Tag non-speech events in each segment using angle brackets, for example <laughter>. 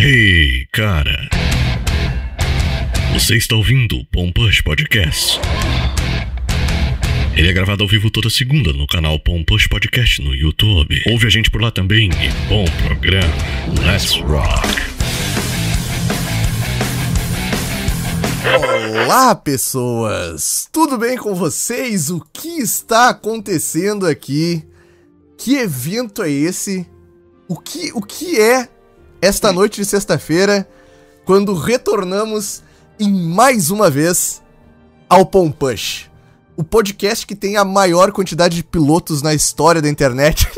Hey, cara. Você está ouvindo o Pompush Podcast. Ele é gravado ao vivo toda segunda no canal Pompush Podcast no YouTube. Ouve a gente por lá também e bom programa. Let's rock. Olá, pessoas! Tudo bem com vocês? O que está acontecendo aqui? Que evento é esse? O que, o que é esta noite de sexta-feira quando retornamos em mais uma vez ao Pompush? O podcast que tem a maior quantidade de pilotos na história da internet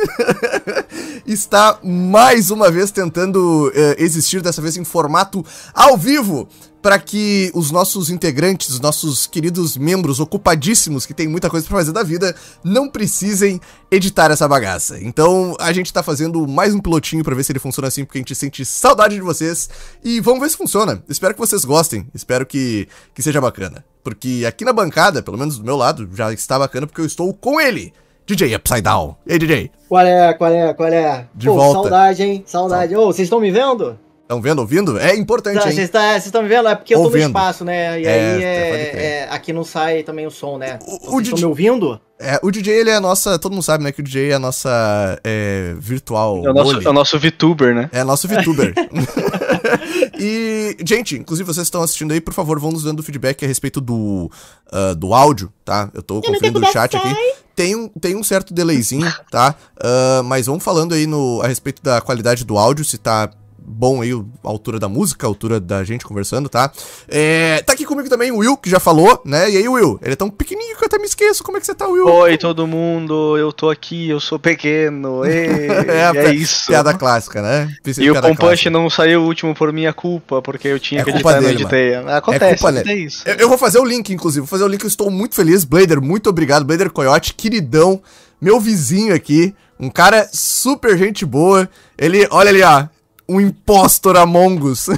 <laughs> está mais uma vez tentando eh, existir, dessa vez em formato ao vivo, para que os nossos integrantes, os nossos queridos membros ocupadíssimos que tem muita coisa para fazer da vida, não precisem editar essa bagaça. Então, a gente tá fazendo mais um pilotinho para ver se ele funciona assim, porque a gente sente saudade de vocês e vamos ver se funciona. Espero que vocês gostem, espero que, que seja bacana. Porque aqui na bancada, pelo menos do meu lado, já está bacana porque eu estou com ele. DJ Upside Down. Ei, DJ. Qual é, qual é, qual é? De volta. Saudade, hein? Saudade. Ô, vocês estão me vendo? Estão vendo, ouvindo? É importante, Tá, hein? Vocês tá- vocês estão me vendo? É porque eu tô no espaço, né? E É, aí é, é- aqui não sai também o som, né? O- o Vocês estão DJ me ouvindo? É, o DJ, ele é a nossa. Todo mundo sabe, né? Que o DJ é a nossa é, virtual. É o nosso, é o nosso VTuber, né? É nosso VTuber. <laughs> <laughs> e, gente, inclusive vocês estão assistindo aí, por favor, vão nos dando feedback a respeito do, ah, do áudio, tá? Eu tô conferindo o chat aqui. Tem um, tem um certo delayzinho, tá? Ah, mas vamos falando aí no, a respeito da qualidade do áudio, se tá bom aí a altura da música, a altura da gente conversando, tá? É, tá aqui comigo também o Will, que já falou, né? E aí, Will? Ele é tão pequenininho que eu até me esqueço. Como é que você tá, Will? Oi, todo mundo, eu tô aqui, eu sou pequeno, <laughs> ê, É, é isso. Piada clássica, né? Precisa E o Pompunch não saiu o último por minha culpa, porque eu tinha É que culpa editar e não dele, editei. Acontece, culpa é dele. isso. Eu, eu vou fazer o link, inclusive. Vou fazer o link, eu estou muito feliz. Blader, muito obrigado. Blader Coyote, queridão. Meu vizinho aqui. Um cara super gente boa. Ele, olha ali, ó. Um impostor Among Us.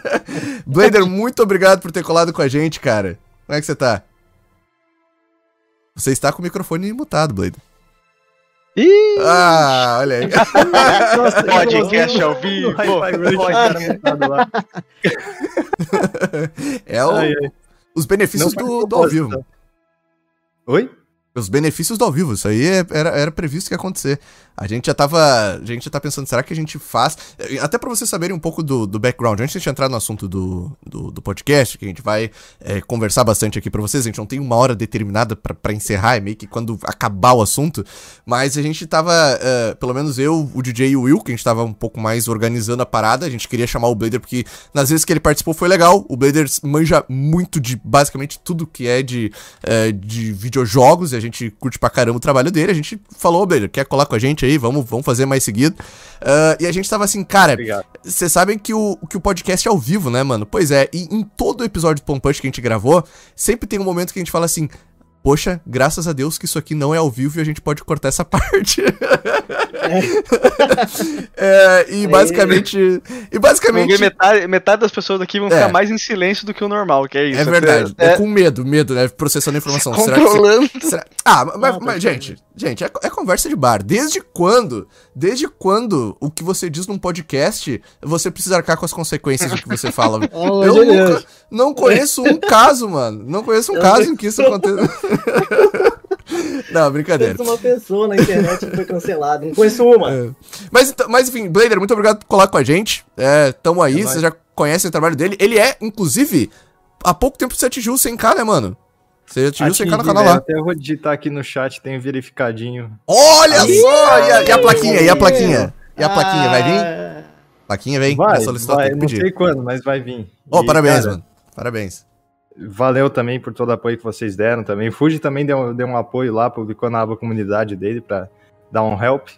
<laughs> Blader, muito obrigado por ter colado com a gente, cara. Como é que você tá? Você está com o microfone mutado, Blader. Ih, Ah, olha aí. <laughs> podcast ao vivo. <laughs> É o- Ai, ai. os benefícios do, do ao vivo. Oi? Os benefícios do ao vivo, isso aí é- era, era previsto que ia acontecer. A gente já tava. A gente já tá pensando, será que a gente faz. Até pra vocês saberem um pouco do, do background, antes de a gente entrar no assunto do, do, do podcast, que a gente vai é, conversar bastante aqui pra vocês, a gente não tem uma hora determinada pra encerrar, é meio que quando acabar o assunto. Mas a gente tava, é, pelo menos eu, o DJ e o Will, que a gente tava um pouco mais organizando a parada, a gente queria chamar o Blader porque nas vezes que ele participou foi legal. O Blader manja muito de basicamente tudo que é de, é, de videojogos e a gente curte pra caramba o trabalho dele. A gente falou, Blader, quer colar com a gente aí? Vamos, vamos fazer mais seguido. Ah, e a gente tava assim, cara, vocês sabem que o, que o podcast é ao vivo, né, mano? Pois é, e em todo episódio do Pompunch que a gente gravou, sempre tem um momento que a gente fala assim. Poxa, graças a Deus que isso aqui não é ao vivo e a gente pode cortar essa <laughs> parte. É, e basicamente. E Porque basicamente. metade, metade das pessoas aqui vão É. ficar mais em silêncio do que o normal, que é isso. É verdade. É, É, com medo, medo, né? Processando a informação. Será que controlando. será- Ah, mas, mas, tá gente, gente, é, é conversa de bar. Desde quando? Desde quando o que você diz num podcast você precisa arcar com as consequências do que você fala? <laughs> Pelo Eu nunca, não conheço um caso, mano. Não conheço um caso em que isso aconteça. <laughs> <laughs> Não, brincadeira. Conheço uma pessoa na internet que foi cancelada. Não conheço uma. É. Mas, então- mas enfim, Blader, muito obrigado por colar com a gente. É, tamo aí, É vocês nóis. já conhecem o trabalho dele. Ele é, inclusive, há pouco tempo você atingiu o 100k, né, mano? Você atingiu o 100k no canal velho, lá. Até eu vou digitar aqui no chat, tem verificadinho. Olha Aí. só! E a, e a plaquinha, e a plaquinha? E a plaquinha, vai vir? Ah, Plaquinha vem? Vai, vai não pedir. sei quando, mas vai vir. E, parabéns, cara, mano. Parabéns. Valeu também por todo o apoio que vocês deram também. O Fuji também deu, deu um apoio lá, publicou na aba comunidade dele pra dar um help.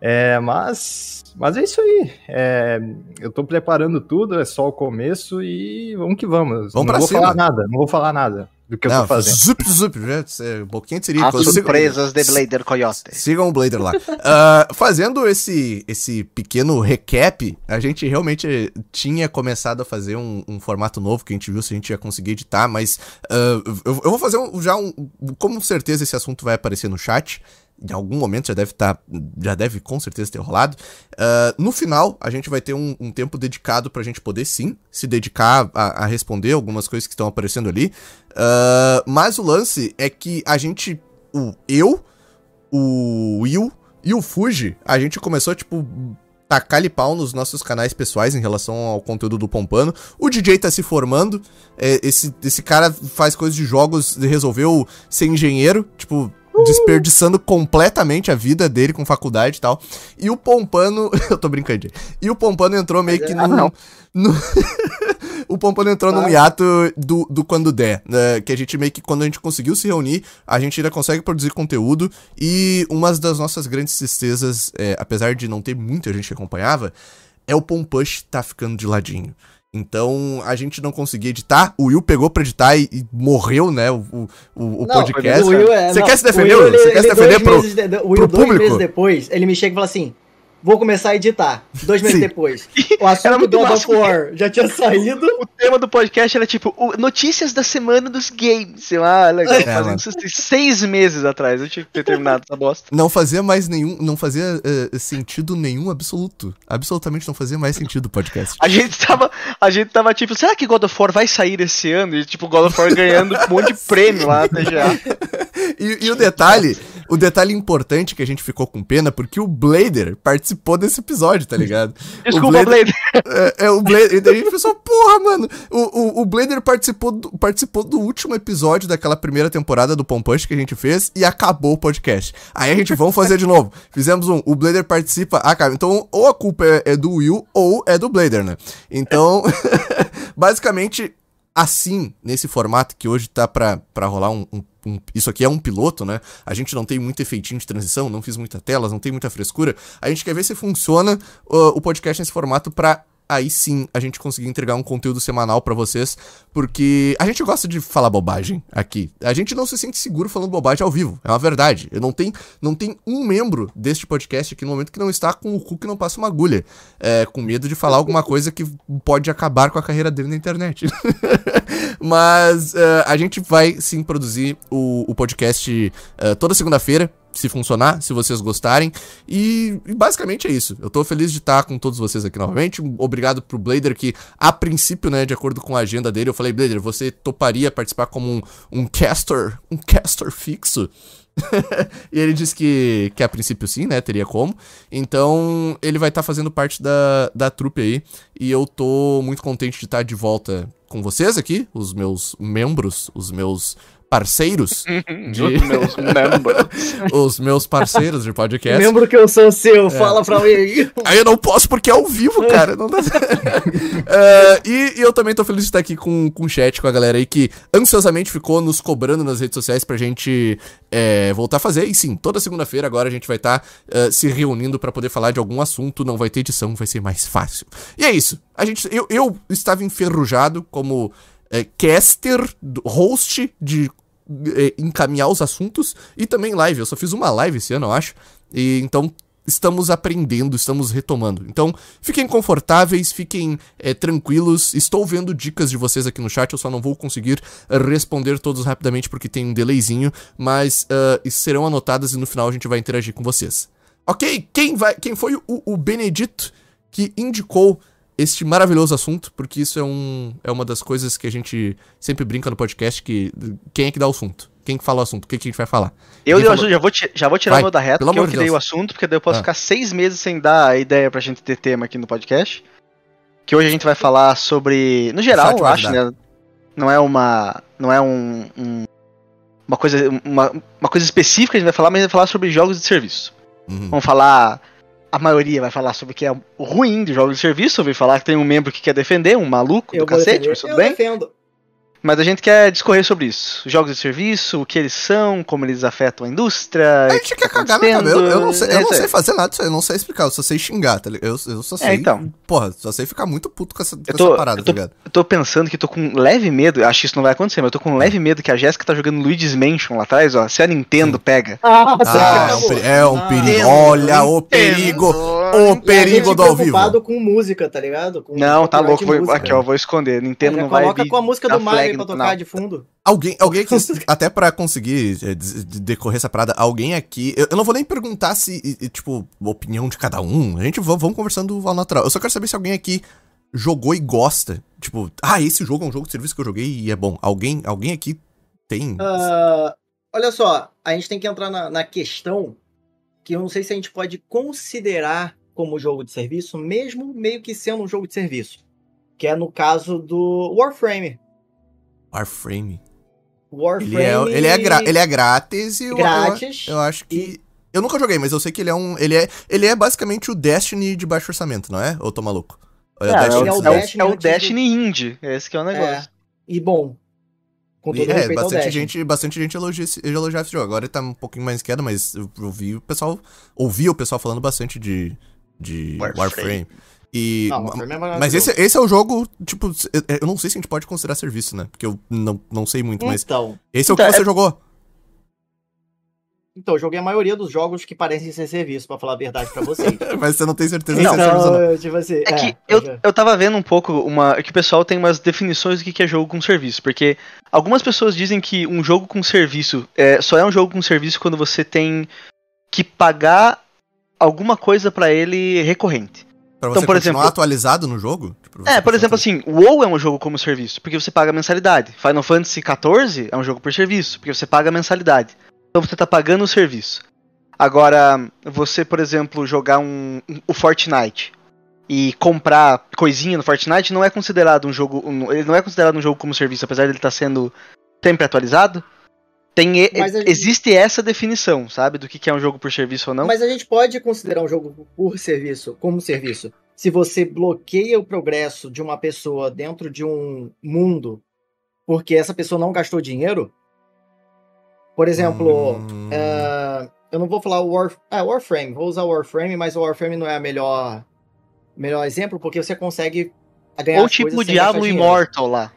É, mas, mas é isso aí. É, eu tô preparando tudo, é só o começo e vamos que vamos. Vamos não vou cima. falar nada, não vou falar nada do que eu tô fazendo. Zup, zup, já, é, boquinha de siri. As Sigam- surpresas de Blader Coyote. Sigam o Blader lá. <laughs> Ah, fazendo esse, esse pequeno recap, a gente realmente tinha começado a fazer um, um formato novo que a gente viu se a gente ia conseguir editar, mas ah, eu, eu vou fazer um- já um. Com certeza esse assunto vai aparecer no chat. Em algum momento já deve estar, já deve com certeza ter rolado. Ah, no final, a gente vai ter um, um tempo dedicado pra gente poder sim se dedicar a, a responder algumas coisas que estão aparecendo ali. Ah, mas o lance é que a gente, o eu, o Will e o Fuji, a gente começou, tipo, tacar-lhe pau nos nossos canais pessoais em relação ao conteúdo do Pompano. O DJ tá se formando, é, esse, esse cara faz coisas de jogos, resolveu ser engenheiro, tipo, desperdiçando completamente a vida dele com faculdade e tal. E o Pompano, <laughs> eu tô brincando. E o Pompano entrou meio que Ah, num... não. no- <laughs> o Pompano entrou num Tá. hiato do, do quando der, né? que a gente meio que, quando a gente conseguiu se reunir, a gente ainda consegue produzir conteúdo, e uma das nossas grandes tristezas, é, apesar de não ter muita gente que acompanhava, é o Pompush tá ficando de ladinho. Então, a gente não conseguia editar, o Will pegou pra editar e, e morreu, né, o, o, o- Não, podcast. é- Você não, quer se defender, ele- Você quer se defender pro... de- o Will, pro dois público? meses depois, ele me chega e fala assim: vou começar a editar. Dois meses Sim. depois. O assunto do God of War já tinha saído. O tema do podcast era tipo o- notícias da semana dos games. Eu, ah, legal. É, Fazendo isso tem seis meses atrás. Eu tinha que ter terminado essa bosta. Não fazia mais nenhum, não fazia eh, sentido nenhum absoluto. Absolutamente não fazia mais sentido o podcast. A gente tava, a gente tava tipo, será que God of War vai sair esse ano? E tipo, God of War ganhando um monte de prêmio lá na <laughs> TGA. E, e o detalhe, o detalhe importante que a gente ficou com pena, porque o Blader participou desse episódio, tá ligado? <laughs> Desculpa, o Blader, Blade. é, é, o Blader, e a gente pensou, porra, mano, o, o, o Blader participou do, participou do último episódio daquela primeira temporada do Pompush que a gente fez e acabou o podcast. Aí a gente, vamos fazer de novo. Fizemos um, o Blader participa, acaba. Então, ou a culpa é, é do Will ou é do Blader, né? Então, <laughs> basicamente, assim, nesse formato que hoje tá pra, pra rolar um, um- um- Isso aqui é um piloto, né? A gente não tem muito efeitinho de transição, não fiz muita telas, não tem muita frescura. A gente quer ver se funciona uh, o podcast nesse formato pra. Aí sim a gente conseguir entregar um conteúdo semanal pra vocês, porque a gente gosta de falar bobagem aqui. A gente não se sente seguro falando bobagem ao vivo, é uma verdade. Eu não tem, não tem um membro deste podcast aqui no momento que não está com o cu que não passa uma agulha, é, com medo de falar alguma coisa que pode acabar com a carreira dele na internet. <laughs> Mas eh, a gente vai sim produzir o, o podcast eh, toda segunda-feira, se funcionar, se vocês gostarem. E, e basicamente é isso. Eu tô feliz de estar com todos vocês aqui novamente. Obrigado pro Blader, que a princípio, né, de acordo com a agenda dele, eu falei, Blader, você toparia participar como um, um caster, um caster fixo? <laughs> e ele disse que, que a princípio sim, né? Teria como. Então, ele vai estar fazendo parte da, da trupe aí. E eu tô muito contente de estar de volta com vocês aqui, os meus membros, os meus parceiros, <laughs> de, Os meus <laughs> membros. os meus parceiros de podcast. Lembro que eu sou É. seu, fala pra mim. <laughs> Aí eu não posso porque é ao vivo, cara. Não dá... É, e, e eu também tô feliz de estar aqui com, com o chat, com a galera aí que ansiosamente ficou nos cobrando nas redes sociais pra gente é, voltar a fazer. E sim, toda segunda-feira agora a gente vai estar se reunindo pra poder falar de algum assunto. Não vai ter edição, vai ser mais fácil. E é isso. A gente, eu, eu estava enferrujado como é, caster, host de é, encaminhar os assuntos e também live. Eu só fiz uma live esse ano, eu acho. E então estamos aprendendo, estamos retomando. Então, fiquem confortáveis, fiquem é, tranquilos. Estou vendo dicas de vocês aqui no chat, eu só não vou conseguir eh, responder todos rapidamente porque tem um delayzinho, mas ah, serão anotadas e no final a gente vai interagir com vocês. Ok? Quem, vai, quem foi o, o Benedito que indicou este maravilhoso assunto? Porque isso é, um, é uma das coisas que a gente sempre brinca no podcast, que quem é que dá o assunto? Quem que fala o assunto? O que, que a gente vai falar? Eu o falou- já vou, já vou tirar Vai, o meu da reta, porque eu que de dei o Deus. assunto, porque daí eu posso Ah. ficar seis meses sem dar a ideia pra gente ter tema aqui no podcast. Que hoje a gente vai falar sobre. No geral, eu acho, né? Não é uma. Não é um. um- uma, coisa, uma, uma coisa específica, a gente vai falar, mas a gente vai falar sobre jogos de serviço. Uhum. Vamos falar. A maioria vai falar sobre o que é ruim de jogos de serviço, ouvi falar que tem um membro que quer defender, um maluco Eu do cacete, defender. mas tudo eu bem. defendo. Mas a gente quer discorrer sobre isso. Jogos de serviço, o que eles são, como eles afetam a indústria. A gente que quer tá cagar na cabeça. Eu, eu não sei, eu não É sei fazer nada disso aí, eu não sei explicar, eu só sei xingar, tá ligado? Eu, eu só sei. então. Porra, só sei ficar muito puto com essa, com Eu tô- essa parada, eu tô- tá ligado? Eu tô pensando que tô com leve medo, acho que isso não vai acontecer, mas eu tô com leve medo que a Jéssica tá jogando Luigi's Mansion lá atrás, ó. Se a Nintendo pega. Ah, Ah, é um, peri- é um Ah, perigo. Nintendo, Olha o perigo. O perigo do ao vivo. preocupado com música, tá ligado? Com Não, tá louco. vou- aqui, ó, vou esconder. Nintendo não vai coloca com a música do Mario pra tocar de fundo. Alguém, alguém aqui, <laughs> até pra conseguir é, decorrer essa parada, alguém aqui. Eu, eu não vou nem perguntar se, tipo, opinião de cada um. A gente va- vamos conversando ao natural. Eu só quero saber se alguém aqui jogou e gosta. Tipo, ah, esse jogo é um jogo de serviço que eu joguei e é bom. Alguém, alguém aqui tem. Ah, olha só, a gente tem que entrar na, na questão que eu não sei se a gente pode considerar como jogo de serviço, mesmo meio que sendo um jogo de serviço. Que é no caso do Warframe. Warframe. Warframe. Ele é, ele, é gra- ele é grátis e eu, Grátis. eu, eu acho que. Eu nunca joguei, mas eu sei que ele é um. Ele é, ele é basicamente o Destiny de baixo orçamento, não é? Ou eu tô maluco? É, é, Destiny é o o, de- é o- Destiny é o Destiny Indie. Esse que é o negócio. É. E bom. Com todo é, respeito ao bastante Destiny. gente, bastante gente elogia esse, elogia esse jogo. Agora ele tá um pouquinho mais queda, mas eu, eu vi o pessoal. Ouvi o pessoal falando bastante de. de Warframe. Warframe. E. Não, é mas esse, esse é o jogo, tipo, eu- eu não sei se a gente pode considerar serviço, né? Porque eu não, não sei muito, mas. Então, Esse é o Então, que você é- jogou. então, eu joguei a maioria dos jogos que parecem ser serviço, pra falar a verdade pra vocês. <laughs> Mas você não tem certeza Não. se é serviço ou não. Então, tipo assim, É que é, eu, já- eu tava vendo um pouco uma, que o pessoal tem umas definições do que que é jogo com serviço. Porque algumas pessoas dizem que um jogo com serviço é, só é um jogo com serviço quando você tem que pagar alguma coisa pra ele recorrente. Pra Então, você por continuar exemplo- atualizado no jogo? Tipo, É, por exemplo, assim, o WoW é um jogo como serviço, porque você paga mensalidade. Final Fantasy XIV é um jogo por serviço, porque você paga mensalidade. Então você tá pagando o serviço. Agora, você, por exemplo, jogar um, o Fortnite e comprar coisinha no Fortnite não é considerado um jogo. um- ele não é considerado um jogo como serviço, apesar de ele estar sendo sempre atualizado. Tem, e- gente- Existe essa definição, sabe? Do que que é um jogo por serviço ou não. Mas a gente pode considerar um jogo por serviço, como serviço. Se você bloqueia o progresso de uma pessoa dentro de um mundo porque essa pessoa não gastou dinheiro. Por exemplo, Hum, ah, eu não vou falar o War, ah, Warframe, vou usar o Warframe, mas o Warframe não é a melhor, melhor exemplo porque você consegue ganhar Ou tipo o Diablo. Immortal lá.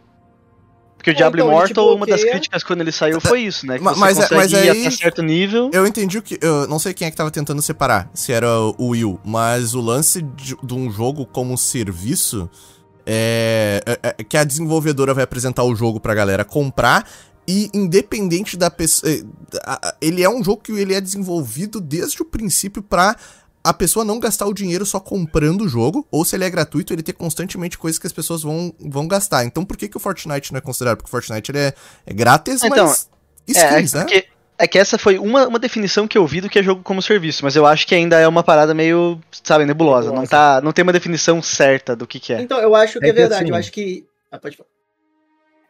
Porque o Ou Diablo então, Immortal, uma das críticas quando ele saiu foi isso, né? Que Ma- você mas é- consegue mas ir aí- até certo nível. Eu entendi o que. Eu não sei quem é que tava tentando separar, se era o Will, mas o lance de, de um jogo como serviço é, é- é que a desenvolvedora vai apresentar o jogo pra galera comprar e independente da pessoa. é, Ele é um jogo que ele é desenvolvido desde o princípio pra a pessoa não gastar o dinheiro só comprando o jogo, ou se ele é gratuito, ele ter constantemente coisas que as pessoas vão, vão gastar. Então por que, que o Fortnite não é considerado? Porque o Fortnite ele é, é grátis, Então, mas É, skins, é, né? porque, é que essa foi uma, uma definição que eu vi do que é jogo como serviço, mas eu acho que ainda é uma parada meio, sabe, nebulosa. Não, Nebulosa. tá, não tem uma definição certa do que, que é. Então, eu acho que é, É que verdade. assim- eu acho que. Ah, pode falar.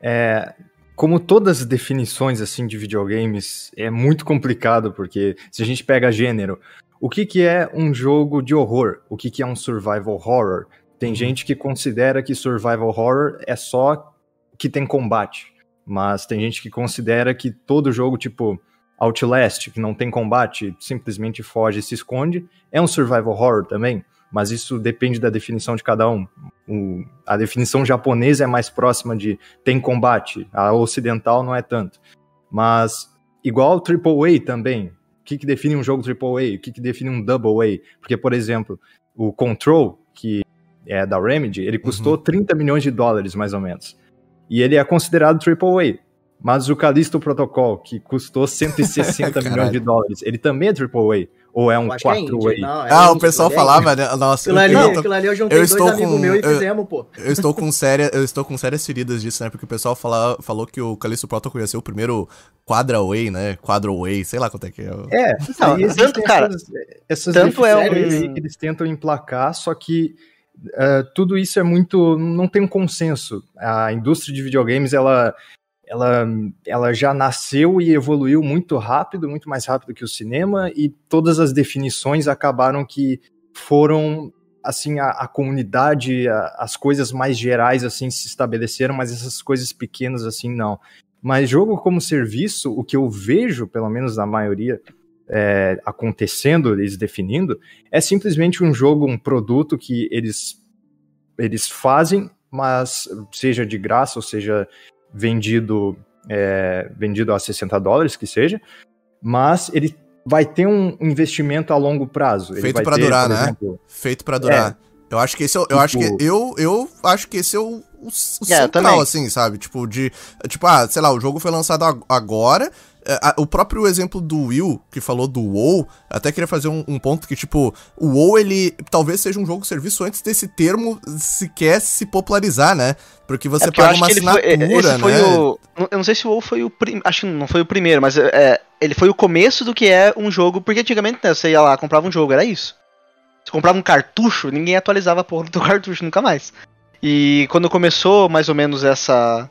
É, como todas as definições assim de videogames, é muito complicado, porque se a gente pega gênero, o que, que é um jogo de horror? O que, que é um survival horror? Tem Uhum. gente que considera que survival horror é só que tem combate, mas tem gente que considera que todo jogo, tipo Outlast, que não tem combate, simplesmente foge e se esconde, é um survival horror também. Mas isso depende da definição de cada um. O- a definição japonesa é mais próxima de tem combate, a ocidental não é tanto. Mas, igual o AAA também, que, que define um jogo AAA? O que, que define um Double A? Porque, por exemplo, o Control, que é da Remedy, ele custou 30 milhões de dólares, mais ou menos. E ele é considerado AAA. Mas o Callisto Protocol, que custou 160 <laughs> milhões de dólares, ele também é AAA? Ou é um Eu acho que é 4A? indie. Não, é Ah, o pessoal é falava, né? Nossa, Aquilo ali, eu, tô- aquilo ali eu juntei eu dois estou amigos com- meus e eu- fizemos, pô. eu estou com <laughs> séria, eu estou com sérias feridas disso, né? Porque o pessoal fala, falou que o Callisto Protocol ia ser o primeiro Quadraway, né? Quadraway, sei lá quanto é que é. É, Não, tanto, cara, essas, essas tanto é um- que eles tentam emplacar, só que eh, tudo isso é muito. não tem um consenso. A indústria de videogames, ela, ela, ela já nasceu e evoluiu muito rápido, muito mais rápido que o cinema, e todas as definições acabaram que foram assim a, a comunidade, a- as coisas mais gerais assim se estabeleceram, mas essas coisas pequenas assim não. Mas jogo como serviço, o que eu vejo, pelo menos na maioria, é, acontecendo, eles definindo, é simplesmente um jogo, um produto que eles, eles fazem, mas seja de graça ou seja vendido, é, vendido a 60 dólares, que seja, mas ele vai ter um investimento a longo prazo. Ele Feito ter, durar, né? exemplo, Feito pra durar. Eu acho que esse é, o- eu acho que Tipo- eu, eu acho que esse é o, o, o É, central, assim, sabe? Tipo, de. Tipo, ah, sei lá, o jogo foi lançado ag- agora. É, a- o próprio exemplo do Will, que falou do WoW, até queria fazer um, um ponto que, tipo, o WoW, ele talvez seja um jogo serviço antes desse termo sequer se popularizar, né? Porque você É porque paga uma foi, assinatura, foi né? o. Eu não sei se o WoW foi o primeiro. Acho que não foi o primeiro, mas é, ele foi o começo do que é um jogo. Porque antigamente né, você ia lá, comprava um jogo, era isso. Você comprava um cartucho, ninguém atualizava a porra do <laughs> cartucho nunca mais. E quando começou mais ou menos essa.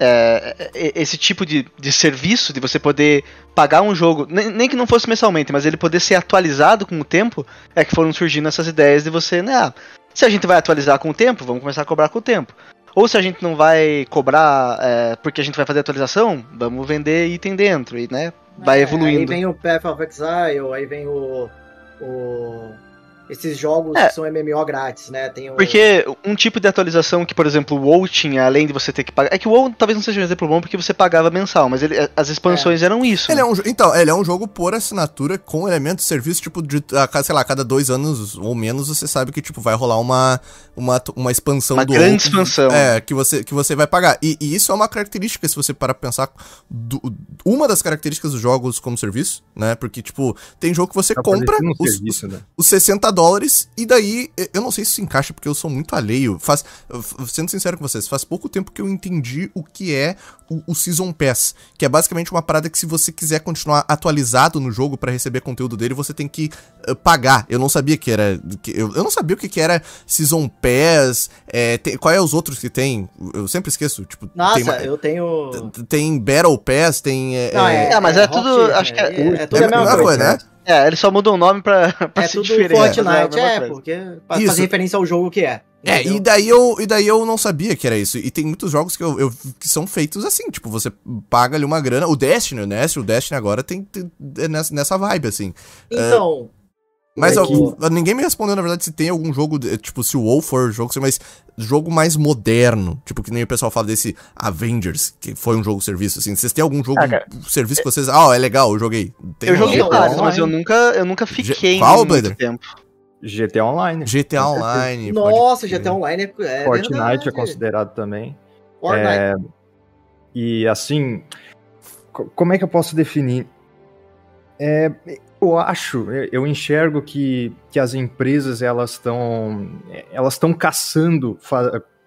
É, é, esse tipo de, de serviço, de você poder pagar um jogo, nem, nem que não fosse mensalmente, mas ele poder ser atualizado com o tempo, é que foram surgindo essas ideias de você, né? ah, se a gente vai atualizar com o tempo, vamos começar a cobrar com o tempo. Ou se a gente não vai cobrar é, porque a gente vai fazer atualização, vamos vender item dentro e, né? Vai É, Aí evoluindo. vem o Path of Exile, aí vem o. o- esses jogos É. que são MMO grátis, né? Tem o... Porque um tipo de atualização que, por exemplo, o WoW tinha, além de você ter que pagar. É que o WoW talvez não seja um exemplo bom porque você pagava mensal, mas ele- as expansões eram isso. Ele né? é um, então, ele é um jogo por assinatura com elementos de serviço, tipo, de, a cada, sei lá, a cada dois anos ou menos, você sabe que, tipo, vai rolar uma, uma, uma expansão Uma do grande WoW, expansão. É, que você, que você vai pagar. E, e isso é uma característica, se você parar pra pensar, do- uma das características dos jogos como serviço, né? Porque, tipo, tem jogo que você tá compra um os, serviço, né? os 60 dólares e daí eu não sei se isso encaixa porque eu sou muito alheio. Faz, sendo sincero com vocês, faz pouco tempo que eu entendi o que é o, o Season Pass, que é basicamente uma parada que se você quiser continuar atualizado no jogo pra receber conteúdo dele, você tem que eh, pagar. Eu não sabia que era que- eu, eu não sabia o que, que era Season Pass, é, tem- qual é os outros que tem? Eu sempre esqueço, tipo, Nossa, tem, eu tenho. tem Battle Pass, tem é, Não, é, É, mas é tudo- acho que é- é, tudo é a mesma mesma coisa. coisa, né? É, eles só mudam o nome pra, <laughs> pra É ser tudo diferente. Fortnite, a mesma é, coisa. porque pra Isso. fazer referência ao jogo que é. É, e daí, eu, e daí eu não sabia que era isso. E tem muitos jogos que, eu, eu- que são feitos assim, tipo, você paga ali uma grana. O Destiny, né? O Destiny agora tem, tem- é nessa, nessa vibe, assim. Então, Mas É que- ninguém me respondeu, na verdade, se tem algum jogo, de- tipo, se o WoW for jogo, mas jogo mais moderno. Tipo, que nem o pessoal fala desse Avengers, que foi um jogo serviço, assim. Vocês têm algum jogo Ah, cara, serviço que vocês... Ah, ó, é legal, eu joguei. Tem Eu joguei vários, mas eu nunca, eu nunca fiquei Qual, muito Blader? tempo. GTA Online. GTA Online. pode nossa, crer. GTA Online é, é Fortnite verdade. é considerado também. Fortnite. É, e assim, co- como é que eu posso definir? É, eu acho, eu- enxergo que, que as empresas elas estão elas estão caçando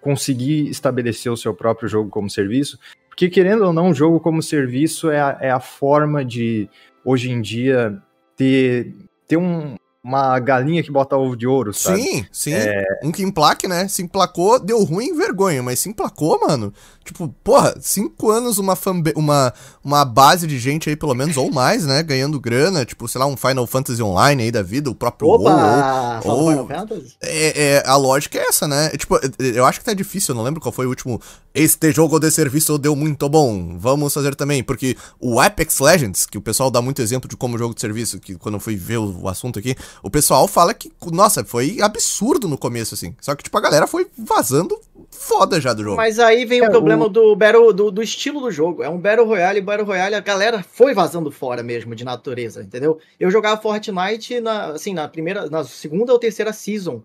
conseguir estabelecer o seu próprio jogo como serviço, porque querendo ou não, o jogo como serviço é a, é a forma de hoje em dia ter, ter um- uma galinha que bota ovo de ouro, sabe? Sim, sim. É. Um que emplaque, né? Se emplacou, deu ruim, vergonha. Mas se emplacou, mano. Tipo, porra, cinco anos uma, fanba- uma, uma base de gente aí, pelo menos, ou mais, né? Ganhando grana. Tipo, sei lá, um Final Fantasy Online aí da vida, o próprio WoW. Opa! ou- Fala ou- Final Fantasy? É, é, a lógica é essa, né? É, Tipo, é, eu acho que tá difícil, eu não lembro qual foi o último. Este jogo de serviço deu muito bom. Vamos fazer também. Porque o Apex Legends, que o pessoal dá muito exemplo de como jogo de serviço, que quando eu fui ver o assunto aqui, o pessoal fala que, nossa, foi absurdo no começo, assim. Só que, tipo, a galera foi vazando foda já do jogo. Mas aí vem É, o problema do, battle, do, do estilo do jogo. É um Battle Royale, e Battle Royale a galera foi vazando fora mesmo, de natureza, entendeu? Eu jogava Fortnite na, assim, na primeira, na segunda ou terceira season.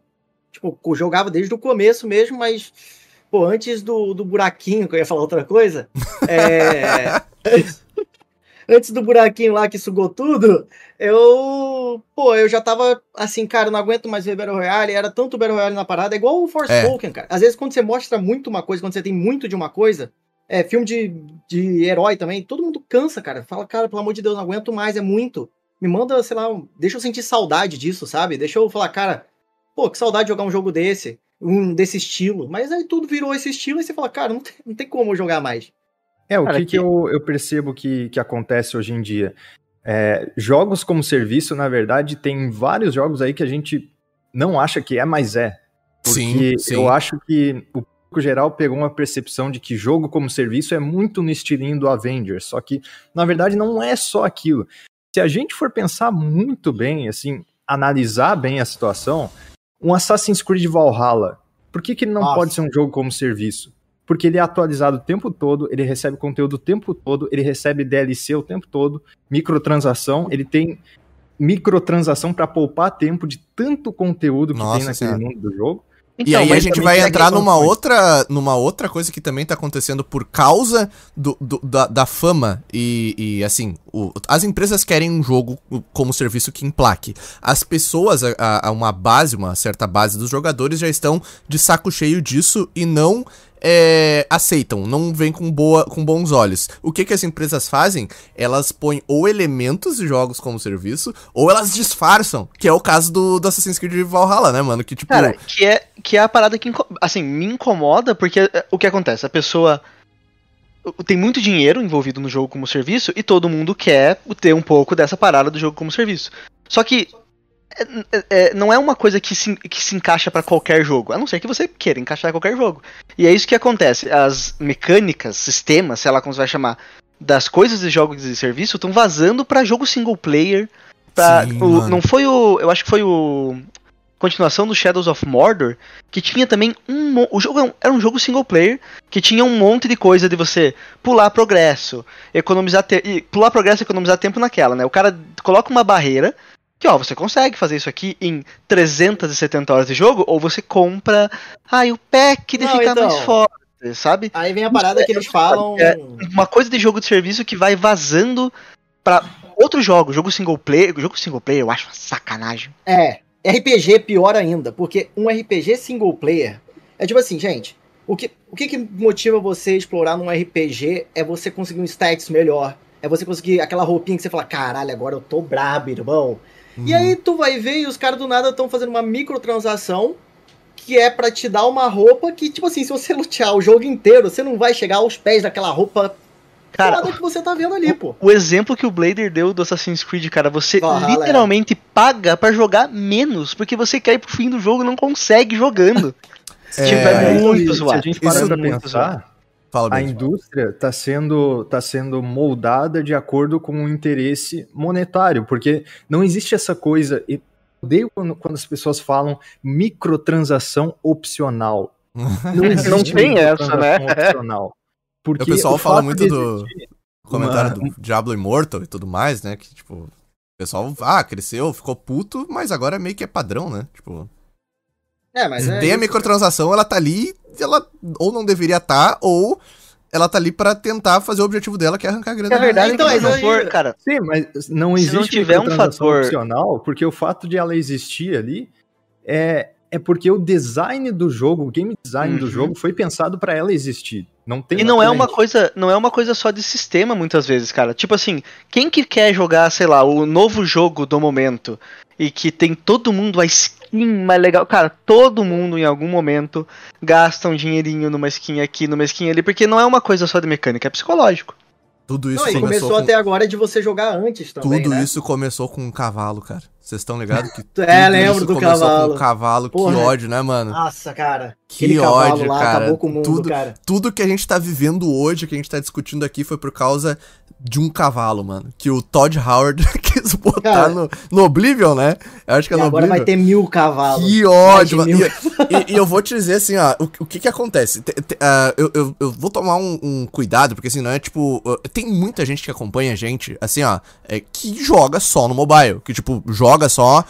Tipo, eu jogava desde o começo mesmo, mas, pô, antes do, do buraquinho, que eu ia falar outra coisa, é... <laughs> antes do buraquinho lá que sugou tudo, eu, pô, eu já tava assim, cara, não aguento mais ver Battle Royale, era tanto Battle Royale na parada, é igual o Forspoken, cara. Às vezes quando você mostra muito uma coisa, quando você tem muito de uma coisa, é filme de, de herói também, todo mundo cansa, cara. Fala, cara, pelo amor de Deus, não aguento mais, é muito. Me manda, sei lá, deixa eu sentir saudade disso, sabe? Deixa eu falar, cara, pô, que saudade de jogar um jogo desse, um desse estilo. Mas aí tudo virou esse estilo e você fala, cara, não tem, não tem como jogar mais. É, o Cara, que, que- que eu, eu percebo que, que acontece hoje em dia? É, jogos como serviço, na verdade, tem vários jogos aí que a gente não acha que é, mas é. Porque Sim, sim. eu acho que o público geral pegou uma percepção de que jogo como serviço é muito no estilinho do Avengers, só que, na verdade, não é só aquilo. Se a gente for pensar muito bem, assim, analisar bem a situação, um Assassin's Creed Valhalla, por que, que ele não Nossa. pode ser um jogo como serviço? Porque ele é atualizado o tempo todo, ele recebe conteúdo o tempo todo, ele recebe DLC o tempo todo, microtransação, ele tem microtransação para poupar tempo de tanto conteúdo que Nossa tem naquele Senhora. mundo do jogo. e aí a gente vai entrar numa outra, numa outra coisa que também tá acontecendo por causa do, do- da, da fama e, e, assim, o- as empresas querem um jogo como serviço que emplaque. As pessoas, a, a- a uma base, uma certa base dos jogadores já estão de saco cheio disso e não é, aceitam, não vêm com, boa, com bons olhos. O que, que as empresas fazem? Elas põem ou elementos de jogos como serviço, ou elas disfarçam, que é o caso do, do Assassin's Creed Valhalla, né, mano? Que tipo... Cara, que é, que é a parada que, assim, me incomoda, porque é, o que acontece? A pessoa tem muito dinheiro envolvido no jogo como serviço e todo mundo quer ter um pouco dessa parada do jogo como serviço. Só que é, é, é, não é uma coisa que se, que se encaixa pra qualquer jogo, a não ser que você queira encaixar em qualquer jogo. E é isso que acontece. As mecânicas, sistemas, sei lá como você vai chamar, das coisas de jogos de serviço estão vazando pra jogo single player. Pra, Sim, o- não foi o. Eu acho que foi o. Continuação do Shadows of Mordor, que tinha também um. O jogo era um- jogo single player que tinha um monte de coisa de você pular progresso, economizar te e pular progresso e economizar tempo naquela, né? O cara coloca uma barreira que, ó, você consegue fazer isso aqui em 370 horas de jogo, ou você compra, ai, o pack de Não, ficar então. mais forte, sabe? Aí vem a parada que eles falam. É, Uma coisa de jogo de serviço que vai vazando pra outro jogo, jogo single player, jogo single player eu acho uma sacanagem. É, RPG pior ainda, porque um RPG single player é tipo assim, gente, o que, o que, que motiva você a explorar num RPG é você conseguir um stats melhor, é você conseguir aquela roupinha que você fala, caralho, agora eu tô brabo, irmão. E aí tu vai ver e os caras do nada estão fazendo uma microtransação que é pra te dar uma roupa que, tipo assim, se você <laughs> lutear o jogo inteiro, você não vai chegar aos pés daquela roupa Cara, que você tá vendo ali, pô. O exemplo que o Blader deu do Assassin's Creed, cara, você literalmente paga pra jogar menos, porque você quer ir pro fim do jogo e não consegue jogando. <laughs> É, tipo, é muito Se zoado. a gente parar pra pensar, Fala a indústria está sendo, tá sendo moldada de acordo com o interesse monetário, porque não existe essa coisa. Eu odeio quando, quando as pessoas falam microtransação opcional. <laughs> Não existe Não tem essa, microtransação né? Opcional. Porque O pessoal o fala muito do comentário uma- do Diablo Immortal e tudo mais, né? Que, tipo, o pessoal, ah, cresceu, ficou puto, mas agora meio que é padrão, né? Tipo, É, mas é tem a microtransação, ela tá ali, ela ou não deveria estar, ou ela tá ali pra tentar fazer o objetivo dela, que é arrancar grana. É verdade Então, se mas não aí- for, cara, Sim, mas não Se existe não tiver um fator- opcional, porque o fato de ela existir ali é, é porque o design do jogo, o game design do Uhum. jogo foi pensado para ela existir. Não tem E não é uma coisa, não é uma coisa só de sistema muitas vezes, cara. Tipo assim, quem que quer jogar, sei lá, o novo jogo do momento e que tem todo mundo a skin mais legal, cara, todo mundo em algum momento gasta um dinheirinho numa skin aqui, numa skin ali, porque não é uma coisa só de mecânica, é psicológico. Tudo isso Não, começou, começou com... até agora de você jogar antes também, Tudo né? isso começou com um cavalo, cara. Vocês estão ligados que <laughs> tudo É, lembro isso do começou cavalo. com um cavalo. Porra. Que ódio, né, mano? Nossa, cara. Que Aquele ódio, lá cara. acabou com o mundo, Tudo- cara. Tudo que a gente tá vivendo hoje, que a gente tá discutindo aqui, foi por causa de um cavalo, mano. Que o Todd Howard <laughs> quis botar Cara. no, no Oblivion, né? Eu acho que é no agora vai ter mil cavalos. Que ódio, mano. mil. E, e- eu vou te dizer assim, ó, o, o que que acontece? Te- te- ah, eu, eu, eu vou tomar um, um cuidado, porque assim, não é tipo. tem muita gente que acompanha a gente, assim, ó, é, que joga só no mobile. Que, tipo, joga só.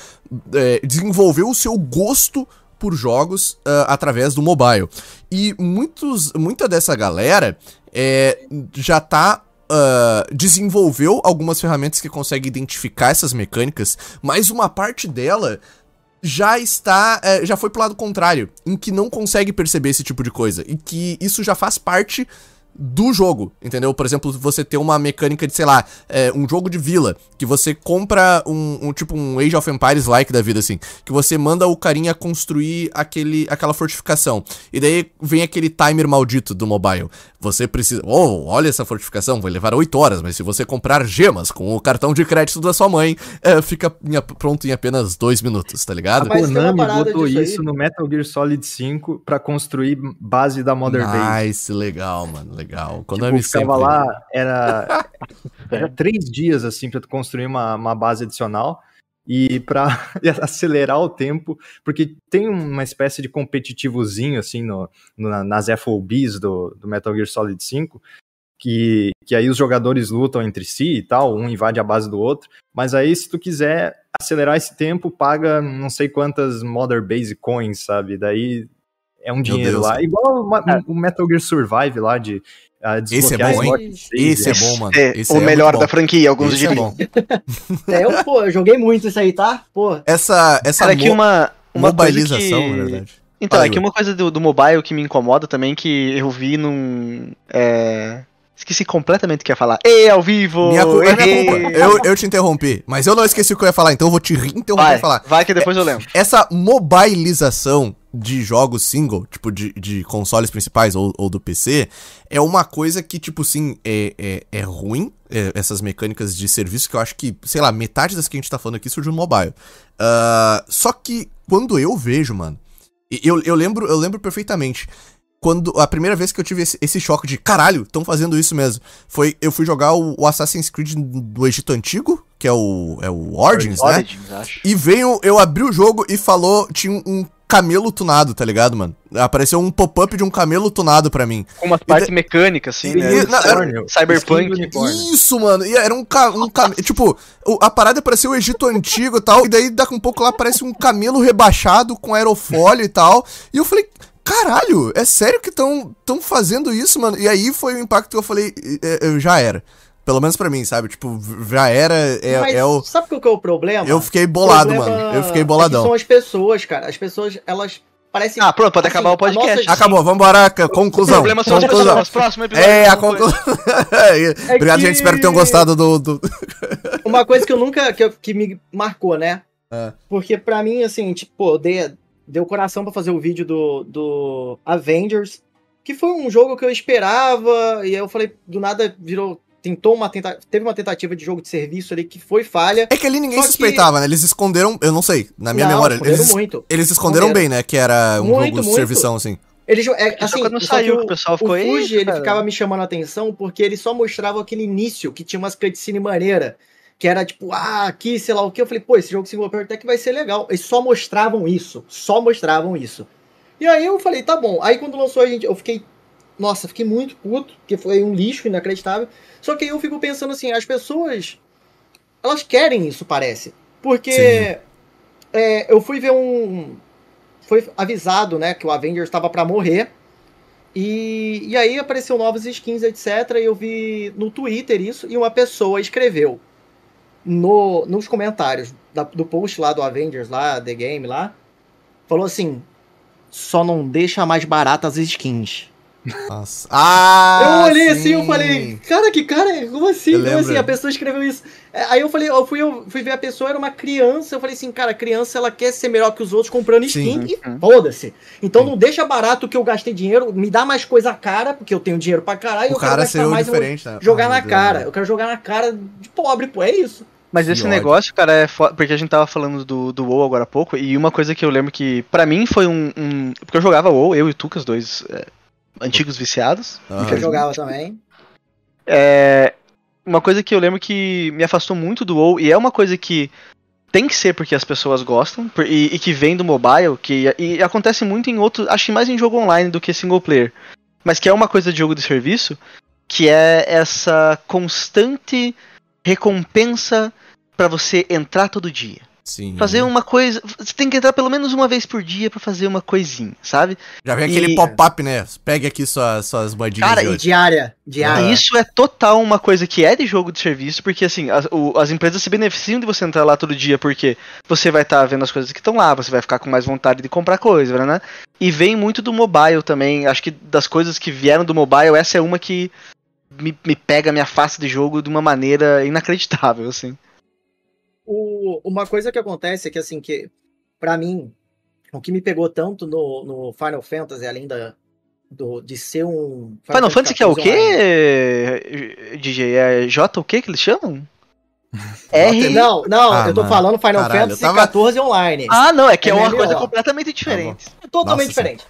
é, desenvolveu o seu gosto por jogos ah, através do mobile. E muitos, muita dessa galera é, já tá. Ah, desenvolveu algumas ferramentas que conseguem identificar essas mecânicas, mas uma parte dela já está. é, já foi pro lado contrário, em que não consegue perceber esse tipo de coisa. E que isso já faz parte do jogo, entendeu? Por exemplo, você ter uma mecânica de, sei lá, é, um jogo de vila, que você compra um, um tipo um Age of Empires like da vida, assim, que você manda o carinha construir aquele, aquela fortificação, e daí vem aquele timer maldito do mobile. Você precisa, oh, olha essa fortificação, vai levar 8 horas, mas se você comprar gemas com o cartão de crédito da sua mãe, é, fica em a- pronto em apenas 2 minutos, tá A ligado? Uma Konami botou aí. isso no Metal Gear Solid 5 pra construir base da Mother Base. Nice, legal, mano, legal. Tipo, Konami ficava sempre- lá, <laughs> era, era três dias assim pra tu construir uma, uma base adicional. E para <laughs> acelerar o tempo, porque tem uma espécie de competitivozinho assim no, no, nas FOBs do, do Metal Gear Solid 5, que, que aí os jogadores lutam entre si e tal, um invade a base do outro, mas aí se tu quiser acelerar esse tempo, paga não sei quantas Mother Base Coins, sabe? Daí é um dinheiro lá. Igual o, É. o Metal Gear Survive lá de uh, Esse é bom, hein? Esse é bom, mano. É, Esse o é melhor da franquia, alguns Esse é diriam. bom. <laughs> É, eu, pô, eu joguei muito isso aí, tá? Pô, Essa, essa Cara, aqui mo- uma, uma coisa mobilização, que... na verdade. Então, Fala, aqui uma coisa do, do mobile que me incomoda também, que eu vi num. É... Esqueci completamente o que ia falar. Ei, ao vivo! Minha culpa, é minha culpa. Eu, eu te interrompi, mas eu não esqueci o que eu ia falar, então eu vou te interromper Vai, e falar. vai que depois eu lembro. Essa mobilização de jogos single, tipo, de, de consoles principais ou, ou do PC, é uma coisa que, tipo, sim, é, é, é ruim, é, essas mecânicas de serviço, que eu acho que, sei lá, metade das que a gente tá falando aqui surgiu no mobile. Ah, só que, quando eu vejo, mano, eu, eu, lembro, eu lembro perfeitamente, quando a primeira vez que eu tive esse, esse choque de caralho, estão fazendo isso mesmo, foi eu fui jogar o, o Assassin's Creed do Egito Antigo, que é o, é o Origins, né? Origins, acho. E veio, eu abri o jogo e falou, tinha um, um camelo tunado, tá ligado, mano? Apareceu um pop-up de um camelo tunado pra mim. Com umas partes mecânicas, assim, e- né? e- não, era-. Cyberpunk. Isso, mano. E era um, ca um camelo. Tipo, o- a parada parecia o Egito Antigo e tal. E daí, daqui um pouco lá, parece um camelo rebaixado com aerofólio e tal. E eu falei. Caralho, é sério que estão tão fazendo isso, mano? E aí foi o impacto que eu falei, é, é, já era. Pelo menos pra mim, sabe? Tipo, já era, é, mas é o... sabe qual que é o problema? Eu fiquei bolado, O problema mano. Eu fiquei é que boladão. são as pessoas, cara. As pessoas, elas parecem. Ah, pronto, pode acabar o podcast. nossa- Acabou, vambora, c- O conclusão. problema são as conclusão. pessoas. Próximo episódio. É, a Não foi. conclusão. <laughs> Obrigado, que- gente. Espero que tenham gostado do. do... Uma coisa que eu nunca. que, eu- que me marcou, né? É. Porque pra mim, assim, tipo, pô, dei, deu coração pra fazer o vídeo do, do Avengers. Que foi um jogo que eu esperava. E aí eu falei, do nada virou. Tentou uma tenta, teve uma tentativa de jogo de serviço ali que foi falha. É que ali ninguém Só que- suspeitava, né? Eles esconderam, eu não sei, na minha Não, memória, esconderam eles, muito. eles esconderam Esconderam. bem, né? Que era um Muito, jogo de muito. servição, assim. Ele, é, assim, quando saiu, que o pessoal ficou, o Fuji, "Eita, ele cara." ficava me chamando a atenção porque ele só mostrava aquele início, que tinha umas cutscene maneira, que era tipo, ah, aqui, sei lá o que. Eu falei, pô, esse jogo single player até que vai ser legal. Eles só mostravam isso, só mostravam isso. E aí eu falei, tá bom. Aí quando lançou a gente, eu fiquei, nossa, fiquei muito puto, porque foi um lixo inacreditável. Só que aí eu fico pensando assim, as pessoas, elas querem isso, parece. Porque é, eu fui ver um, foi avisado, né, que o Avengers estava para morrer. E, e aí apareceu novas skins, etc. E eu vi no Twitter isso, e uma pessoa escreveu no, nos comentários da- do post lá do Avengers, lá, The Game lá, falou assim: só não deixa mais baratas as skins. Nossa. Ah! eu olhei assim sim. eu falei, cara, que cara, como assim? Como assim? A pessoa escreveu isso. É, Aí eu falei, eu fui, eu fui ver a pessoa, era uma criança. Eu falei assim, cara, a criança ela quer ser melhor que os outros comprando skin Sim. e foda-se. Então Sim. não deixa barato que eu gastei dinheiro, me dá mais coisa cara, porque eu tenho dinheiro pra caralho. O eu quero cara saiu mais eu diferente, né? Jogar Ah, na Deus, cara. Eu quero jogar na cara de pobre, pô, é isso. Mas esse negócio, cara, é foda, porque a gente tava falando do, do WoW agora há pouco, e uma coisa que eu lembro que, pra mim, foi um. um- porque eu jogava WoW, eu e o Tucas, dois é, antigos viciados. Ah, Eu jogava também. É, uma coisa que eu lembro que me afastou muito do WoW, e é uma coisa que tem que ser porque as pessoas gostam, e, e que vem do mobile, que e acontece muito em outros, acho que mais em jogo online do que single player, mas que é uma coisa de jogo de serviço, que é essa constante recompensa pra você entrar todo dia. Sim. Fazer uma coisa, você tem que entrar pelo menos uma vez por dia pra fazer uma coisinha, sabe? Já vem aquele E- pop-up, né? Pegue aqui sua, suas moedinhas Cara, de E diária. Diária. Ah. Isso é total uma coisa que é de jogo de serviço, porque assim, as, o- as empresas se beneficiam de você entrar lá todo dia, porque você vai estar vendo as coisas que estão lá, você vai ficar com mais vontade de comprar coisa, né? E vem muito do mobile também. Acho que das coisas que vieram do mobile, essa é uma que me, me pega, me afasta de jogo de uma maneira inacreditável, assim. O- uma coisa que acontece é que, assim, que pra mim, o que me pegou tanto no, no Final Fantasy, além da, do, de ser um. Final Fantasy que é o quê, DJ? É J o quê que eles chamam? <laughs> R. Não, não, Ah, eu tô mano. falando Final Caralho, Fantasy eu tava- XIV online. Ah, não, é que é uma MMO. coisa completamente diferente. Totalmente Nossa diferente.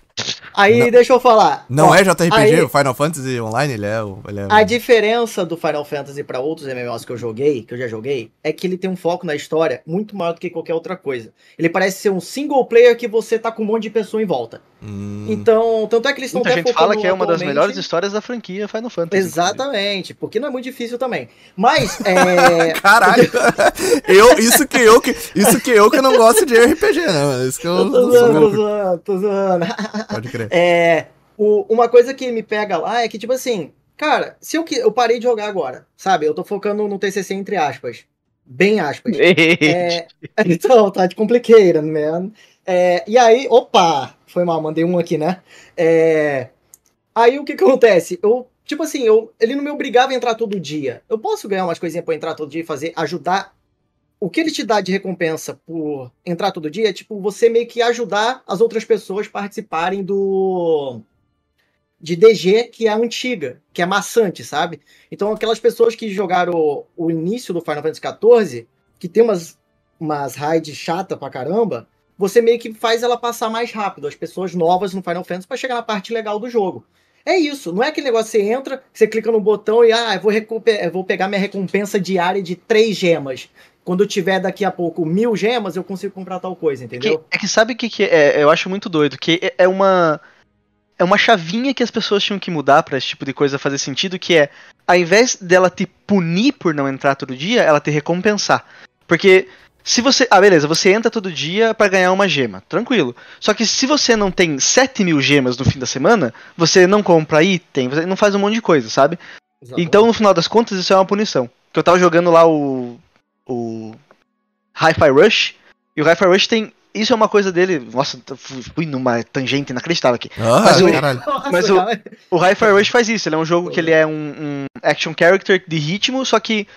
Aí, Não. deixa eu falar. Não Ó, é JRPG, aí- o Final Fantasy Online, ele é o. Ele é A diferença do Final Fantasy pra outros MMOs que eu joguei, que eu já joguei, é que ele tem um foco na história muito maior do que qualquer outra coisa. Ele parece ser um single player que você tá com um monte de pessoa em volta. Hum, Então, tanto é que eles estão até gente fala que é uma das melhores histórias da franquia Final Fantasy. Exatamente, porque não é muito difícil também. Mas, é. <laughs> Caralho! <laughs> eu, isso que eu que. Isso que eu que não gosto de RPG, né? mano? Isso que eu Eu tô zoando, tô zoando. <laughs> Pode crer. <laughs> É, o- uma coisa que me pega lá é que, tipo assim, cara, se eu, que- eu parei de jogar agora, sabe? Eu tô focando no TCC entre aspas. Bem aspas. É, <laughs> então, tá de complicated, man. É, e aí, opa, foi mal, mandei um aqui, né? É, aí o que que acontece? Eu, tipo assim, eu, ele não me obrigava a entrar todo dia. Eu posso ganhar umas coisinhas pra entrar todo dia e fazer, ajudar. O que ele te dá de recompensa por entrar todo dia é, tipo, você meio que ajudar as outras pessoas participarem do. De DG, que é antiga, que é maçante, sabe? Então, aquelas pessoas que jogaram o, início do Final Fantasy XIV, que tem umas, umas raids chata pra caramba, você meio que faz ela passar mais rápido, as pessoas novas no Final Fantasy, pra chegar na parte legal do jogo. É isso, não é aquele negócio que você entra, você clica no botão e, ah, eu vou, eu vou pegar minha recompensa diária de três gemas. Quando eu tiver daqui a pouco mil gemas, eu consigo comprar tal coisa, entendeu? Que- é que sabe o que, que é? Eu acho muito doido, que é- é uma. É uma chavinha que as pessoas tinham que mudar pra esse tipo de coisa fazer sentido, que é, ao invés dela te punir por não entrar todo dia, ela te recompensar. Porque se você. Ah, beleza, você entra todo dia pra ganhar uma gema, tranquilo. Só que se você não tem 7 mil gemas no fim da semana, você não compra item, você não faz um monte de coisa, sabe? Então, no final das contas, isso é uma punição. Que eu tava jogando lá o. O. Hi-Fi Rush. E o Hi-Fi Rush tem. Isso é uma coisa dele. Nossa, fui fui numa tangente inacreditável aqui. Ah, Mas o- caralho. Mas o-. O Hi-Fi Rush faz isso. Ele é um jogo que ele é um, um action character de ritmo, só que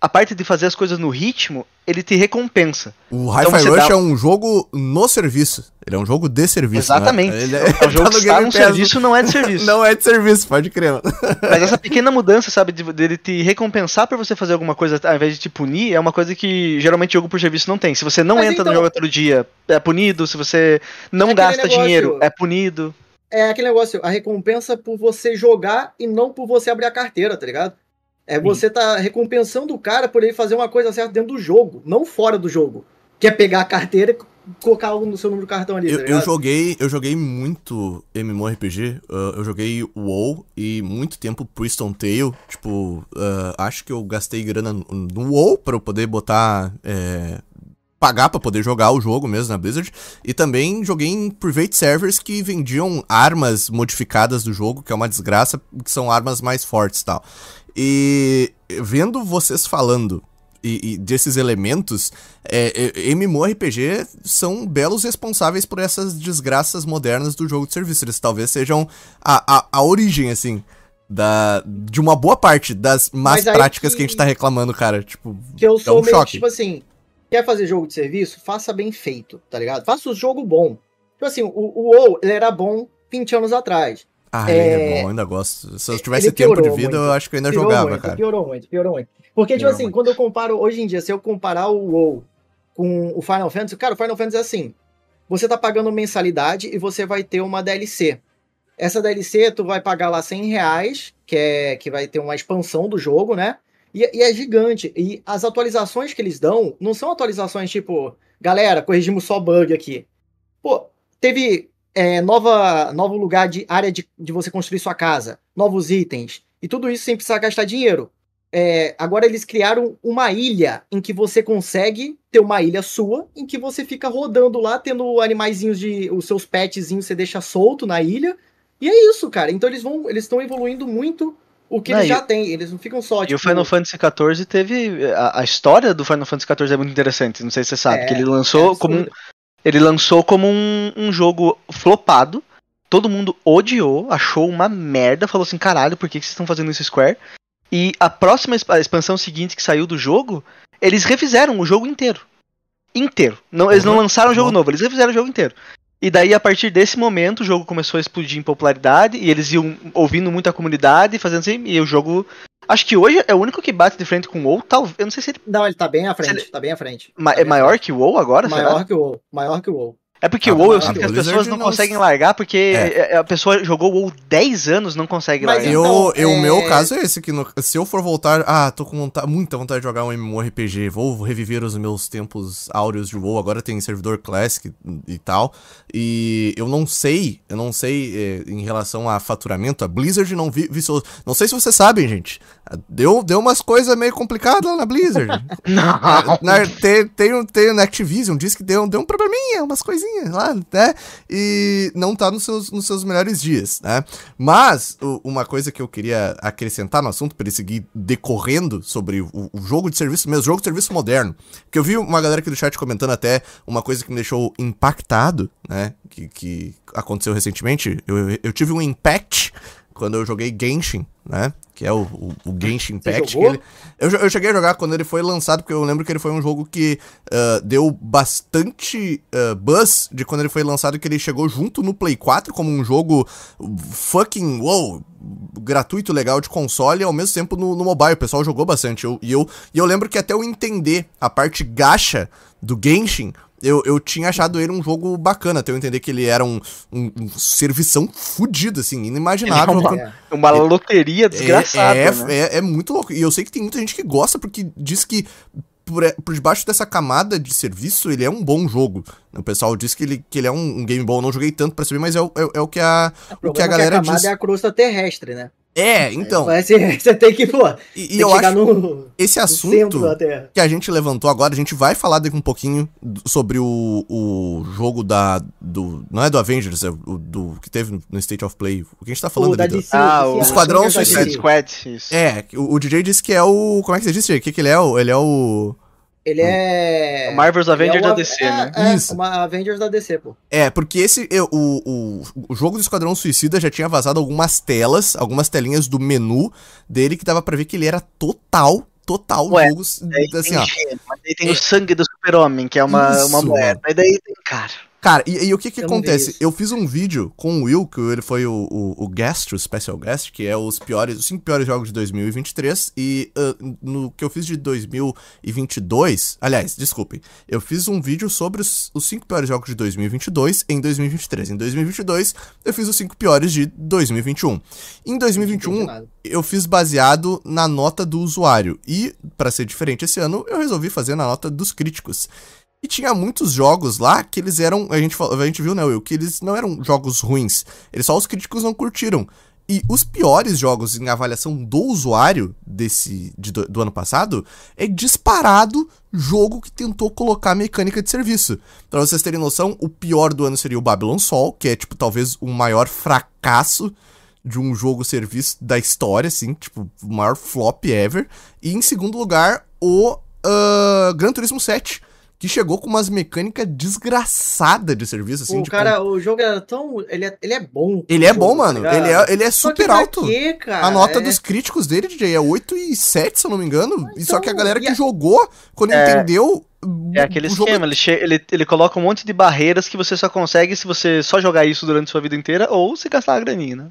a parte de fazer as coisas no ritmo, ele te recompensa. O Então Hi-Fi você Rush dá- é um jogo no serviço. Ele é um jogo de serviço. Exatamente. Né? Ele É um <laughs> jogo tá que no está Pass. serviço, não é de serviço. <laughs> Não é de serviço, pode crer, mano. <laughs> Mas essa pequena mudança, sabe, de- dele te recompensar por você fazer alguma coisa ao invés de te punir, é uma coisa que geralmente jogo por serviço não tem. Se você não Mas entra então- no jogo todo dia, é punido. Se você não É gasta negócio- dinheiro, é punido. É aquele negócio, a recompensa por você jogar e não por você abrir a carteira, tá ligado? É você tá recompensando o cara por ele fazer uma coisa certa dentro do jogo, não fora do jogo. Que é pegar a carteira e colocar algo no seu número de cartão ali, Eu, tá eu joguei, eu joguei muito MMORPG. uh, eu joguei WoW e muito tempo Priston Tale. Tipo, uh, acho que eu gastei grana no, no WoW pra eu poder botar. é, pagar pra poder jogar o jogo mesmo na Blizzard. E também joguei em private servers que vendiam armas modificadas do jogo, que é uma desgraça, que são armas mais fortes e tal. E vendo vocês falando e, e desses elementos, é, é, MMORPG são belos responsáveis por essas desgraças modernas do jogo de serviço. Eles talvez sejam a, a, a origem, assim, da, de uma boa parte das más práticas que- que a gente tá reclamando, cara. Tipo, Que eu sou um meio choque. tipo assim, quer fazer jogo de serviço? Faça bem feito, tá ligado? Faça o jogo bom. Tipo assim, o, o WoW, ele era bom 20 anos atrás. Ah, ele é É, bom, eu ainda gosto. Se eu tivesse ele tempo de vida, muito. eu acho que eu ainda Piorou jogava, muito, cara. Piorou muito, piorou muito. Porque, tipo Piorou assim, muito. quando eu comparo, hoje em dia, se eu comparar o WoW com o Final Fantasy, cara, o Final Fantasy é assim, você tá pagando mensalidade e você vai ter uma DLC. Essa DLC, tu vai pagar lá 100 reais, que, é, que vai ter uma expansão do jogo, né? E, e é gigante. E as atualizações que eles dão não são atualizações tipo, galera, corrigimos só bug aqui. Pô, teve é, nova, novo lugar de área de, de você construir sua casa, novos itens, e tudo isso sem precisar gastar dinheiro. É, agora eles criaram uma ilha em que você consegue ter uma ilha sua, em que você fica rodando lá, tendo animaizinhos de. os seus petzinhos você deixa solto na ilha. E é isso, cara. Então eles vão. Eles estão evoluindo muito o que Não, eles já têm. Eles não ficam só, tipo, E o Final Fantasy XIV teve. A, a história do Final Fantasy XIV é muito interessante, não sei se você sabe. É, que ele é lançou como um. Ele lançou como um, um jogo flopado. Todo mundo odiou, achou uma merda, falou assim, caralho, por que, que vocês estão fazendo isso Square? E a próxima a expansão seguinte que saiu do jogo, eles refizeram o jogo inteiro. Inteiro. Não, eles não Porra, lançaram o jogo bom. novo, eles refizeram o jogo inteiro. E daí, a partir desse momento, o jogo começou a explodir em popularidade, e eles iam ouvindo muito a comunidade, fazendo assim, e o jogo. Acho que hoje é o único que bate de frente com o WoW, talvez. Eu não sei se ele Não, ele tá bem à frente. Ele- Tá bem à frente. ma- Tá é maior frente. que o WoW agora, será? Maior que o WoW. Maior que o WoW. É porque Ah, o WoW eu sinto que as pessoas não não- conseguem largar porque É. a pessoa jogou o WoW 10 anos não consegue Mas largar. Eu, Então, eu, o é- meu caso é esse, que no- se eu for voltar, ah, tô com vonta- muita vontade de jogar um MMORPG, vou reviver os meus tempos áureos de WoW, agora tem servidor Classic e tal, e eu não sei, eu não sei eh, em relação a faturamento, a Blizzard não vi, vi não sei se vocês sabem, gente, deu, deu umas coisas meio complicadas lá na Blizzard. <laughs> Não. Na- tem, tem, um- tem na Activision, diz que deu, deu um probleminha, umas coisinhas lá, né? E não tá nos seus, nos seus melhores dias, né? Mas, o- uma coisa que eu queria acrescentar no assunto, pra ele seguir decorrendo sobre o, o jogo de serviço, mesmo jogo de serviço moderno. Que eu vi uma galera aqui do chat comentando até uma coisa que me deixou impactado, né? Que, que aconteceu recentemente. Eu, eu tive um impact quando eu joguei Genshin, né? Que é o, o, o Genshin Impact. ele- eu, eu cheguei a jogar quando ele foi lançado, porque eu lembro que ele foi um jogo que ah, deu bastante ah, buzz de quando ele foi lançado, que ele chegou junto no Play 4 como um jogo fucking, wow, gratuito, legal de console, e ao mesmo tempo no, no mobile. O pessoal jogou bastante. Eu- e, eu, e eu lembro que até eu entender a parte gacha do Genshin, eu, eu tinha achado ele um jogo bacana, até eu entender que ele era um, um, um servição fudido, assim, inimaginável. Ele é Quando- <laughs> É. Uma loteria desgraçada. é, né? é, é muito louco. E eu sei que tem muita gente que gosta, porque diz que por, por debaixo dessa camada de serviço, ele é um bom jogo. O pessoal diz que ele, que ele é um, um game bom. Eu não joguei tanto pra saber, mas é, o- é, o- é o que a, O o que a é galera a camada diz. é a crosta terrestre, né? É, então. Mas <laughs> Você, você tem que, pô, E, e eu acho no, esse assunto da que a gente levantou agora, a gente vai falar daqui um pouquinho sobre o, o jogo da. Do, não é do Avengers, é o do que teve no State of Play. O que a gente tá falando O da ali? do- DC, Ah, o Esquadrão da Suicide. Squad. É, o, o DJ disse que é o. Como é que você disse, DJ? O que, que ele é? O- Ele é o. Ele é. O Marvel's ele Avengers é da DC, é, né? É, Isso. uma Avengers da DC, pô. É, porque esse. o, o, o jogo do Esquadrão Suicida já tinha vazado algumas telas, algumas telinhas do menu dele que dava pra ver que ele era total, total Ué, jogo. Daí Assim, tem ó. gênio, mas daí tem o sangue do super-homem, que é uma, Isso, uma moeda. E daí tem, cara. Cara, e, e o que que Eu acontece? Eu fiz um vídeo com o Will, que ele foi o, o, o guest, o special guest, que é os piores, os cinco piores jogos de 2023, e ah, no que eu fiz de 2022, aliás, desculpem, eu fiz um vídeo sobre os, os cinco piores jogos de 2022 em 2023. Em 2022, eu fiz os cinco piores de 2021. Em Não 2021, entendi nada. eu fiz baseado na nota do usuário. E, pra ser diferente esse ano, eu resolvi fazer na nota dos críticos. E tinha muitos jogos lá que eles eram. A gente, a gente viu, né, Will? Que eles não eram jogos ruins. Eles só os críticos não curtiram. E os piores jogos em avaliação do usuário desse de- do, do ano passado é disparado jogo que tentou colocar mecânica de serviço. Pra vocês terem noção, o pior do ano seria o Babylon Sol, que é, tipo, talvez o maior fracasso de um jogo serviço da história, assim, tipo, o maior flop ever. E em segundo lugar, o ah, Gran Turismo 7, que chegou com umas mecânicas desgraçadas de serviço, assim, o tipo, cara, o jogo era tão. Ele é, ele é bom. ele é jogo, bom, tá mano. ele é, ele é super alto. quê, cara? A nota É- dos críticos dele, DJ, é 8 e 7, se eu não me engano. e só que a então, galera que a- jogou, quando É- entendeu. É aquele o jogo esquema, ele, che- ele, ele coloca um monte de barreiras que você só consegue se você só jogar isso durante sua vida inteira ou se gastar a graninha, né?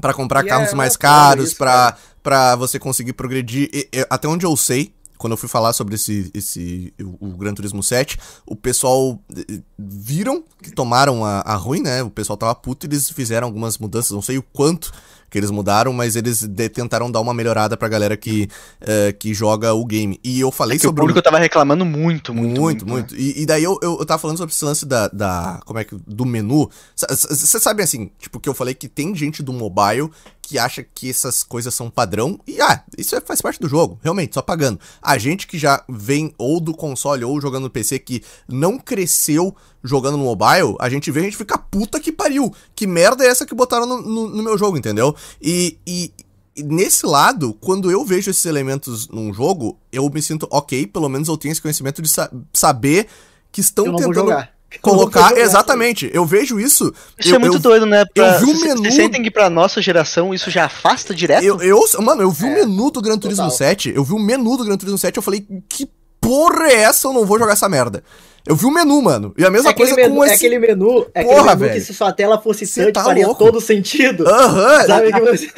Pra comprar E carros é mais foda caros, isso, pra, cara. pra você conseguir progredir. E- e- até onde eu sei, quando eu fui falar sobre esse, esse o, o Gran Turismo 7, o pessoal eh, viram que tomaram a, a ruim, né? O pessoal tava puto e eles fizeram algumas mudanças, não sei o quanto que eles mudaram, mas eles de- tentaram dar uma melhorada pra galera que, eh, que joga o game. E eu falei É sobre o- público tava reclamando muito, muito, muito, muito. né? muito. E, e daí eu, eu, eu tava falando sobre esse lance da, da. Como é que. Do menu. Você sabe assim, tipo, que eu falei que tem gente do mobile que acha que essas coisas são padrão. E ah, isso é- faz parte do jogo, realmente, só pagando. A gente que já vem ou do console ou jogando no PC que não cresceu jogando no mobile, a gente vê, a gente fica puta que pariu. Que merda é essa que botaram no, no, no meu jogo, entendeu? E. e e nesse lado, quando eu vejo esses elementos num jogo, eu me sinto ok, pelo menos eu tenho esse conhecimento de sa- saber que estão Eu tentando <laughs> colocar. <laughs> exatamente, eu vejo isso. Isso eu, é muito eu, doido, né? Pra, eu vi o cê- menu- Vocês sentem que pra nossa geração isso já afasta direto? Eu, eu, mano, eu vi o É, menu do Gran Turismo total. 7. Eu vi o menu do Gran Turismo 7. Eu falei, que porra é essa? Eu não vou jogar essa merda. Eu vi o menu, mano. E a mesma É coisa menu, com é esse. aquele menu, é Porra, aquele menu velho. que se sua tela fosse Cê touch tá faria louco. todo sentido. Aham, <laughs> Sabe que você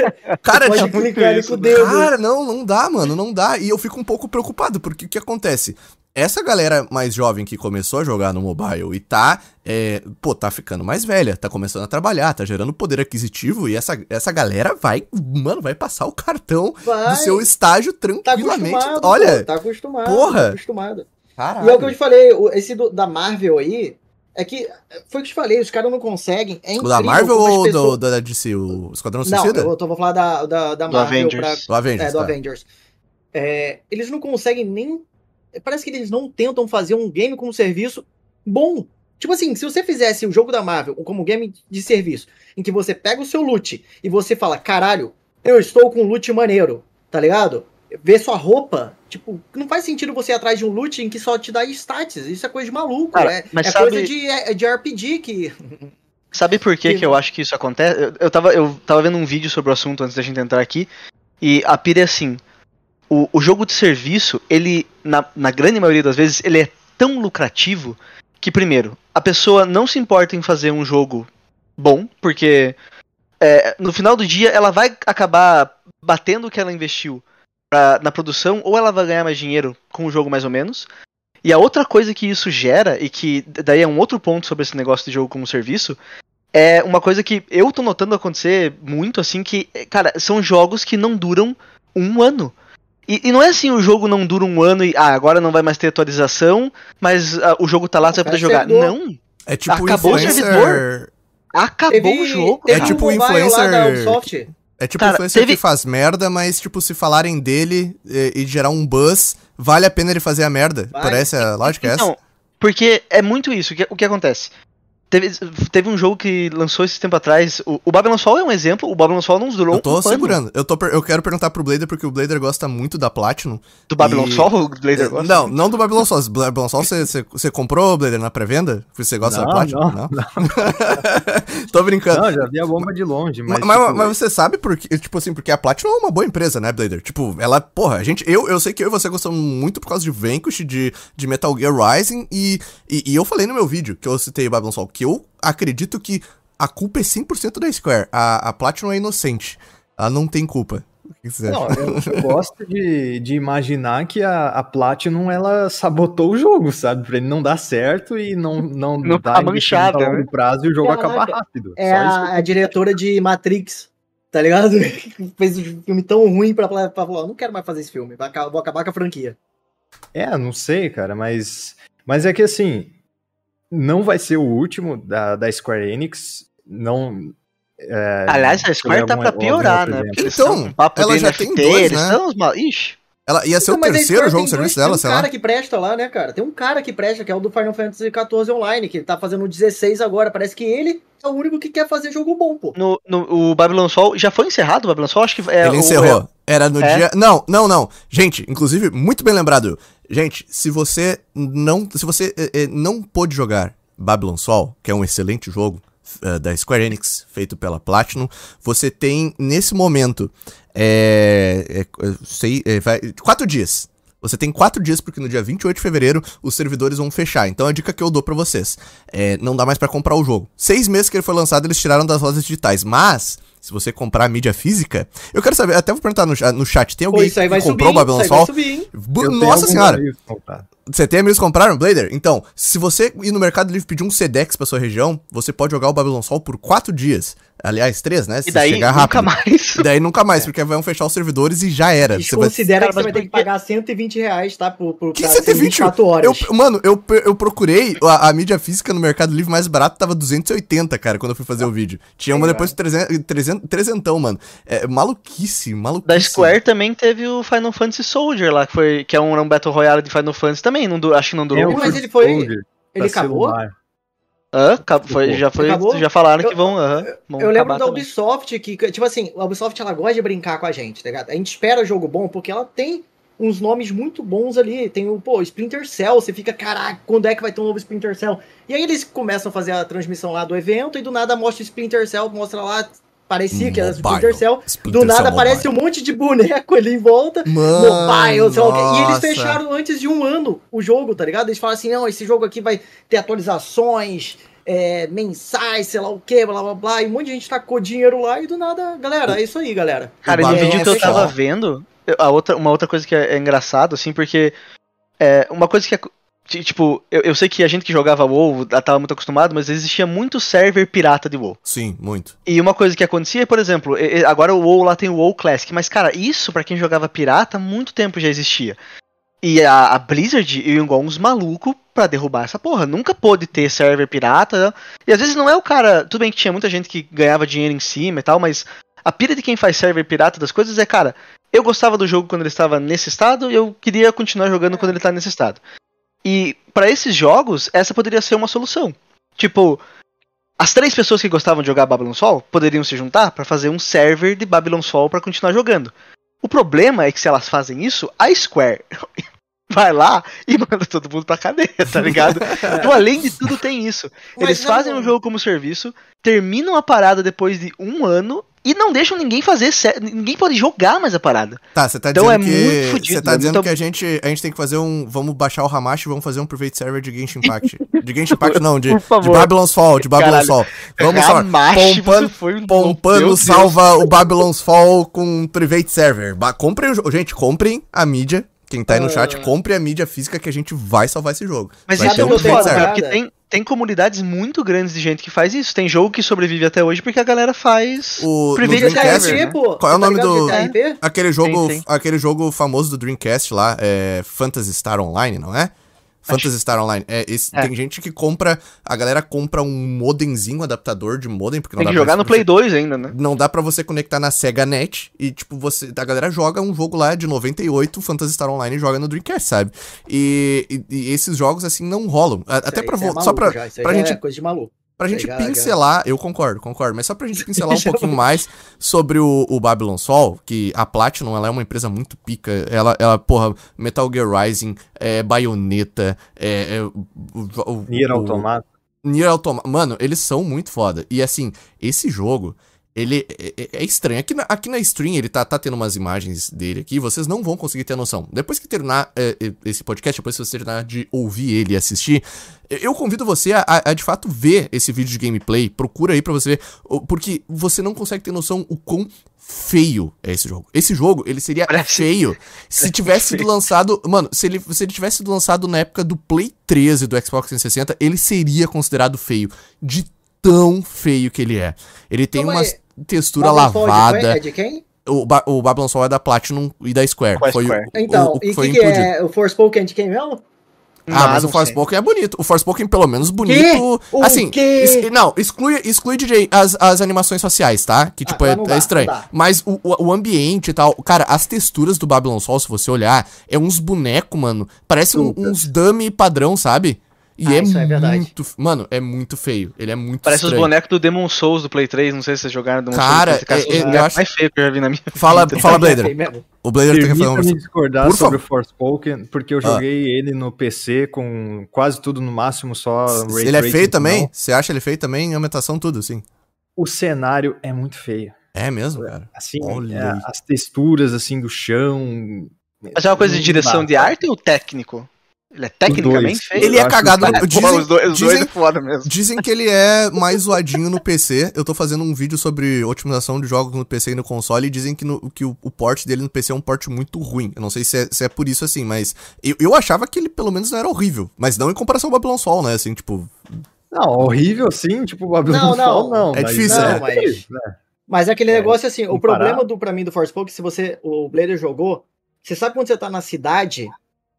cara, pode tipo, clicar ali com o isso, dedo. Cara, não, não dá, mano, não dá. E eu fico um pouco preocupado, porque o que acontece? Essa galera mais jovem que começou a jogar no mobile e tá, é, pô, tá ficando mais velha, tá começando a trabalhar, tá gerando poder aquisitivo e essa, essa galera vai, mano, vai passar o cartão Vai. do seu estágio Tá tranquilamente. acostumado, Olha, pô, tá acostumado. porra. Tá acostumado. caralho. E é o que eu te falei, esse do- da Marvel aí, é que, foi o que eu te falei, os caras não conseguem. É o da Marvel ou pessoas- do, da DC? O Esquadrão Não, Suicida? eu tô, vou falar da, da, da Do Marvel Avengers. Do Avengers, É, do tá. Avengers. É, eles não conseguem nem. Parece que eles não tentam fazer um game como serviço bom. Tipo assim, se você fizesse o jogo da Marvel como game de serviço, em que você pega o seu loot e você fala, caralho, eu estou com um loot maneiro, tá ligado? Vê sua roupa, tipo, não faz sentido você ir atrás de um loot em que só te dá stats. Isso é coisa de maluco. Cara, é é sabe- coisa de, é de RPG que. <laughs> Sabe por que, Que- que eu acho que isso acontece? Eu, eu, tava, eu tava vendo um vídeo sobre o assunto antes da gente entrar aqui. E a pira é assim: o, o jogo de serviço, ele, na, na grande maioria das vezes, ele é tão lucrativo que, primeiro, a pessoa não se importa em fazer um jogo bom, porque é, no final do dia ela vai acabar batendo o que ela investiu pra- na produção, ou ela vai ganhar mais dinheiro com o jogo mais ou menos. E a outra coisa que isso gera, e que daí é um outro ponto sobre esse negócio de jogo como serviço, é uma coisa que eu tô notando acontecer muito, assim, que, cara, são jogos que não duram um ano. E, e não é assim, o jogo não dura um ano e, ah, agora não vai mais ter atualização, mas ah, o jogo tá lá, você vai poder o jogar. Não, É tipo Acabou o influencer. servidor. acabou o jogo, É teve tipo um influencer- lá da Ubisoft. É tipo Cara, influencer teve- que faz merda, mas, tipo, se falarem dele e, e gerar um buzz, vale a pena ele fazer a merda. Vai. Parece a lógica é essa? Então, porque é muito isso. O que, o que acontece? Teve, teve um jogo que lançou esse tempo atrás. O, o Babylon Fall é um exemplo. O Babylon Fall não durou Eu tô um segurando. Eu, tô, eu quero perguntar pro Blader, porque o Blader gosta muito da Platinum. Do Babylon E- Fall, o Blazer gosta? Não, não do Babylon Sol. Babylon Sol você, comprou, Blader, na pré-venda? Porque você gosta da Não, Platinum? não, <laughs> tô brincando. Não, já vi a bomba de longe, mas. Mas, tipo, mas você sabe porque, tipo assim, porque a Platinum é uma boa empresa, né, Blader? Tipo, ela, porra, a gente, eu, eu sei que eu e você gostamos muito por causa de Vanquish, de, de Metal Gear Rising, e, e, e eu falei no meu vídeo, que eu citei Babylon Sol, que eu acredito que a culpa é 100% da Square. A, a Platinum é inocente. Ela não tem culpa. O que você Não, acha? eu, eu <laughs> gosto de, de imaginar que a, a Platinum ela sabotou o jogo, sabe? Pra ele não dar certo e não, não, Não dar tá investimento manchada, a longo né? prazo e o jogo acabar rápido. É Só isso. a, a diretora de Matrix, tá ligado? <laughs> Fez um filme tão ruim pra, pra falar, não quero mais fazer esse filme, vou acabar com a franquia. É, não sei, cara, mas. Mas é que assim. Não vai ser o último da, da Square Enix. Não. é, Aliás, a Square tá algum- pra piorar, né? Porque Então, um ela de já NFT, tem dois, eles né? são os mal... Ixi, Ela ia ser Não, o terceiro jogo tem serviço dois- dela, tem um sei cara lá. que presta lá, né, cara? Tem um cara que presta, que é o do Final Fantasy XIV Online, que ele tá fazendo o 16 agora. Parece que ele é o único que quer fazer jogo bom, pô. no, no, o Babylon Sol já foi encerrado o Babylon Sol? Acho que é, Ele o- encerrou. Era no É? dia. Não, não, não. Gente, inclusive, muito bem lembrado. Gente, se você não. Se você eh, eh, não pôde jogar Babylon Sol, que é um excelente jogo eh, da Square Enix, feito pela Platinum, você tem nesse momento. É, é, sei, é, vai, quatro dias. Você tem quatro dias, porque no dia 28 de fevereiro os servidores vão fechar. Então a dica que eu dou pra vocês é não dá mais pra comprar o jogo. Seis meses que ele foi lançado, eles tiraram das lojas digitais. Mas, se você comprar a mídia física, eu quero saber, até vou perguntar no, no chat, tem Pô, alguém aí que comprou subir, o Babylon Sol? subir, Nossa senhora! Você tem amigos que compraram, Blader? Então, se você ir no Mercado Livre pedir um Sedex pra sua região, você pode jogar o Babylon Sol por quatro dias. Aliás, três, né? E daí nunca rápido. mais. E daí nunca mais, porque vão fechar os servidores e já era. Você vai... Desconsidera Cara, que você vai ter que pagar 120 reais, tá? Por, por, Que pra ser 120? 24 horas. Eu, mano, eu, eu procurei a, a mídia física no Mercado Livre mais barato, tava 280, cara, quando eu fui fazer o vídeo. Tinha uma depois de 300, 300, 300 mano. É maluquice, maluquice. Da Square também teve o Final Fantasy Soldier lá, que, foi, que é um, um Battle Royale de Final Fantasy também. Não, acho que não durou. O Mas ele foi- Soldier Ele acabou? celular. Hã? Acab- foi- já, foi, Acabou? já falaram que Eu- vão. aham, vão Eu lembro da também. Ubisoft que, tipo assim, a Ubisoft ela gosta de brincar com a gente, tá ligado? A gente espera jogo bom porque ela tem uns nomes muito bons ali. Tem o, pô, Splinter Cell, você fica, caraca, quando é que vai ter um novo Splinter Cell? E aí eles começam a fazer a transmissão lá do evento e do nada mostra o Splinter Cell, mostra lá, parecia que era Mobile. Splinter Cell. Splinter Do nada Cell aparece um monte de boneco ali em volta. Mano, mobile, sei lá o quê. E eles fecharam antes de um ano o jogo, tá ligado? Eles falaram assim: não, esse jogo aqui vai ter atualizações é, mensais, sei lá o que, blá blá blá. E um monte de gente tacou dinheiro lá e do nada, galera, é isso aí, galera. Cara, no vídeo que eu tava vendo, a outra, uma outra coisa que é, é engraçado, assim, porque É, uma coisa que. Ti- Tipo, eu, eu sei que a gente que jogava WoW tava muito acostumado, mas existia muito server pirata de WoW. Sim, muito. E uma coisa que acontecia, por exemplo, agora o WoW lá tem o WoW Classic, mas cara, isso pra quem jogava pirata, há muito tempo já existia. E a, a Blizzard ia igual uns malucos pra derrubar essa porra. Nunca pôde ter server pirata. né? E às vezes não é o cara. Tudo bem que tinha muita gente que ganhava dinheiro em cima e tal, mas a pira de quem faz server pirata das coisas é, cara, eu gostava do jogo quando ele estava nesse estado e eu queria continuar jogando quando ele tá nesse estado. E pra esses jogos, essa poderia ser uma solução. Tipo, as três pessoas que gostavam de jogar Babylon's Fall poderiam se juntar pra fazer um server de Babylon's Fall pra continuar jogando. O problema é que se elas fazem isso, a Square <laughs> vai lá e manda todo mundo pra cadeia, tá ligado? <laughs> então, além de tudo, tem isso. Mas Eles não- fazem o jogo como serviço, terminam a parada depois de um ano e não deixam ninguém fazer. Ninguém pode jogar mais a parada. Tá, você tá Então dizendo é que. muito fudido, Você tá é dizendo muito- que a gente, a gente tem que fazer um. Vamos baixar o Hamashi e vamos fazer um private server de Genshin Impact. <laughs> De Genshin Impact, não, de, de. Babylon's Fall, de Babylon's Caralho. Fall. Vamos só. Hamashi, Pompano, você foi um- Pompano salva o Babylon's Fall com um private server. Ba- comprem o. Gente, comprem a mídia. Quem tá aí no chat, compre a mídia física que a gente vai salvar esse jogo. Mas Vai tenho private foda, server. cara, porque tem, tem comunidades muito grandes de gente que faz isso. Tem jogo que sobrevive até hoje porque a galera faz O, Dreamcast, pô. Qual é o Tá nome do-? Aquele jogo, Sim, sim. aquele jogo famoso do Dreamcast lá, é Phantasy Star Online, não é? Phantasy Star Online. É, esse- É. Tem gente que compra, a galera compra um modemzinho, adaptador de modem, porque não Tem dá que jogar no você- Play 2 ainda, né? Não dá pra você conectar na Sega Net e, tipo, você. A galera joga um jogo lá de 98, Phantasy Star Online, e joga no Dreamcast, sabe? E, e- e esses jogos, assim, não rolam. Até vo- é só pra, já, pra já gente É coisa de maluco. Pra gente já- pincelar, eu concordo, concordo, mas só pra gente pincelar um <laughs> pouquinho mais sobre o, o Babylon Sol, que a Platinum, ela é uma empresa muito pica, ela, ela porra, Metal Gear Rising, é, Bayonetta, é, é, o, o, Nier Automata. Nier Automata, mano, eles são muito foda, e assim, esse jogo, ele é, é- é estranho, aqui na, aqui na stream ele tá, tá tendo umas imagens dele aqui, vocês não vão conseguir ter noção, depois que terminar é, é, esse podcast, depois que você terminar de ouvir ele e assistir, eu convido você a, a- a, de fato ver esse vídeo de gameplay. Procura aí pra você ver. Porque você não consegue ter noção o quão feio é esse jogo. Esse jogo, ele seria Parece- feio <laughs> se tivesse sido lançado. Mano, se ele, se ele tivesse sido lançado na época do Play 13 do Xbox 360, ele seria considerado feio. De tão feio que ele é. Ele tem Calma uma aí. Textura Babylon Fall lavada. É de quem? O, ba o Babylon Sol é da Platinum e da Square. A Foi o- Square. o, Então, o, e o foi que, que é? O Forspoken é de quem mesmo? Ah, mas não o. Forspoken é bonito. O Forspoken, pelo menos, bonito. O Assim, quê? es- não, exclui, exclui DJ, as, as animações faciais, tá? Que, Ah, tipo, tá, é, não é dá, estranho. dá. Mas o, o, o ambiente e tal. Cara, as texturas do Babylon Sol, se você olhar, é uns bonecos, mano. Parece um- uns dummy padrão, sabe? E Ah, é, isso é verdade. muito. Mano, é muito feio. Ele é muito Parece os estranho. bonecos do Demon Souls do Play 3. Não sei se vocês jogaram Demon Cara, Souls. do Play 3. é- Cara, é- os eu acho- mais feio que eu já vi na minha <laughs> Fala, vida. fala É Blader. feio mesmo. O Blader tem que fazer Permita-me uma. discordar Por sobre o favor. Forspoken, porque eu joguei ele no PC com quase tudo no máximo, só ray Ele é feio também? Você acha ele feio também? Aumentação, tudo, sim. O cenário é muito feio. É mesmo, cara. Assim, Olha é, as texturas assim do chão. Mas é uma coisa de direção de arte ou técnico? Ele é tecnicamente dois. feio? Ele é cagado. no- Pô, Dizem, os dois, os dois dizem- é foda mesmo. Dizem que ele é mais zoadinho no PC. Eu tô fazendo um vídeo sobre otimização de jogos no PC e no console e dizem que, no- que o, o port dele no PC é um port muito ruim. Eu não sei se é, se é por isso assim, mas eu, eu achava que ele pelo menos não era horrível. Mas não em comparação ao Babylon Sol, né? Assim, tipo. Não, horrível sim, tipo, o Babylon Não, não. Fall, não. É mas difícil, Não, né? mas- né? Mas é aquele É, negócio assim, o comparar. problema do, pra mim do Forspoken, se você, o Blader jogou, você sabe quando você tá na cidade,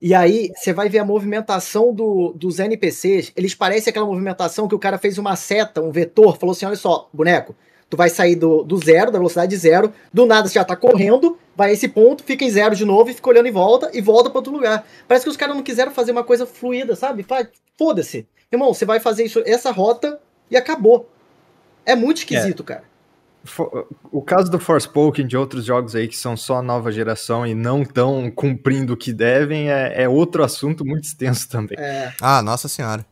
e aí você vai ver a movimentação do, dos NPCs, eles parecem aquela movimentação que o cara fez uma seta, um vetor, falou assim, olha só, boneco, tu vai sair do, do zero, da velocidade zero, do nada você já tá correndo, vai a esse ponto, fica em zero de novo e fica olhando em volta e volta pra outro lugar. Parece que os caras não quiseram fazer uma coisa fluida, sabe? Foda-se. Irmão, você vai fazer isso, essa rota e acabou. É muito esquisito, cara. O caso do Forspoken de outros jogos aí que são só nova geração e não estão cumprindo o que devem é, é outro assunto muito extenso também. É. Ah, nossa senhora.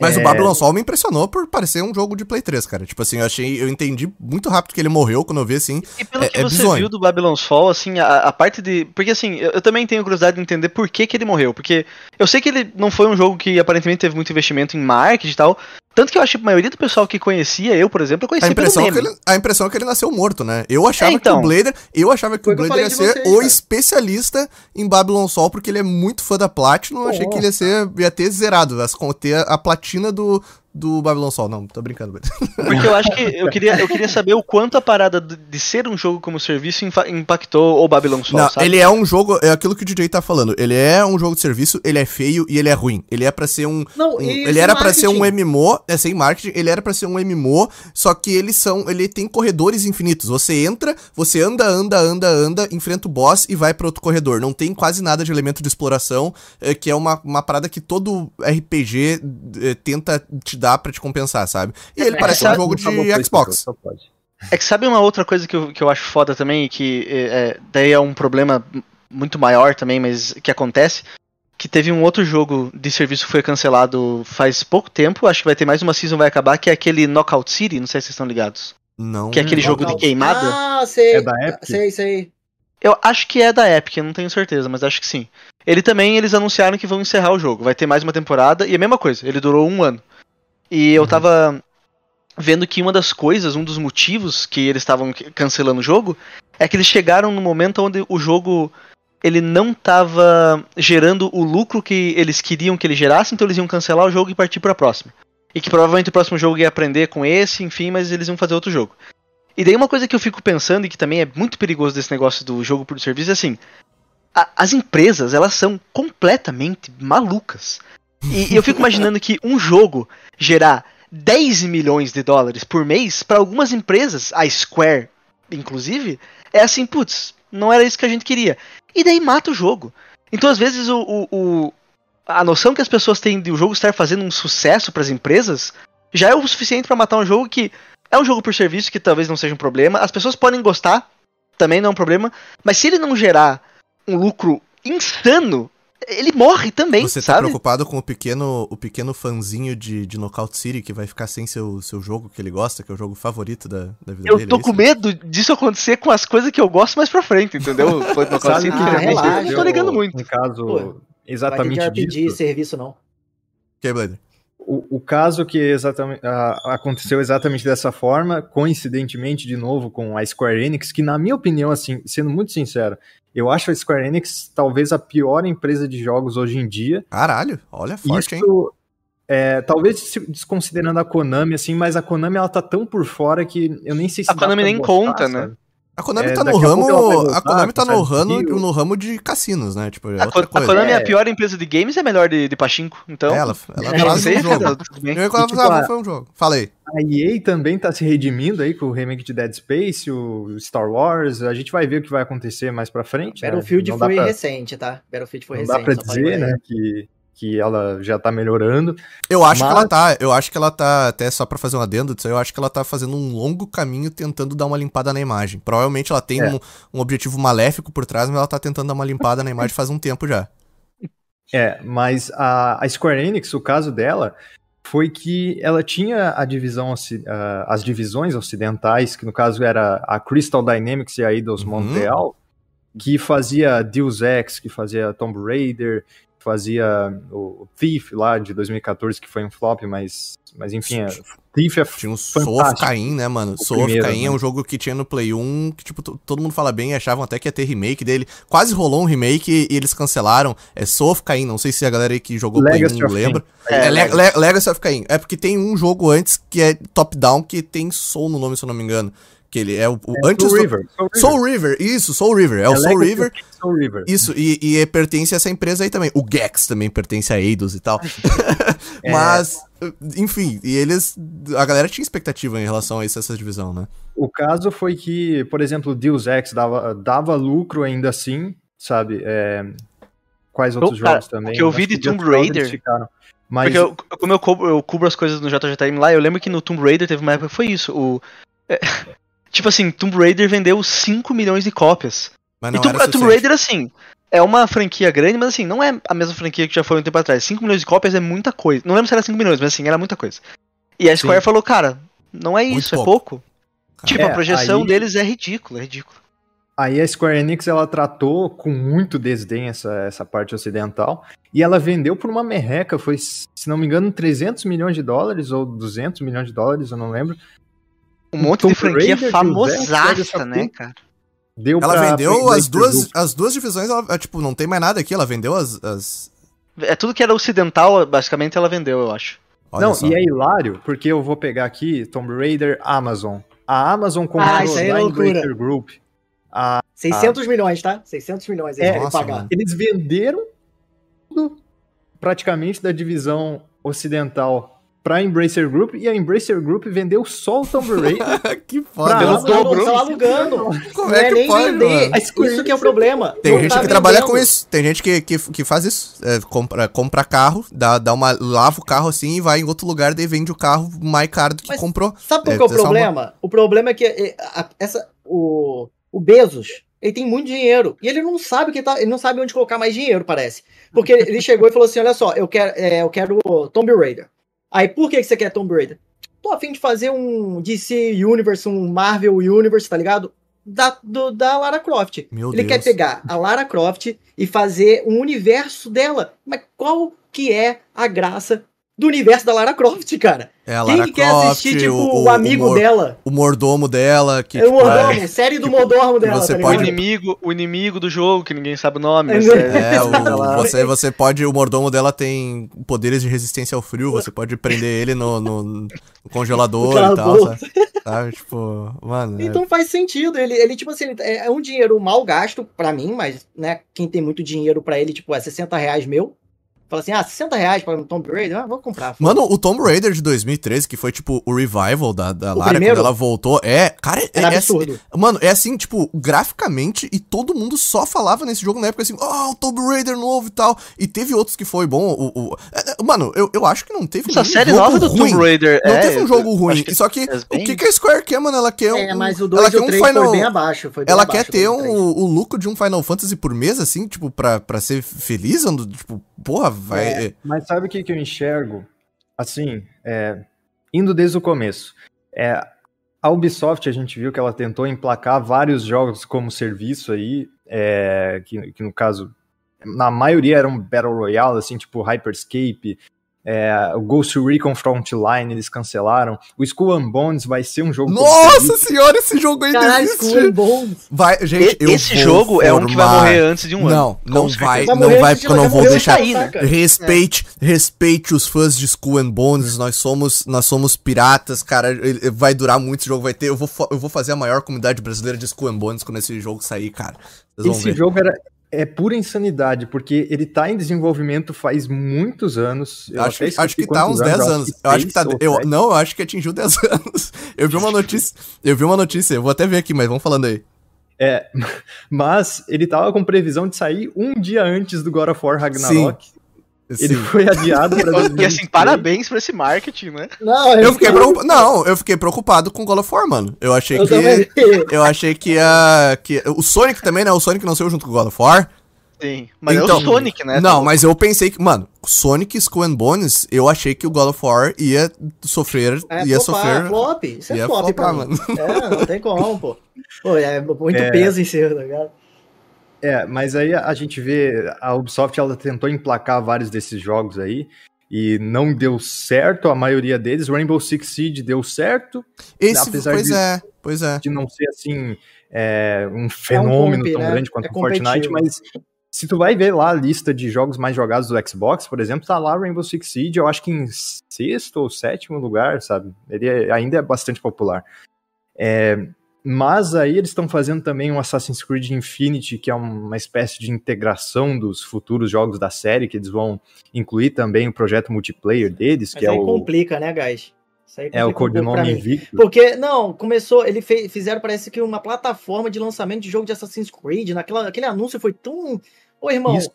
Mas É. o Babylon Sol me impressionou por parecer um jogo de Play 3, cara. Tipo assim, eu achei. Eu entendi muito rápido que ele morreu quando eu vi assim. E pelo É- que é você bizonho. viu do Babylon's Fall, assim, a, a parte de. Porque assim, eu, eu também tenho curiosidade de entender por que, que ele morreu. Porque eu sei que ele não foi um jogo que aparentemente teve muito investimento em marketing e tal, Tanto que eu acho que a maioria do pessoal que conhecia, eu, por exemplo, eu A conhecia pelo impressão, é meme. que ele, a impressão é que ele nasceu morto, né? Eu achava É, então. que o Blader, eu achava que o Blader ia ser vocês, o cara. especialista em Babylon Sol, porque ele é muito fã da Platinum. Eu achei que ele ia ser ia ter zerado, as- ter a platina do, do Babylon Sol. Não, tô brincando. <laughs> Porque eu acho que eu queria, eu queria saber o quanto a parada de ser um jogo como serviço impactou o Babylon Sol, Não, sabe? ele é um jogo, é aquilo que o DJ tá falando. Ele é um jogo de serviço, ele é feio e ele é ruim. Ele é pra ser um Não, Um- e ele sem era pra ser um. MMO, é sem marketing, ele era pra ser um MMO, só que eles são, ele tem corredores infinitos. Você entra, você anda, anda, anda, anda, enfrenta o boss e vai pra outro corredor. Não tem quase nada de elemento de exploração, é, que é uma, uma parada que todo RPG é, tenta te dar pra te compensar, sabe? E ele É, parece um jogo de Xbox. Só pode. É que sabe uma outra coisa que eu, que eu acho foda também, que é, é, daí é um problema muito maior também, mas que acontece, que teve um outro jogo de serviço que foi cancelado faz pouco tempo, acho que vai ter mais uma season, vai acabar, que é aquele Knockout City, não sei se vocês estão ligados. Não. Que é aquele jogo de Knockout. queimada. Ah, sei. É da Epic? Sei, sei. Eu acho que é da Epic, eu não tenho certeza, mas acho que sim. Ele também, eles anunciaram que vão encerrar o jogo. Vai ter mais uma temporada e a mesma coisa, ele durou um ano. E eu tava vendo que uma das coisas, um dos motivos que eles estavam cancelando o jogo, é que eles chegaram no momento onde o jogo ele não tava gerando o lucro que eles queriam que ele gerasse, então eles iam cancelar o jogo e partir pra próxima. E que provavelmente o próximo jogo ia aprender com esse, enfim, mas eles iam fazer outro jogo. E daí uma coisa que eu fico pensando e que também é muito perigoso desse negócio do jogo por serviço é assim, a- as empresas, elas são completamente malucas. E, eu fico imaginando que um jogo gerar 10 milhões de dólares por mês, para algumas empresas, a Square inclusive, é assim, putz, não era isso que a gente queria. E daí mata o jogo. Então, às vezes, o, o- o- a noção que as pessoas têm de o jogo estar fazendo um sucesso para as empresas já é o suficiente para matar um jogo que é um jogo por serviço, que talvez não seja um problema. As pessoas podem gostar, também não é um problema. Mas se ele não gerar um lucro insano, ele morre também, Você tá sabe? preocupado com o pequeno, o pequeno fanzinho de, de Knockout City que vai ficar sem seu, seu jogo que ele gosta, que é o jogo favorito da, da vida Eu dele? tô é com isso? medo disso acontecer com as coisas que eu gosto mais pra frente, entendeu? <laughs> Foi no Sabe City, que que Ah, relaxa. eu não tô ligando muito. Um caso Pô, Vai ter exatamente de RPG disso. serviço, não. Ok, Blader. O, o caso que exatamente, ah, aconteceu exatamente dessa forma, coincidentemente, de novo, com a Square Enix, que na minha opinião, assim, sendo muito sincero, eu acho a Square Enix talvez a pior empresa de jogos hoje em dia. Caralho, olha, forte, hein? Isso, é, talvez desconsiderando a Konami, assim, mas a Konami ela tá tão por fora que eu nem sei se A dá Konami pra nem gostar, conta, né? A Konami É, tá no a ela ramo. voltar A Konami tá no ramo, no ramo de cassinos, né? Tipo, é A, outra Ko- a coisa. Konami é a É. pior empresa de games e é melhor de, de pachinko, então... É, ela, ela É, faz sei, um jogo. Eu falar, E, tipo, ah, a- foi um jogo. Falei. A EA também tá se redimindo aí com o remake de Dead Space, o Star Wars. A gente vai ver o que vai acontecer mais pra frente. né? Battlefield dá foi pra- recente, tá? Battlefield foi Não recente. dá pra dizer, né, que, que ela já tá melhorando. Eu acho que Mas- ela tá. Eu acho que ela tá. Até só pra fazer um adendo disso eu acho que ela tá fazendo um longo caminho tentando dar uma limpada na imagem. Provavelmente ela tem É. um, um objetivo maléfico por trás, mas ela tá tentando dar uma limpada na imagem faz um tempo já. É, mas a, a Square Enix, o caso dela foi que ela tinha a divisão, ah, as divisões ocidentais, que no caso era a Crystal Dynamics e a Eidos Uhum. Montreal, que fazia Deus Ex, que fazia Tomb Raider, que fazia o Thief lá de 2014, que foi um flop, mas, mas enfim, é, Thief é Tinha um Soul of. Cain, né, mano? O Soul of é né? um jogo que tinha no Play 1, que, tipo, to- todo mundo fala bem e achavam até que ia ter remake dele. Quase rolou um remake e eles cancelaram. É Soul of Cain, não sei se a galera aí que jogou Legacy Play 1 of lembra. É, É, Le- Le- Legacy of Cain. É porque tem um jogo antes que é top-down, que tem Soul no nome, se eu não me engano. Que ele é o, o- antes Soul do... River. Soul River. Soul River, isso, Soul River. É, o Soul River. Soul River. Isso, e, e é- pertence a essa empresa aí também. O Gex também pertence a Eidos e tal. <laughs> <laughs> É. Mas, enfim, e eles. A galera tinha expectativa em relação a isso, essa divisão, né? O caso foi que, por exemplo, Deus Ex dava, dava lucro ainda assim, sabe? É, quais outros cara, jogos também? o que eu vi de Tomb Raider-. Mas Porque eu, como eu cubro, eu cubro as coisas no JJ Time lá, eu lembro que no Tomb Raider teve uma época que foi isso. O, é, tipo assim, Tomb Raider vendeu 5 milhões de cópias. Mas e não Tomb, Tomb. Raider, assim, é uma franquia grande, mas assim, não é a mesma franquia que já foi um tempo atrás. 5 milhões de cópias é muita coisa. Não lembro se era 5 milhões, mas assim, era muita coisa. E a Square Sim. falou, cara, não é Muito isso, é pouco. pouco. Tipo, É, a projeção aí- deles é ridícula, é ridícula. Aí a Square Enix ela tratou com muito desdém essa, essa parte ocidental e ela vendeu por uma merreca, foi, se não me engano, 300 milhões de dólares ou 200 milhões de dólares, eu não lembro. Um monte Tomb de franquia Raider, famosaça, né, cara? Deu Ela vendeu as duas, as duas divisões, ela, é, tipo, não tem mais nada aqui, ela vendeu as... as... É tudo que era ocidental, basicamente, ela vendeu, eu acho. Olha não, só. e é hilário, porque eu vou pegar aqui Tomb Raider Amazon. A Amazon comprou Ah, isso aí é loucura. Group. A 600 milhões, tá? 600 milhões eles É, nossa, pagar. mano. Eles venderam tudo praticamente da divisão ocidental pra Embracer Group e a Embracer Group vendeu só o Tomb Raider. <laughs> que foda. Pra? Nossa, dobro. não, tá alugando. Como não é é que nem pode, vender. mano? Isso que é o problema. Tem Não gente tá que trabalha com isso. Tem gente que, que, que faz isso. É, compra, compra carro, dá, dá uma, lava o carro assim e vai em outro lugar, daí vende o carro mais caro do que Mas comprou. Sabe qual É, que é o é uma- problema? O problema é que é, a- essa, o, o Bezos, ele tem muito dinheiro. E ele não sabe que tá, ele não sabe onde colocar mais dinheiro, parece. Porque ele chegou e falou assim: olha só, eu quero, é, eu quero o Tomb Raider. Aí, por que que você quer Tomb Raider? Tô a fim de fazer um DC Universe, um Marvel Universe, tá ligado? Da, do- da Lara Croft. Meu ele Deus. quer pegar a Lara Croft e fazer um universo dela. Mas qual que é a graça do universo da Lara Croft, cara? É a Quem Lara que quer Croft, assistir, tipo, o, o, amigo mor- dela? o mordomo dela, que É o tipo, é- mordomo, série do mordomo dela, você tá O pode- ligado? inimigo, o inimigo do jogo, que ninguém sabe o nome. É, mas não- <laughs> É, o- você, você pode. O mordomo dela tem poderes de resistência ao frio, você pode prender ele no, no- no congelador e tal, sabe? Sabe? Tipo, mano. é- Então faz sentido. Ele, ele tipo assim, ele- é é um dinheiro mal gasto pra mim, mas, né, quem tem muito dinheiro pra ele, tipo, é 60 reais meu. Fala assim, ah, 60 reais pra um Tomb Raider? Ah, vou comprar. Mano, o Tomb Raider de 2013, que foi tipo o revival da, da O Lara, primeiro? quando ela voltou, é. Cara, é, Era é assim- absurdo. Mano, é assim, tipo, graficamente, e todo mundo só falava nesse jogo na época assim, oh, o Tomb Raider novo e tal. E teve outros que foi bom. O, o- é, é, mano, eu, eu acho que não teve Essa série jogo nova do ruim. Tomb Raider Não é, teve um jogo ruim. que Só que fez o que, que a Square quer, mano? Ela quer um. É, mas o ela 2 e quer o um 3 Final. foi bem abaixo. Foi bem Ela abaixo quer ter do 3. um, o lucro de um Final Fantasy por mês, assim, tipo, pra, pra ser feliz, ando, tipo, porra, vai. É. Mas sabe o que, que eu enxergo? Assim, é, indo desde o começo. É, a Ubisoft, a gente viu que ela tentou emplacar vários jogos como serviço aí, é, que, que no caso, na maioria eram Battle Royale, assim, tipo Hyperscape, é, o Ghost Recon Frontline eles cancelaram. O Skull and Bones vai ser um jogo Nossa senhora, esse jogo ainda Caralho, existe. Skull and Bones. Vai, gente, eu Esse vou jogo é um que vai formar- morrer antes de um ano. Não, não vai. Vai não vai, porque eu não vou deixar. antes de sair, cara. Respeite, respeite os fãs de Skull and Bones. Nós somos, nós somos piratas, cara. Ele- Vai durar muito esse jogo, vai ter. Eu vou, eu vou fazer a maior comunidade brasileira de Skull and Bones quando esse jogo sair, cara. Esse ver. jogo era, é pura insanidade, porque ele tá em desenvolvimento faz muitos anos. Eu Acho, acho que tá uns 10 eu anos. Eu acho que tá. Eu, não, eu acho que atingiu 10 <laughs> anos. Eu vi uma notícia. Eu vi uma notícia, eu vou até ver aqui, mas vamos falando aí. É, <laughs> mas ele tava com previsão de sair um dia antes do God of War Ragnarok. Ele Sim. foi adiado pra Porque assim, parabéns pra esse marketing, né? Não, Eu fiquei preocupado. Não, eu fiquei preocupado com God of War, mano. Eu achei Eu que. também. Eu achei que a. Que, o Sonic também, né? O Sonic não saiu junto com o God of War. Sim. Mas é Então, o Sonic, né? Não, mas eu pensei que. Mano, Sonic, Skull and Bones, eu achei que o God of War ia sofrer. É ia flopar, sofrer. flop. Isso é ia flop pra flopar, mim. É, não tem como, pô. Pô, é muito É. peso em cima, tá ligado? É, mas aí a gente vê, a Ubisoft ela tentou emplacar vários desses jogos aí e não deu certo a maioria deles. Rainbow Six Siege deu certo, Esse, Apesar pois de- é, pois é. de não ser assim é, um fenômeno comp, tão né? grande quanto É o Fortnite, mas se tu vai ver lá a lista de jogos mais jogados do Xbox, por exemplo, tá lá Rainbow Six Siege, eu acho que em sexto ou sétimo lugar, sabe? Ele é- ainda é bastante popular. É, mas aí eles estão fazendo também um Assassin's Creed Infinity, que é uma espécie de integração dos futuros jogos da série, que eles vão incluir também o projeto multiplayer deles, Mas que é aí o, complica, né, guys? Isso aí é o codinome. Invictus. Porque, não, começou, ele fez, fizeram, parece que uma plataforma de lançamento de jogo de Assassin's Creed, naquela, aquele anúncio foi tão... Ô, irmão, Isso.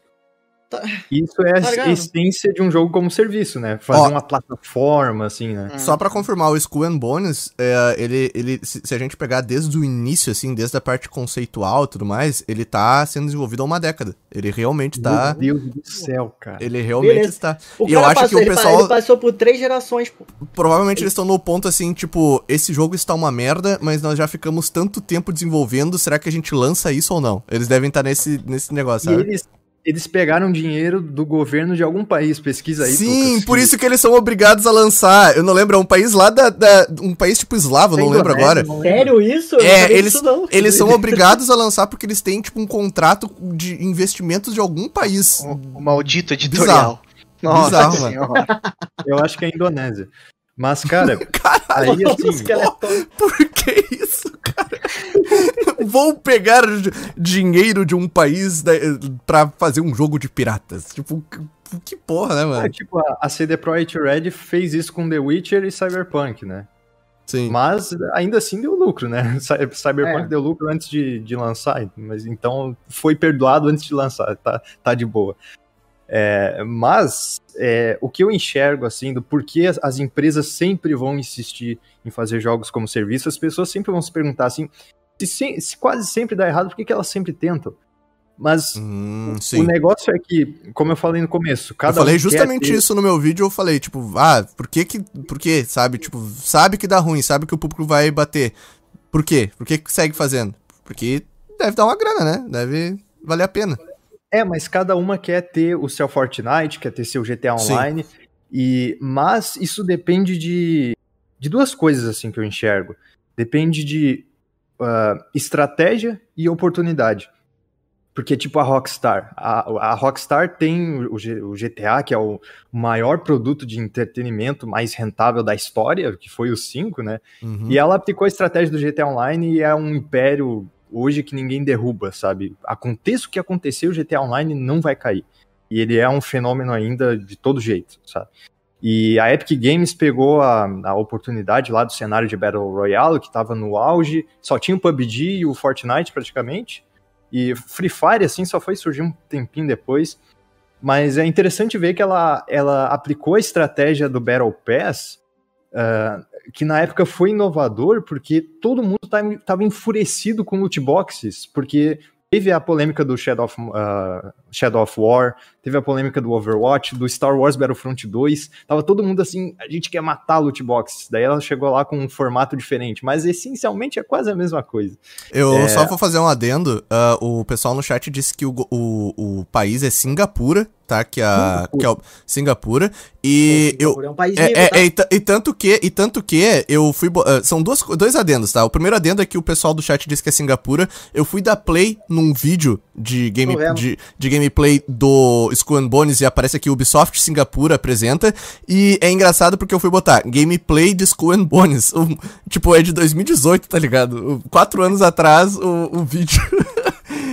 Tá- Isso é Tá a essência de um jogo como serviço, né? Fazer Ó. uma plataforma, assim, né? Só pra confirmar, o Skull and Bones, é, ele, ele, se, a gente pegar desde o início, assim, desde a parte conceitual e tudo mais, ele tá sendo desenvolvido há uma década. Ele realmente tá. Meu Deus do céu, cara. Ele realmente Beleza. está. O E eu cara acho passou, que o ele pessoal. ele passou por três gerações, pô. Provavelmente eles estão no ponto assim, tipo, esse jogo está uma merda, mas nós já ficamos tanto tempo desenvolvendo, será que a gente lança isso ou não? Eles devem estar nesse, nesse negócio, E sabe? eles, eles pegaram dinheiro do governo de algum país, pesquisa aí. Sim, Lucas, por que- isso que eles são obrigados a lançar. Eu não lembro, é um país lá da. da- um país tipo eslavo, não lembro agora. não lembro. Sério isso? Eu É, eles, disso, não. eles são obrigados a lançar porque eles têm, tipo, um contrato de investimentos de algum país. O, o maldito editorial. Nossa Bizarro, mano. senhora. Eu acho que é a Indonésia. Mas, cara, <laughs> Caralho, aí assim, <laughs> por que isso, cara? <laughs> Vou pegar dinheiro de um país da, pra fazer um jogo de piratas. Tipo, que- porra, né, é, mano? tipo, a, CD Projekt Red fez isso com The Witcher e Cyberpunk, né? Sim. Mas ainda assim deu lucro, né? <laughs> Cy- Cyberpunk É. deu lucro antes de, de lançar, mas então foi perdoado antes de lançar, tá, tá de boa. É, mas é, o que eu enxergo assim do porquê as, as empresas sempre vão insistir em fazer jogos como serviço, as pessoas sempre vão se perguntar assim, se, se- se quase sempre dá errado, por que, que elas sempre tentam? Mas Hum, o sim. negócio é que, como eu falei no começo, Eu cada falei um justamente ter- isso no meu vídeo, eu falei, tipo, ah, por que que, por que, sabe, tipo, sabe que dá ruim, sabe que o público vai bater. Por quê? Por que que segue fazendo? Porque deve dar uma grana, né? Deve valer a pena. É, mas cada uma quer ter o seu Fortnite, quer ter seu GTA Sim. Online. E, mas isso depende de, de duas coisas assim que eu enxergo. Depende de ah, estratégia e oportunidade. Porque, tipo, a Rockstar. A, a Rockstar tem o, o GTA, que é o maior produto de entretenimento mais rentável da história, que foi o 5, né? Uhum. E ela aplicou a estratégia do GTA Online e é um império hoje que ninguém derruba, sabe? Aconteça o que acontecer, o GTA Online não vai cair. E ele é um fenômeno ainda de todo jeito, sabe? E a Epic Games pegou a, a oportunidade lá do cenário de Battle Royale, que estava no auge, só tinha o PUBG e o Fortnite praticamente. E Free Fire, assim, só foi surgir um tempinho depois. Mas é interessante ver que ela, ela aplicou a estratégia do Battle Pass, ah, que na época foi inovador, porque todo mundo estava enfurecido com loot boxes, porque teve a polêmica do Shadow of, ah, Shadow of War, teve a polêmica do Overwatch, do Star Wars Battlefront 2, tava todo mundo assim, a gente quer matar loot boxes, daí ela chegou lá com um formato diferente, mas essencialmente é quase a mesma coisa. Eu É. só vou fazer um adendo. ah, o pessoal no chat disse que o, o, o país é Singapura, tá? Que, a, Singapura. que é o Singapura. E eu, É um país É, rico, é, tá? é, e, e tanto que, e tanto que eu fui. ah, são duas, dois adendos, tá? O primeiro adendo é que o pessoal do chat disse que é Singapura. Eu fui dar play num vídeo de, game, de, de gameplay do Skull Bones e aparece aqui Ubisoft Singapura apresenta. E é engraçado porque eu fui botar gameplay de Skull Bones. <laughs> Um, tipo, é de 2018, tá ligado? Quatro anos atrás o, o vídeo. <laughs>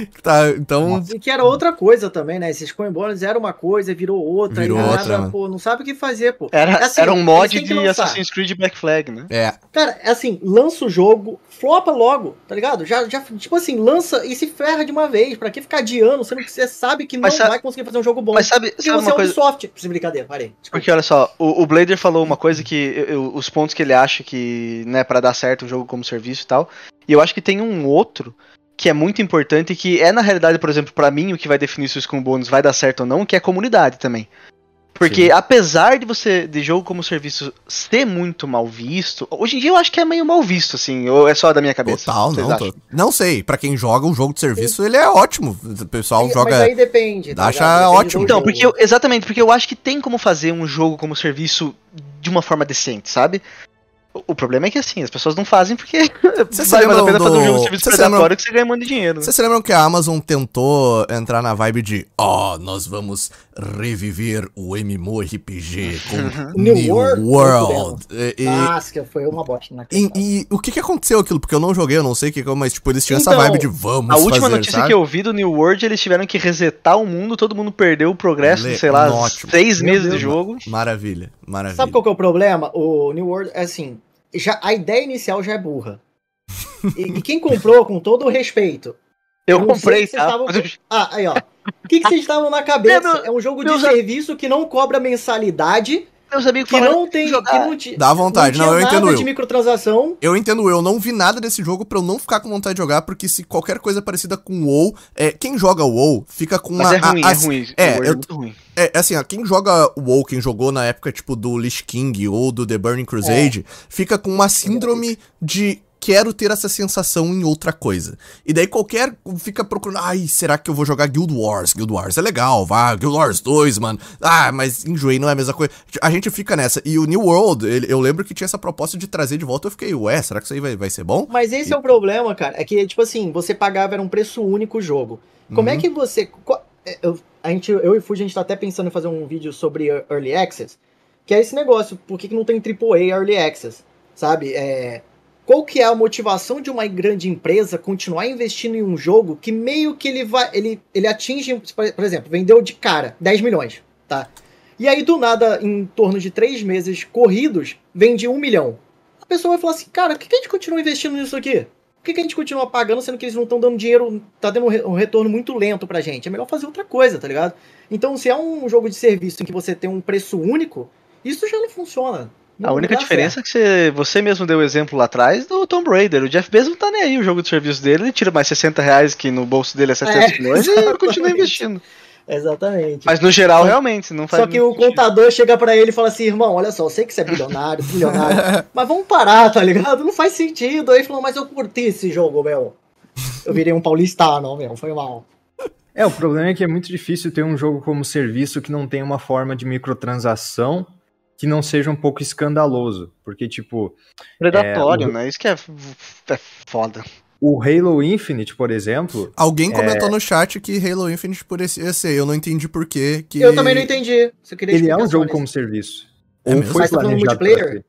<laughs> tá, então. E que era outra coisa também, né? Esses coin bônus era uma coisa, virou outra. Virou e nada, outra, pô, não sabe o que fazer, pô. Era, Assim, era um mod de. Assassin's Creed Black Flag, né? É. Cara, é assim, lança o jogo, flopa logo, tá ligado? Já, já, tipo assim, lança e se ferra de uma vez. Pra que ficar adiando, sendo que você sabe que não Mas sa- vai conseguir fazer um jogo bom. Mas sabe, Porque sabe você é uma coisa? Ubisoft. Isso é brincadeira, parei. Desculpa. Porque olha só, o, o Blader falou uma coisa que eu- eu- os pontos que ele acha que, né, para dar certo um jogo como serviço e tal. E eu acho que tem um outro que é muito importante e que é na realidade, por exemplo, pra mim o que vai definir se o Scum Bônus vai dar certo ou não, que é a comunidade também. Porque Sim. apesar de você de jogo como serviço ser muito mal visto, hoje em dia eu acho que é meio mal visto assim, ou é só da minha cabeça. Total, não. tô- não sei. Pra quem joga um jogo de serviço, ele é ótimo. O pessoal joga. Mas aí depende. tá acha ligado? Ótimo. Então, porque eu- exatamente, porque eu acho que tem como fazer um jogo como serviço de uma forma decente, sabe? O- problema é que assim, as pessoas não fazem porque <laughs> vale mais a pena fazer um do- jogo de serviço lembram- predatório que você ganha um de dinheiro. né? Vocês se lembram que a Amazon tentou entrar na vibe de ó, nós vamos reviver o MMORPG <laughs> com New New, World? World. E, e- Nossa, que foi uma bosta na e- e o que que aconteceu aquilo? Porque eu não joguei, eu não sei o que, mas tipo, eles tinham essa Então, vibe de vamos A última fazer, notícia sabe? que eu vi do New World, eles tiveram que resetar o mundo, todo mundo perdeu o progresso Le- de, sei lá, ótimo. seis Meu meses Deus, de jogo. Maravilha, maravilha. Sabe qual que é o problema? O New World é assim, já, a ideia inicial já é burra. E, e quem comprou, com todo o respeito, Eu comprei, tá? eu- Ah, aí ó. O que, que vocês estavam na <laughs> cabeça? É, meu- É um jogo de serviço que não cobra mensalidade, Meus amigos que não tem. Que não ti- Dá vontade, não, tinha eu entendo nada eu. de microtransação. Eu entendo, eu não vi nada desse jogo pra eu não ficar com vontade de jogar, porque se qualquer coisa parecida com o WoW, é, quem joga o WoW fica com Mas uma... é ruim, a- é a- ruim. é, o Word eu- muito ruim. É, assim, ó, quem joga o WoW, quem jogou na época, tipo, do Lich King ou do The Burning Crusade, fica com uma síndrome de quero ter essa sensação em outra coisa. E daí qualquer fica procurando, ai, será que eu vou jogar Guild Wars? Guild Wars é legal, vá, Guild Wars 2, mano. Ah, mas enjoei, não é a mesma coisa. A gente fica nessa. E o New World, ele- eu lembro que tinha essa proposta de trazer de volta, eu fiquei, ué, será que isso aí vai, vai ser bom? Mas esse é o problema, cara. É que, tipo assim, você pagava era um preço único o jogo. Como é Uhum. que você. é, Eu, a gente, eu e Fuji, a gente tá até pensando em fazer um vídeo sobre Early Access. Que é esse negócio, por que, que não tem AAA Early Access? Sabe? É, qual que é a motivação de uma grande empresa continuar investindo em um jogo que meio que ele vai. Ele, ele atinge, por exemplo, vendeu de cara 10 milhões, tá? E aí, do nada, em torno de três meses corridos, vende um milhão. A pessoa vai falar assim, cara, por que a gente continua investindo nisso aqui? Por que a gente continua pagando, sendo que eles não estão dando dinheiro, tá dando um retorno muito lento pra gente? É melhor fazer outra coisa, tá ligado? Então, se é um jogo de serviço em que você tem um preço único, isso já não funciona. Não A única diferença é que você, você mesmo deu o exemplo lá atrás do Tomb Raider. O Jeff Bezos não tá nem aí. O jogo de serviço dele, ele tira mais 60 reais, que no bolso dele é 700 É, milhões, <laughs> e continua exatamente. investindo. Exatamente. Mas no geral, Só- realmente, não faz Só que o sentido. contador chega pra ele e fala assim, irmão, olha só, eu sei que você é bilionário, trilionário, <laughs> mas vamos parar, tá ligado? Não faz sentido. Aí ele falou, mas eu curti esse jogo, meu. Eu virei um paulistano, meu, foi mal. É, o problema é que é muito difícil ter um jogo como serviço que não tenha uma forma de microtransação que não seja um pouco escandaloso. Porque, tipo, Predatório, É, o- né? Isso que é, é foda. o Halo Infinite, por exemplo, Alguém comentou no chat que Halo Infinite parecia ser, eu não entendi por quê, que... Eu também não entendi. Você queria ele é um jogo como serviço. É Ou mesmo? foi Mas tá planejado multiplayer?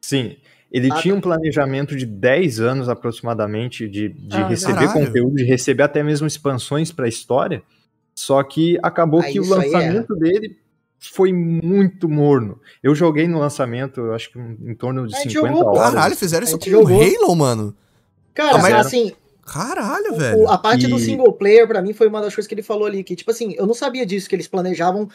Sim. Ele Ah, tinha um planejamento de 10 anos aproximadamente de, de Ah, receber caralho. conteúdo, de receber até mesmo expansões para a história. Só que acabou Ah, que o é. lançamento dele foi muito morno. Eu joguei no lançamento, eu acho que em torno de A gente 50 jogou, pô. horas. Caralho, fizeram isso com o. Halo, mano. Cara, Ah, mas- assim, Caralho, o- velho. a parte do E- single player, pra mim, foi uma das coisas que ele falou ali. Que, tipo assim, eu não sabia disso, que eles planejavam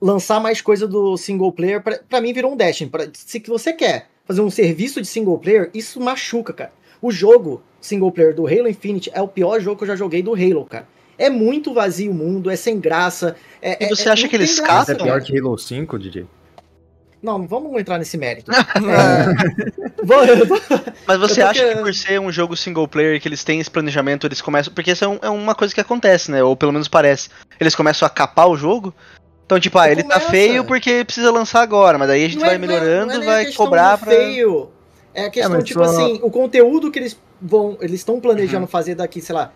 lançar mais coisa do single player. Pra, pra mim, virou um Destiny. Pra, se que você quer fazer um serviço de single player, isso machuca, cara. O jogo single player do Halo Infinite é o pior jogo que eu já joguei do Halo, cara. É muito vazio o mundo, é sem graça. É, E é- você é- acha que eles graça, Mas é pior que Halo 5, DJ. Não, não vamos entrar nesse mérito. <laughs> É. <laughs> Mas você tô acha que que- por ser um jogo single player que eles têm esse planejamento, eles começam. Porque isso é, um- é uma coisa que acontece, né? Ou pelo menos parece. Eles começam a capar o jogo. Então, tipo, ah, ele tá Começa. feio porque precisa lançar agora, mas aí a gente Não é- vai é- melhorando, não é vai cobrar pra. feio. É a questão, mas tipo só- assim, o conteúdo que eles vão. Eles estão Uhum. planejando fazer daqui, sei lá.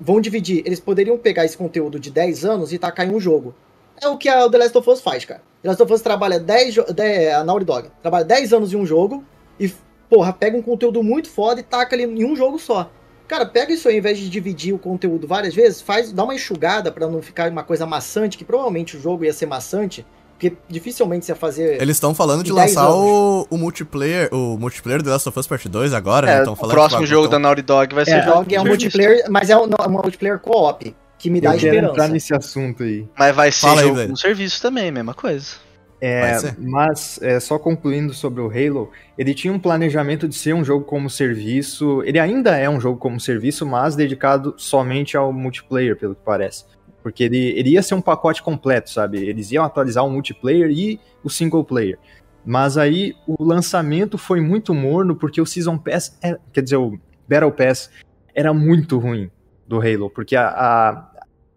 Vão dividir. Eles poderiam pegar esse conteúdo de 10 anos e tacar em um jogo. É o que a The Last of Us faz, cara. The Last of Us trabalha 10. jo- de- A Naughty Dog trabalha 10 anos em um jogo e, porra, pega um conteúdo muito foda e taca ele em um jogo só. Cara, pega isso aí, ao invés de dividir o conteúdo várias vezes, faz, dá uma enxugada pra não ficar uma coisa maçante, que provavelmente o jogo ia ser maçante, porque dificilmente você ia fazer. Eles estão falando de Em 10 lançar o, o multiplayer, o multiplayer do Last of Us Part 2 agora, né? É, Tão o falando próximo jogo da tão- Naughty Dog vai ser É, jogo é um multiplayer, mas é um, é um multiplayer co-op, que me dá Eu quero entrar esperança. nesse assunto aí. Mas vai ser Fala aí, jogo serviço também, mesma coisa. É, mas é, só concluindo sobre o Halo, ele tinha um planejamento de ser um jogo como serviço. Ele ainda é um jogo como serviço, mas dedicado somente ao multiplayer, pelo que parece. Porque ele, ele ia ser um pacote completo, sabe? Eles iam atualizar o multiplayer e o single player. Mas aí o lançamento foi muito morno, porque o Season Pass, é- quer dizer, o Battle Pass era muito ruim do Halo, porque a, a-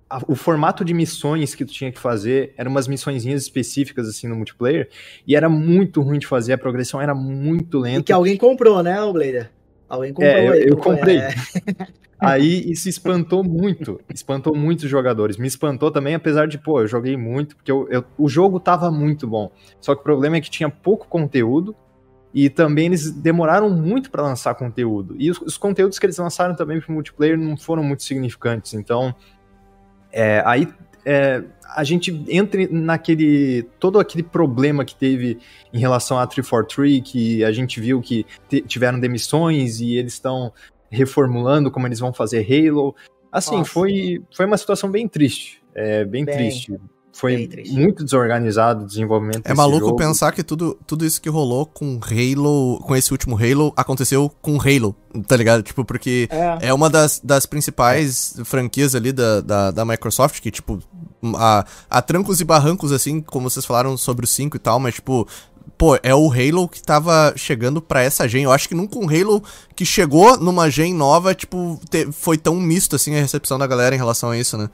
a- o formato de missões que tu tinha que fazer eram umas missõezinhas específicas assim no multiplayer e era muito ruim de fazer, a progressão era muito E lenta. que alguém comprou, né, o Blader? Alguém comprou É, eu- aí. eu comprei. é. <laughs> Aí isso espantou muito, espantou muito os jogadores. Me espantou também, apesar de, pô, eu joguei muito, porque eu- eu- o jogo tava muito bom. Só que o problema é que tinha pouco conteúdo e também eles demoraram muito para lançar conteúdo. E os, os conteúdos que eles lançaram também pro multiplayer não foram muito significantes. Então, é, aí é, a gente entra naquele. todo aquele problema que teve em relação a 343, que a gente viu que tiveram demissões e eles estão reformulando como eles vão fazer Halo. Assim, Nossa. foi, foi uma situação bem triste. É, bem, Bem, triste. Foi bem triste. muito desorganizado o desenvolvimento É desse maluco jogo. pensar que tudo, tudo isso que rolou com Halo, com esse último Halo, aconteceu com Halo, tá ligado? Tipo, porque É, é uma das, das principais franquias ali da, da, da Microsoft, que, tipo, a, a trancos e barrancos, assim, como vocês falaram sobre o 5 e tal, mas, tipo, pô, é o Halo que tava chegando pra essa gen. Eu acho que nunca um Halo que chegou numa gen nova, tipo, te- foi tão misto, assim, a recepção da galera em relação a isso, né?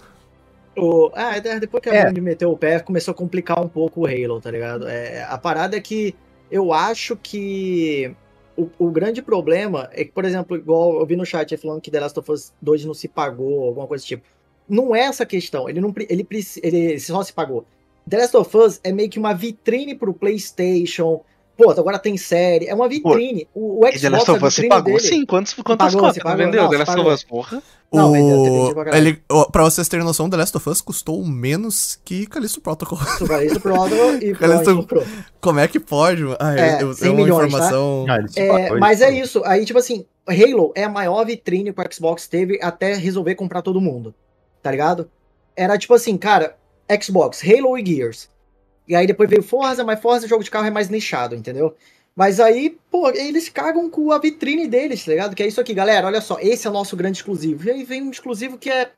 o, ah, de- depois que a É. Band meteu o pé, começou a complicar um pouco o Halo, tá ligado? É, a parada é que eu acho que o, o grande problema é que, por exemplo, igual eu vi no chat falando que The Last of Us 2 não se pagou, alguma coisa do tipo. Não é essa a questão, ele, não, ele, preci- ele só se pagou. The Last of Us é meio que uma vitrine pro PlayStation. Pô, agora tem série, é uma vitrine. O, o E The Xbox, Last of Us se pagou dele... sim. Quantos, quantas pagou, cópias vendeu Não, The Last of. Us, porra? Não, vendeu, o, pra caralho. ele, pra vocês terem noção, The Last of Us custou menos que Callisto Protocol. Super isso pro lado <laughs> e pro, comprou. Como é que pode, mano? Ah, É, eu, eu, 100 é uma milhões, tá? informação... Ah, ele se É, pagou, mas ele é isso. Aí, tipo assim, Halo é a maior vitrine que o Xbox teve até resolver comprar todo mundo. Tá ligado? Era tipo assim, cara, Xbox, Halo e Gears. E aí depois veio Forza, mas Forza, jogo de carro é mais nichado, entendeu? Mas aí, pô, eles cagam com a vitrine deles, tá ligado? Que é isso aqui, galera, olha só, esse é o nosso grande exclusivo. E aí vem um exclusivo que é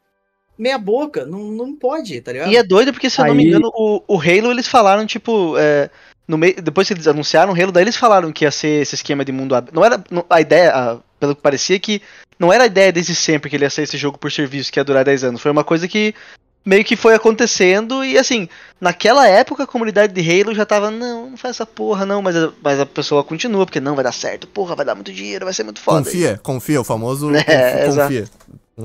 meia boca, não, não pode, tá ligado? E é doido porque, se eu não me engano, o, o Halo eles falaram, tipo, é, no meio, depois que eles anunciaram o Halo, daí eles falaram que ia ser esse esquema de mundo aberto. Não era não- a ideia, a- pelo que parecia, que não era a ideia desde sempre que ele ia ser esse jogo por serviço que ia durar 10 anos. Foi uma coisa que meio que foi acontecendo e assim, naquela época a comunidade de Halo já tava, não, não faz essa porra não, mas a, mas a pessoa continua, porque não vai dar certo, porra, vai dar muito dinheiro, vai ser muito foda. Confia, confia, o famoso <laughs> É, confia. confia.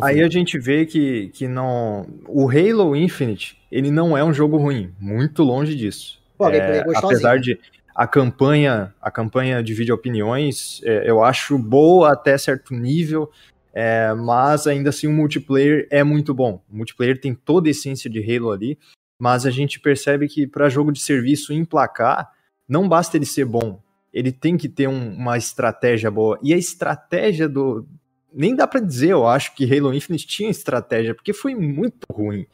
Aí a gente vê que, que não. O Halo Infinite, ele não é um jogo ruim. Muito longe disso. Pô, é É, apesar de a campanha, a campanha divide opiniões, é, eu acho boa até certo nível, é, mas ainda assim o multiplayer é muito bom. O multiplayer tem toda a essência de Halo ali, mas a gente percebe que para jogo de serviço emplacar, não basta ele ser bom, ele tem que ter um- uma estratégia boa. E a estratégia do. Nem dá pra dizer, eu acho que Halo Infinite tinha estratégia, porque foi muito ruim.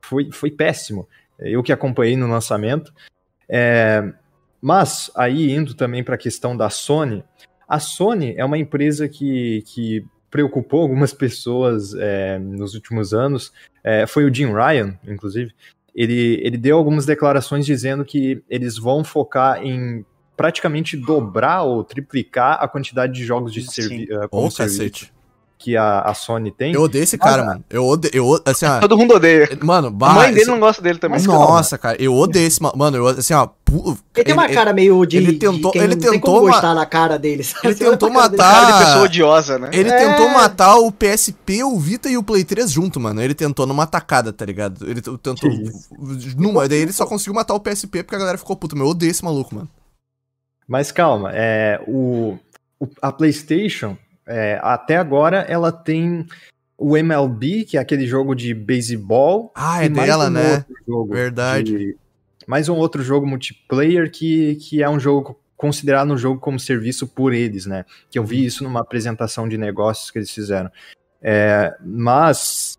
Foi, foi péssimo. Eu que acompanhei no lançamento. É, mas, aí indo também para a questão da Sony, a Sony é uma empresa que, que preocupou algumas pessoas é, nos últimos anos. É, foi o Jim Ryan, inclusive. Ele, ele deu algumas declarações dizendo que eles vão focar em praticamente dobrar ou triplicar a quantidade de jogos de Sim. servi eh, como Ô, serviço cacete. Que a, a Sony tem. Eu odeio esse cara, Ah, mano. Eu odeio, eu, assim, ó, Todo mundo odeia. mano, A bah, mãe dele esse- não gosta dele também. Nossa, cara, eu odeio esse, ma- mano, eu, assim, ó, pu- Ele tem uma ele- cara meio de. ele de tentou- quem ele tem tentou ma- gostar na cara dele. sabe? Ele tentou matar- Cara de pessoa odiosa, né? Ele É. tentou matar o PSP, o Vita e o Play 3 junto, mano. Ele tentou numa tacada, tá ligado? Ele tentou. Numa, daí ele só conseguiu matar o PSP porque a galera ficou puta. Meu, eu odeio esse maluco, mano. Mas calma, é, o, o- a PlayStation, é, até agora, ela tem o MLB, que é aquele jogo de beisebol. Ah, é mais dela, um né? outro jogo Verdade. de- mais um outro jogo multiplayer que, que é um jogo considerado um jogo como serviço por eles, né? Que eu vi isso numa apresentação de negócios que eles fizeram. É, mas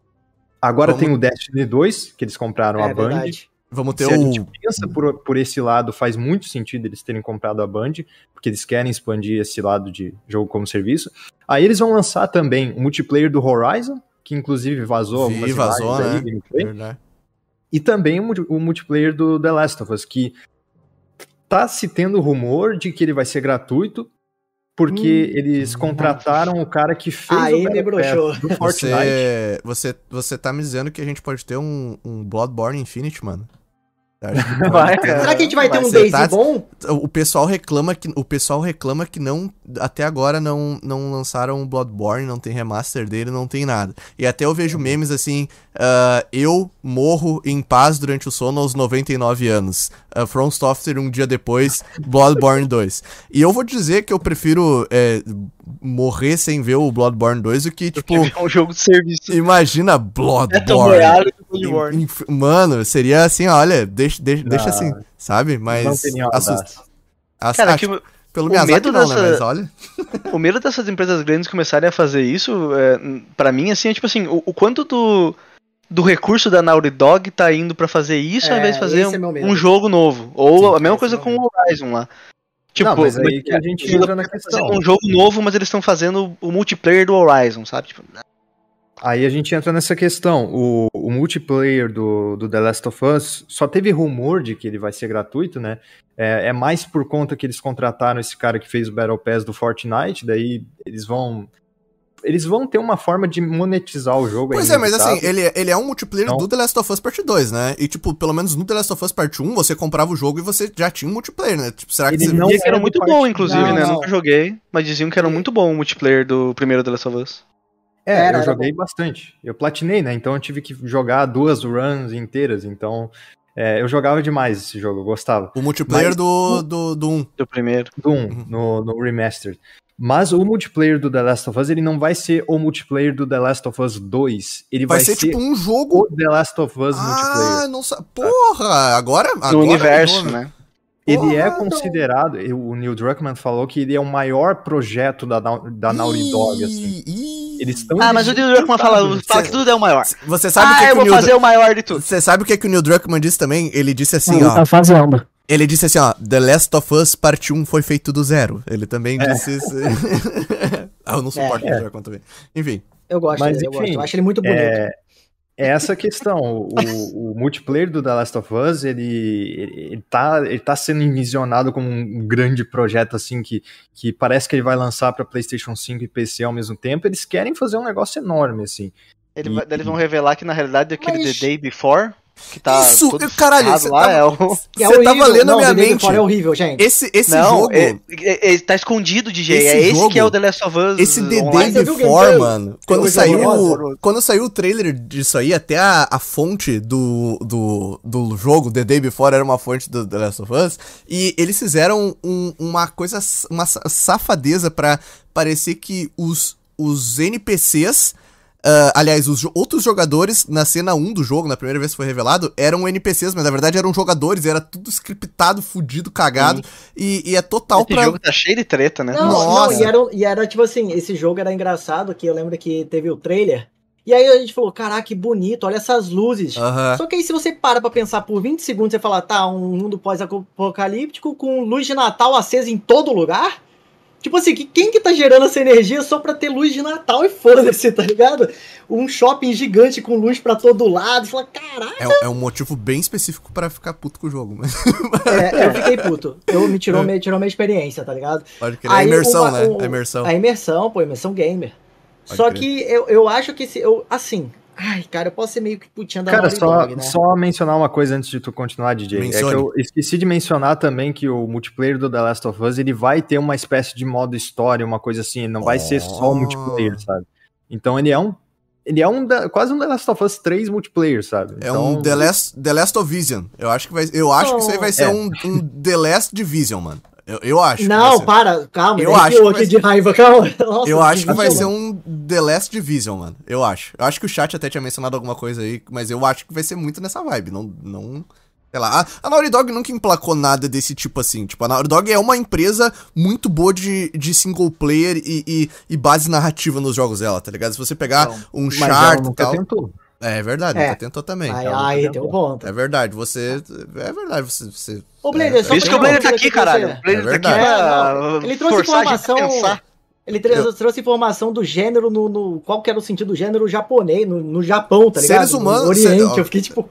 agora Vamos- tem o Destiny 2, que eles compraram a É Band. verdade. Vamos ter Se a gente pensa por, por esse lado, faz muito sentido eles terem comprado a Band, porque eles querem expandir esse lado de jogo como serviço. Aí eles vão lançar também o multiplayer do Horizon, que inclusive vazou Vi, algumas vazou, né? aí. Verdade. E também o, o multiplayer do The Last of Us, que tá se tendo rumor de que ele vai ser gratuito, porque eles Hum, contrataram o cara que fez Aí o me Battle do Fortnite. Você, você, você tá me dizendo que a gente pode ter um, um Bloodborne Infinite, mano? Que <laughs> Vai, ter. Será que a gente vai ter um Daisy tá- bom? O pessoal reclama que o pessoal reclama que não até agora não, não lançaram o Bloodborne, não tem remaster dele, não tem nada. E até eu vejo memes assim, ah, eu morro em paz durante o sono aos 99 anos. Uh, From Software um dia depois, Bloodborne 2. E eu vou dizer que eu prefiro é, morrer sem ver o Bloodborne 2 do que tipo É um jogo de serviço. imagina É tão Bloodborne. do Bloodborne. Mano, seria assim, olha, deixa, deixa, deixa Não. assim, sabe? Não Mas assusta. audácia. Ass- Cara, acho- que o- pelo Miyazaki medo não, né? dessa- Mas olha. <laughs> o medo dessas empresas grandes começarem a fazer isso, é, para mim, assim, é tipo assim, o, o, quanto do, do recurso da Naughty Dog tá indo para fazer isso É, ao invés de fazer é um, medo. um jogo novo. Ou Sim, a mesma coisa é o com o Horizon lá. Tipo, não, mas aí que a gente entra na questão. um jogo novo, mas eles estão fazendo o multiplayer do Horizon, sabe? Tipo, Aí a gente entra nessa questão. O, o multiplayer do, do The Last of Us só teve rumor de que ele vai ser gratuito, né? É, é mais por conta que eles contrataram esse cara que fez o Battle Pass do Fortnite, daí eles vão. Eles vão ter uma forma de monetizar o jogo. Pois é, mas assim, inevitável. ele, ele é um multiplayer Não. do The Last of Us Part 2, né? E, tipo, pelo menos no The Last of Us Part 1, você comprava o jogo e você já tinha um multiplayer, né? Tipo, será que Ele você... não Dizia que era é muito parte- bom, inclusive, Não, né? não. Nunca joguei, mas diziam que era muito bom o multiplayer do primeiro The Last of Us. É, Era, eu era joguei bastante. Eu platinei, né? Então eu tive que jogar duas runs inteiras. Então é, eu jogava demais esse jogo, eu gostava. O multiplayer Mas- do, do, do 1. Do primeiro. Do 1, no, no Remastered. Mas o multiplayer do The Last of Us, ele não vai ser o multiplayer do The Last of Us 2. Ele Vai, vai, ser, tipo um jogo... o The Last of Us Ah, multiplayer. não sabe. Porra, agora... agora No universo, mudou, né? Ele é Porra, considerado, o Neil Druckmann falou que ele é o maior projeto da, da Naughty Dog, assim. Ih, Eles estão Ah, mas o Neil Druckmann fala, fala que tudo é o maior. Você sabe o Ah, que, eu que o vou Neil fazer o maior de tudo. Você sabe o que, que o Neil Druckmann disse também? Ele disse assim, Não, ó. tá fazendo. Ele disse assim, ó. The Last of Us Parte 1 foi feito do zero. Ele também disse isso. <laughs> ah, eu não suporto o É. Neil Druckmann também. Enfim. Eu gosto Mas, dele, eu enfim, gosto. Eu acho ele muito bonito. É, é essa a questão. O, o- multiplayer do The Last of Us, ele, ele, ele tá, ele tá sendo envisionado como um grande projeto, assim, que, que parece que ele vai lançar para PlayStation 5 e PC ao mesmo tempo. Eles querem fazer um negócio enorme, assim. Ele E- eles vão revelar que na realidade aquele Mas- The Day Before, que tá Isso, todo caralho, você lá, tava- é o... É Você tava horrível. lendo a Não, minha mente. É horrível, gente. Esse, esse não, jogo. é, é- é- tá escondido, DJ. Esse é esse jogo- que é o The Last of Us Esse o Before, mano. Quando saiu, quando saiu o trailer disso aí, até a, a fonte do, do, do jogo, The Day Before, era uma fonte do The Last of Us. E eles fizeram um- uma coisa, uma sa- safadeza pra parecer que os, os NPCs. Ah, aliás, os jo- outros jogadores na cena 1 do jogo, na primeira vez que foi revelado, eram NPCs, mas na verdade eram jogadores, era tudo scriptado, fudido, cagado. E, e é total Esse pra. jogo tá cheio de treta, né? Não, Nossa. não, e era, e era tipo assim, esse jogo era engraçado, que eu lembro que teve o trailer, e aí a gente falou, caraca, que bonito, olha essas luzes. Aham. Só que aí se você para pra pensar por 20 segundos, você fala, tá, um mundo pós-apocalíptico com luz de Natal acesa em todo lugar? Tipo assim, que- quem que tá gerando essa energia só pra ter luz de Natal e foda-se, tá ligado? Um shopping gigante com luz pra todo lado, fala, caraca, É, é um motivo bem específico pra ficar puto com o jogo, mas é, eu fiquei puto. Eu, me tirou, me tirou minha experiência, tá ligado? pode crer. A Aí, imersão, uma- né? o- A imersão. A imersão, pô, imersão gamer. Pode Só crer. que eu, eu acho que se eu, assim, ai, cara, eu posso ser meio que putinha da Cara, só, Dog, né? só mencionar uma coisa antes de tu continuar, DJ. É Mencione. que eu esqueci de mencionar também que o multiplayer do The Last of Us ele vai ter uma espécie de modo história, uma coisa assim. Ele não vai ser só Oh. multiplayer, sabe? Então ele é um. Ele é um da- quase um The Last of Us 3 multiplayer, sabe? É Então, um The Last, The Last of Vision. Eu acho que vai, eu acho que isso aí vai ser É. um, um The Last Division, mano. Eu, eu acho. Não, ser. para, calma, Eu eu acho aqui ser- de raiva, calma. <laughs> Nossa, Eu acho que vai ser um The Last Division, mano. Eu acho. Eu acho que o chat até tinha mencionado alguma coisa aí, mas eu acho que vai ser muito nessa vibe. Não. não sei lá. A, a Naughty Dog nunca emplacou nada desse tipo assim. Tipo, a Naughty Dog é uma empresa muito boa de, de single player e, e, e base narrativa nos jogos dela, tá ligado? Se você pegar Não, um chart e tal. tentou. É verdade, É. tentou também. Aí, Ela aí um tentou. ponto. É verdade, você. É verdade, você. você Ô, Blader, é, só Por isso que o Blader tá aqui, caralho. O Blader É tá aqui verdade. pra É, não, ele trouxe informação-. Ele trouxe, trouxe informação do gênero no, no- Qual que era o sentido do gênero japonês, no, no Japão, tá ligado? Seres humanos- No Oriente, ser- eu fiquei tipo.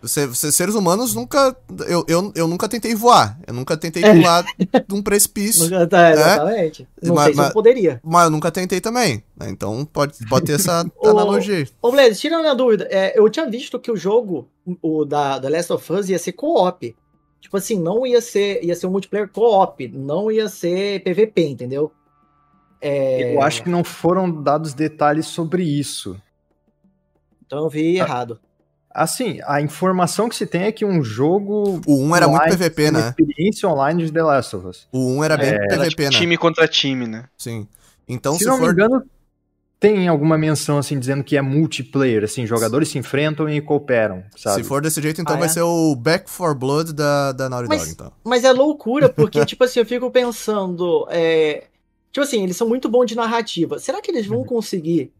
Você, você- seres humanos nunca. Eu, eu, eu nunca tentei voar. Eu nunca tentei É. pular de um precipício. <laughs> tá, exatamente. Não Mas- sei se mas- eu poderia. Mas eu nunca tentei também. né? Então pode, pode ter essa <laughs> analogia. Ô, Blaze, tira a minha dúvida. É, eu tinha visto que o jogo, o da, da Last of Us, ia ser co-op. Tipo assim, não ia ser, ia ser um multiplayer co-op, não ia ser PVP, entendeu? É, Eu acho que não foram dados detalhes sobre isso. Então eu vi errado. Assim, a informação que se tem é que um jogo. O 1 era muito online, PVP, uma né? experiência online de The Last of Us. O 1 era bem É, Era, PVP, tipo, né? time contra time, né? Sim. Então, se, se, não me for. engano, tem alguma menção assim dizendo que é multiplayer, assim, jogadores se enfrentam e cooperam, sabe? Se for desse jeito, então Ah, vai é? ser o Back for Blood da, da Naughty Mas- Dog, então. Mas é loucura, porque, <laughs> tipo assim, eu fico pensando. É... Tipo assim, eles são muito bons de narrativa. Será que eles vão conseguir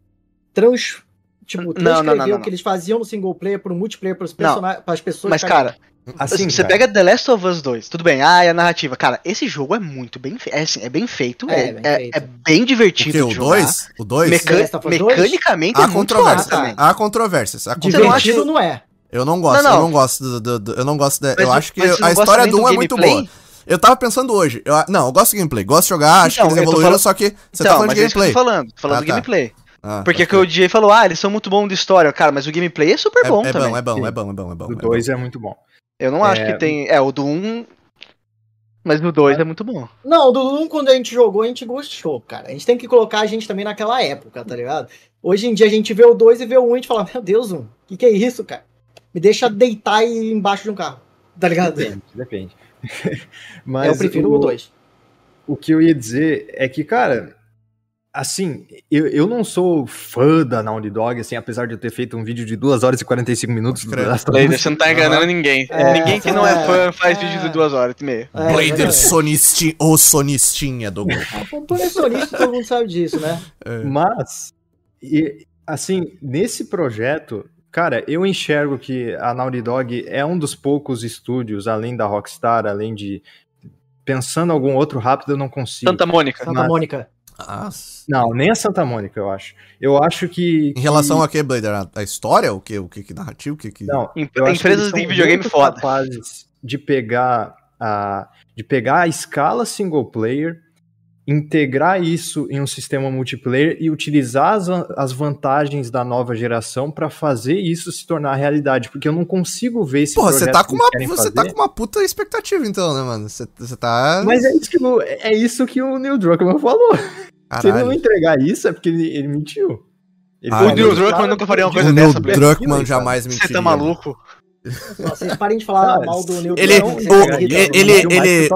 trans, tipo, Não, não, não, não, o que eles faziam no single player pro multiplayer pros personagens, pras pessoas? Mas, cara, Assim, você cara, pega The Last of Us 2, tudo bem, ah, é a narrativa. Cara, esse jogo é muito bem feito. É, assim, é bem feito, É, é, bem é- feito. é bem O divertido que? O de jogar. 2? O 2? Meca- The Last of Us 2? Mecanicamente é Há muito controvérsias. massa também. Há controvérsias. Há. Divertido acha- não é. Eu não gosto, Não, não. eu não gosto do, do- do- eu não gosto da, Mas eu acho que a história do do 1 é muito gameplay? boa. Eu tava pensando hoje, eu, não, eu gosto de gameplay, gosto de jogar, acho Então, que eles eu tô evoluíram, falando- só que você tá Então, falando mas de é que eu gameplay. tô falando. Tô falando Ah, do tá. gameplay. Ah, Porque pode que o DJ falou, ah, eles são muito bons de história. Cara, mas o gameplay é super crer. bom é, é também. bom, é bom, é bom, é bom, é bom. o é 2 bom. é muito bom. Eu não acho É. que tem. É, o do 1. Mas o 2 é muito bom. Não, do 1, quando a gente jogou, a gente gostou, cara. A gente tem que colocar a gente também naquela época, tá ligado? Hoje em dia a gente vê o 2 e vê o 1 e a gente fala, meu Deus, 1, o que, que é isso, cara? Me deixa deitar embaixo de um carro, tá ligado? Depende, depende. <laughs> Mas eu prefiro o 2. o que eu ia dizer é que, cara, assim, eu, eu não sou fã da Naughty Dog, assim, apesar de eu ter feito um vídeo de 2 horas e 45 minutos do Pode crer. The Last of Us. Blader, você não tá enganando ninguém. É, ninguém que não é é, fã faz é. vídeo de 2 horas e meia. É, Blader Sonistin, ou Sonistinha do <laughs> grupo. Sonista, todo mundo sabe disso, né? Mas, e, assim, nesse projeto, cara, eu enxergo que a Naughty Dog é um dos poucos estúdios, além da Rockstar, além de. Pensando algum outro rápido, eu não consigo. Santa Mônica. Santa Mas- Mônica. Ah, Não, nem a Santa Mônica, eu acho. Eu acho que. em relação que... a que, Blader? A, a história? O que? O que, que narrativo? O que, que... Não, Empresas de videogame foda. capazes de pegar a de pegar a escala single player, integrar isso em um sistema multiplayer e utilizar as, as vantagens da nova geração para fazer isso se tornar realidade, porque eu não consigo ver esse Porra, você projeto tá com uma, você tá fazer. com uma puta expectativa então, né, mano? Você, você tá... Mas é isso que o, é isso que o Neil Druckmann falou. Se ele não Caralho. entregar isso é porque ele, ele mentiu. Ele Ah, o Neil Druckmann nunca faria uma O coisa Neil dessa, Blader. Druckmann jamais Você mentiria. tá maluco? Vocês parem de falar mal do Neil ele- Druckmann, o- ele- ele- ele-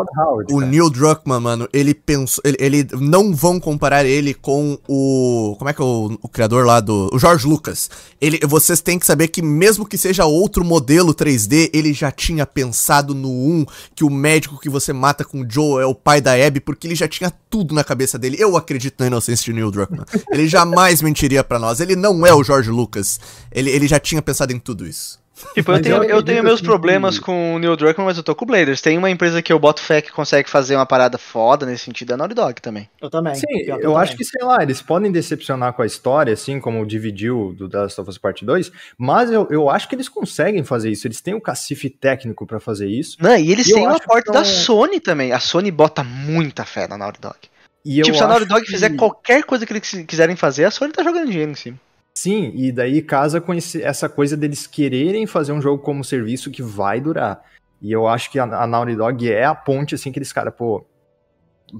o. Neil Druckmann, mano, ele pensou. Ele, ele não vão comparar ele com o. Como é que é o, o criador lá do. O George Lucas. Ele, vocês têm que saber que, mesmo que seja outro modelo 3D, ele já tinha pensado no 1, que o médico que você mata com o Joe é o pai da Abby, porque ele já tinha tudo na cabeça dele. Eu acredito na inocência de Neil Druckmann. ele jamais mentiria pra nós. Ele não é o George Lucas. Ele, ele já tinha pensado em tudo isso. Tipo, eu tenho, eu eu tenho meus assim problemas que- com o Neil Druckmann, mas eu tô com o Bladers. Tem uma empresa que eu boto fé que consegue fazer uma parada foda nesse sentido, é a Naughty Dog também. Eu também. Sim, eu, que acho também. que, sei lá, eles podem decepcionar com a história, assim como dividiu do The Last of Us Part 2, mas eu, eu acho que eles conseguem fazer isso, eles têm o cacife técnico pra fazer isso. Não, e eles E eu têm que aporte da são- Sony também. A Sony bota muita fé na Naughty Dog. E eu tipo, se a Naughty Dog que- fizer qualquer coisa que eles quiserem fazer, a Sony tá jogando dinheiro em cima. Sim, e daí casa com esse- essa coisa deles quererem fazer um jogo como serviço que vai durar. E eu acho que a, a Naughty Dog é a ponte, assim, que eles, cara, pô,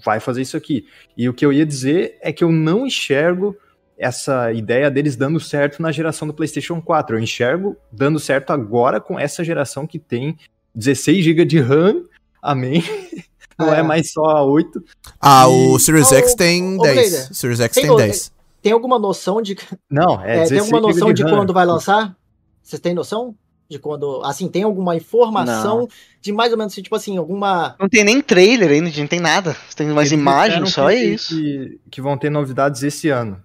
vai fazer isso aqui. E o que eu ia dizer é que eu não enxergo essa ideia deles dando certo na geração do PlayStation 4. Eu enxergo dando certo agora com essa geração que tem 16 GB de RAM, amém. <laughs> Não é, É. mais só a 8. Ah, E- o Series X tem ô, 10. Blader, O Series X tem tem o- 10. Tem alguma noção de. Não, é, é, 16 tem alguma noção de RAM. quando vai lançar? Vocês têm noção? De quando. Assim, tem alguma informação de mais ou menos, tipo assim, alguma. Não tem nem trailer ainda, não tem nada. Tem umas Eles imagens, só que- é isso. Que, que vão ter novidades esse ano.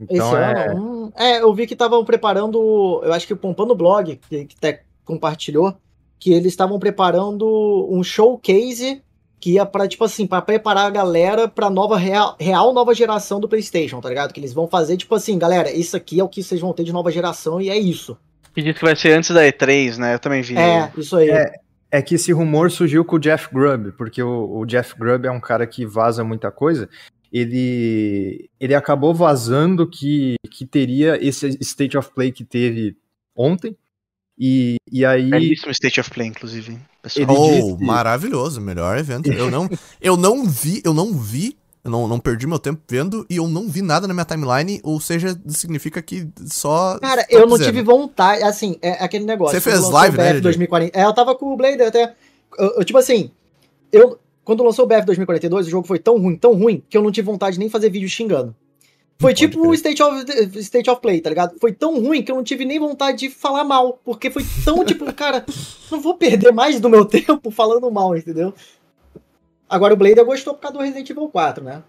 Esse Então é. ano? Hum, é, eu vi que estavam preparando. Eu acho que o Pompando Blog, que, que até compartilhou, que eles estavam preparando um showcase que ia pra, tipo assim, pra preparar a galera pra nova real, real nova geração do PlayStation, tá ligado? Que eles vão fazer, tipo assim, galera, isso aqui é o que vocês vão ter de nova geração e é isso. E diz que vai ser antes da E3, né? Eu também vi. É, isso aí. É. É que esse rumor surgiu com o Jeff Grubb, porque o, o Jeff Grubb é um cara que vaza muita coisa. Ele, ele acabou vazando que, que teria esse State of Play que teve ontem. E, e aí. Belíssimo State of Play, inclusive. pessoal. Ele oh, disse- maravilhoso, melhor evento. Eu não, eu não vi, eu não vi, eu não, não perdi meu tempo vendo e eu não vi nada na minha timeline, ou seja, significa que só. Cara, eu não tive vontade, assim, é aquele negócio. Você fez live, né, BF Didi? 2040, é, eu tava com o Blader até. Eu, eu, tipo assim, eu. Quando lançou o BF 2042, o jogo foi tão ruim, tão ruim, que eu não tive vontade de nem fazer vídeo xingando. Foi Pode tipo o State of, State of Play, tá ligado? Foi tão ruim que eu não tive nem vontade de falar mal. Porque foi tão, <laughs> tipo, cara, não vou perder mais do meu <laughs> tempo falando mal, entendeu? Agora o Blader gostou por causa do Resident Evil 4, né?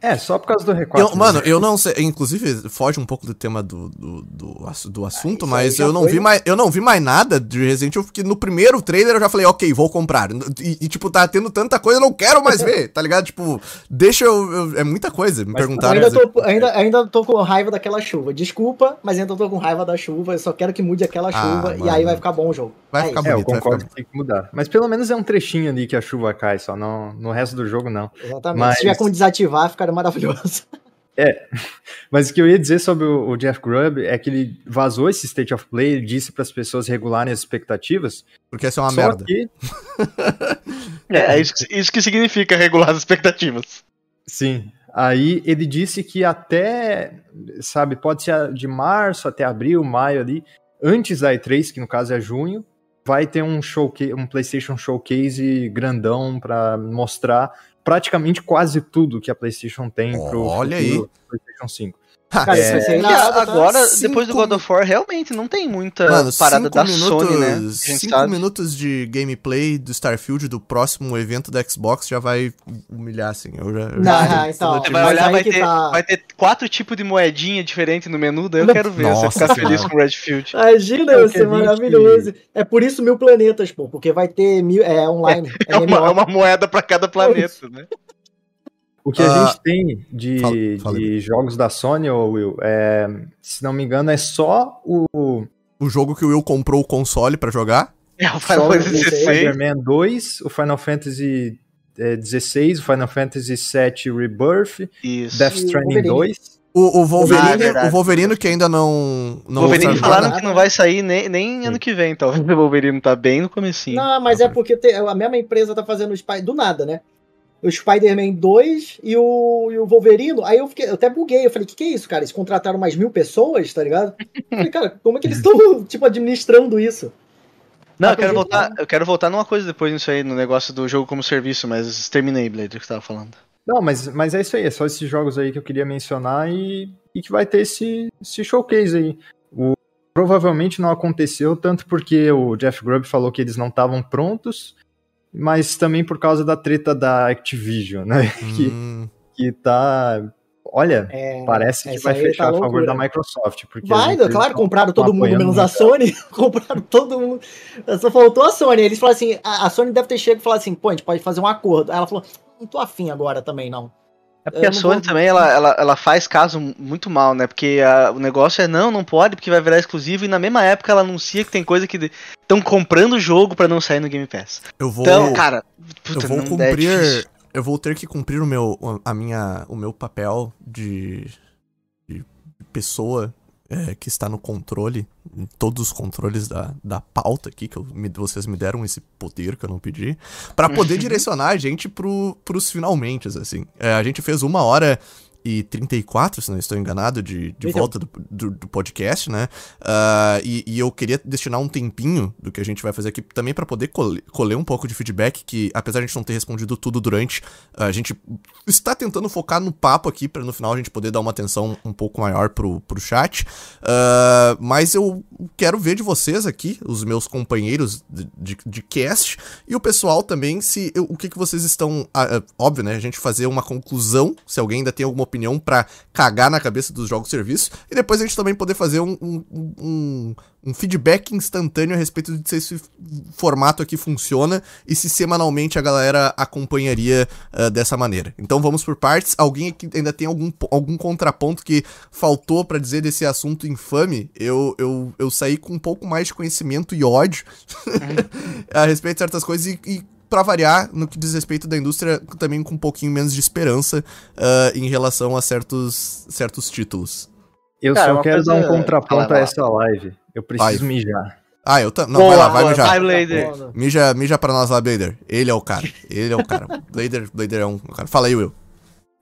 É, só por causa do R4. Eu- mano, eu não sei. Inclusive, foge um pouco do tema do, do, do, do assunto, isso aí mas eu não, foi, vi mais, eu não vi mais nada de Resident Evil, porque no primeiro trailer eu já falei, ok, vou comprar. E, e, tipo, tá tendo tanta coisa, eu não quero mais ver, tá ligado? Tipo, deixa eu. eu- é muita coisa. Me Mas perguntaram. ainda tô, ainda, ainda tô com raiva daquela chuva. Desculpa, mas ainda tô com raiva da chuva. Eu só quero que mude aquela Ah, chuva e mano. aí vai ficar bom o jogo. Vai É ficar isso, É, eu concordo ficar que tem que mudar. Mas pelo menos é um trechinho ali que a chuva cai só, não, no resto do jogo não. Exatamente. Mas- Se tiver como desativar, ficaria maravilhoso. <laughs> Mas o que eu ia dizer sobre o, Jeff Grubb é que ele vazou esse State of Play, ele disse para as pessoas regularem as expectativas. Porque essa é uma só merda. que, <laughs> É, é isso, que- isso que significa regular as expectativas. sim, aí ele disse que até, sabe, pode ser de março até abril, maio ali, antes da E3, que no caso é junho, vai ter um showcase, um PlayStation Showcase grandão para mostrar praticamente quase tudo que a PlayStation tem pro Olha futuro PlayStation 5. Cara, isso vai ser E irado, tá? agora, Cinco depois do God of War, realmente não tem muita Mano, parada cinco da minutos, Sony, né? que cinco sabe. minutos de gameplay do Starfield do próximo evento da Xbox já vai humilhar, assim. Eu já, eu Não, já- então, Você Mas vai olhar, vai que ter, tá- vai ter quatro tipos de moedinha diferente no menu, daí eu Não. quero ver você Nossa ficar feliz com o Redfield. Imagina, É vai que ser gente- maravilhoso. É por isso mil planetas, pô, porque vai ter mil. É online. É, É uma, é uma moeda pra cada planeta, né? O que Ah, a gente tem de, fala- fala de jogos da Sony, ô Will, é, se não me engano, é só o, O jogo que o Will comprou o console pra jogar. É o Final Fantasy XVI. Spider-Man 2, o Final Fantasy é, 16, o Final Fantasy 7 Rebirth, Isso. Death Stranding Wolverine. 2. O, o Wolverine, Ah, é o Wolverine que ainda não. não O Wolverine falaram nada. que não vai sair nem, nem ano que vem, talvez o Wolverine tá bem no comecinho. Não, mas é porque te- a mesma empresa tá fazendo o Spider do nada, né? O Spider-Man 2 e o, e o Wolverino. Aí eu, fiquei, eu até buguei. Eu falei, que que é isso, cara? Eles contrataram mais mil pessoas, tá ligado? Eu falei, cara, como é que eles estão, <laughs> tipo, administrando isso? Não, Tá eu quero com voltar, jeito, eu quero voltar numa coisa depois nisso aí, no negócio do jogo como serviço, mas terminei, Blade, o que você tava falando. Não, mas, mas é isso aí, é só esses jogos aí que eu queria mencionar e, e que vai ter esse, esse showcase aí. O, provavelmente não aconteceu, tanto porque o Jeff Grubb falou que eles não estavam prontos, mas também por causa da treta da Activision, né? <laughs> Que, Hum, que tá. Olha, É, parece que vai fechar tá a favor da Microsoft. Porque Vai, claro, compraram todo mundo menos a. Sony. <laughs> compraram todo mundo. Só faltou a Sony. Eles falaram assim: a, a Sony deve ter chegado e falado assim: pô, a gente pode fazer um acordo. Aí ela falou: não tô afim agora também, não. É porque Eu a Sony vou- também, ela, ela, ela faz caso muito mal, né? Porque a- o negócio é não, não pode, porque vai virar exclusivo, e na mesma época ela anuncia que tem coisa que estão comprando o jogo pra não sair no Game Pass. eu vou. Então, cara, eu puta, vou não é cumprir. difícil. eu vou ter que cumprir o meu, a minha, o meu papel de, de pessoa é, que está no controle, em todos os controles da, da pauta aqui, que eu, me- vocês me deram esse poder que eu não pedi, pra poder Uhum. direcionar a gente pro, pros finalmente, assim. É, a gente fez uma hora e 34, se não estou enganado, de, de Então. volta do, do, do podcast, né? Ah, e, e eu queria destinar um tempinho do que a gente vai fazer aqui também pra poder colher, colher um pouco de feedback, que apesar de a gente não ter respondido tudo durante, a gente está tentando focar no papo aqui, pra no final a gente poder dar uma atenção um pouco maior pro, pro chat. Ah, mas eu quero ver de vocês aqui, os meus companheiros de, de, de cast, e o pessoal também, se o que, que vocês estão. ah, óbvio, né? A gente fazer uma conclusão, se alguém ainda tem alguma opinião pra cagar na cabeça dos jogos serviço, e depois a gente também poder fazer um, um, um, um feedback instantâneo a respeito de se esse formato aqui funciona e se semanalmente a galera acompanharia ah, dessa maneira. Então vamos por partes. Alguém aqui ainda tem algum, algum contraponto que faltou pra dizer desse assunto infame? Eu, eu, eu saí com um pouco mais de conhecimento e ódio <laughs> a respeito de certas coisas e, e para variar, no que diz respeito da indústria, também com um pouquinho menos de esperança ah, em relação a certos, certos títulos. Eu Cara, só quero coisa- dar um contraponto a essa live. Eu preciso Vai. mijar. Ah, eu também. Não, Boa, vai lá, vai boa, mijar. vai, Blader. Mija, mija pra nós lá, Blader. Ele é o cara. Ele é o cara. Blader, Blader é um cara. Fala aí, Will.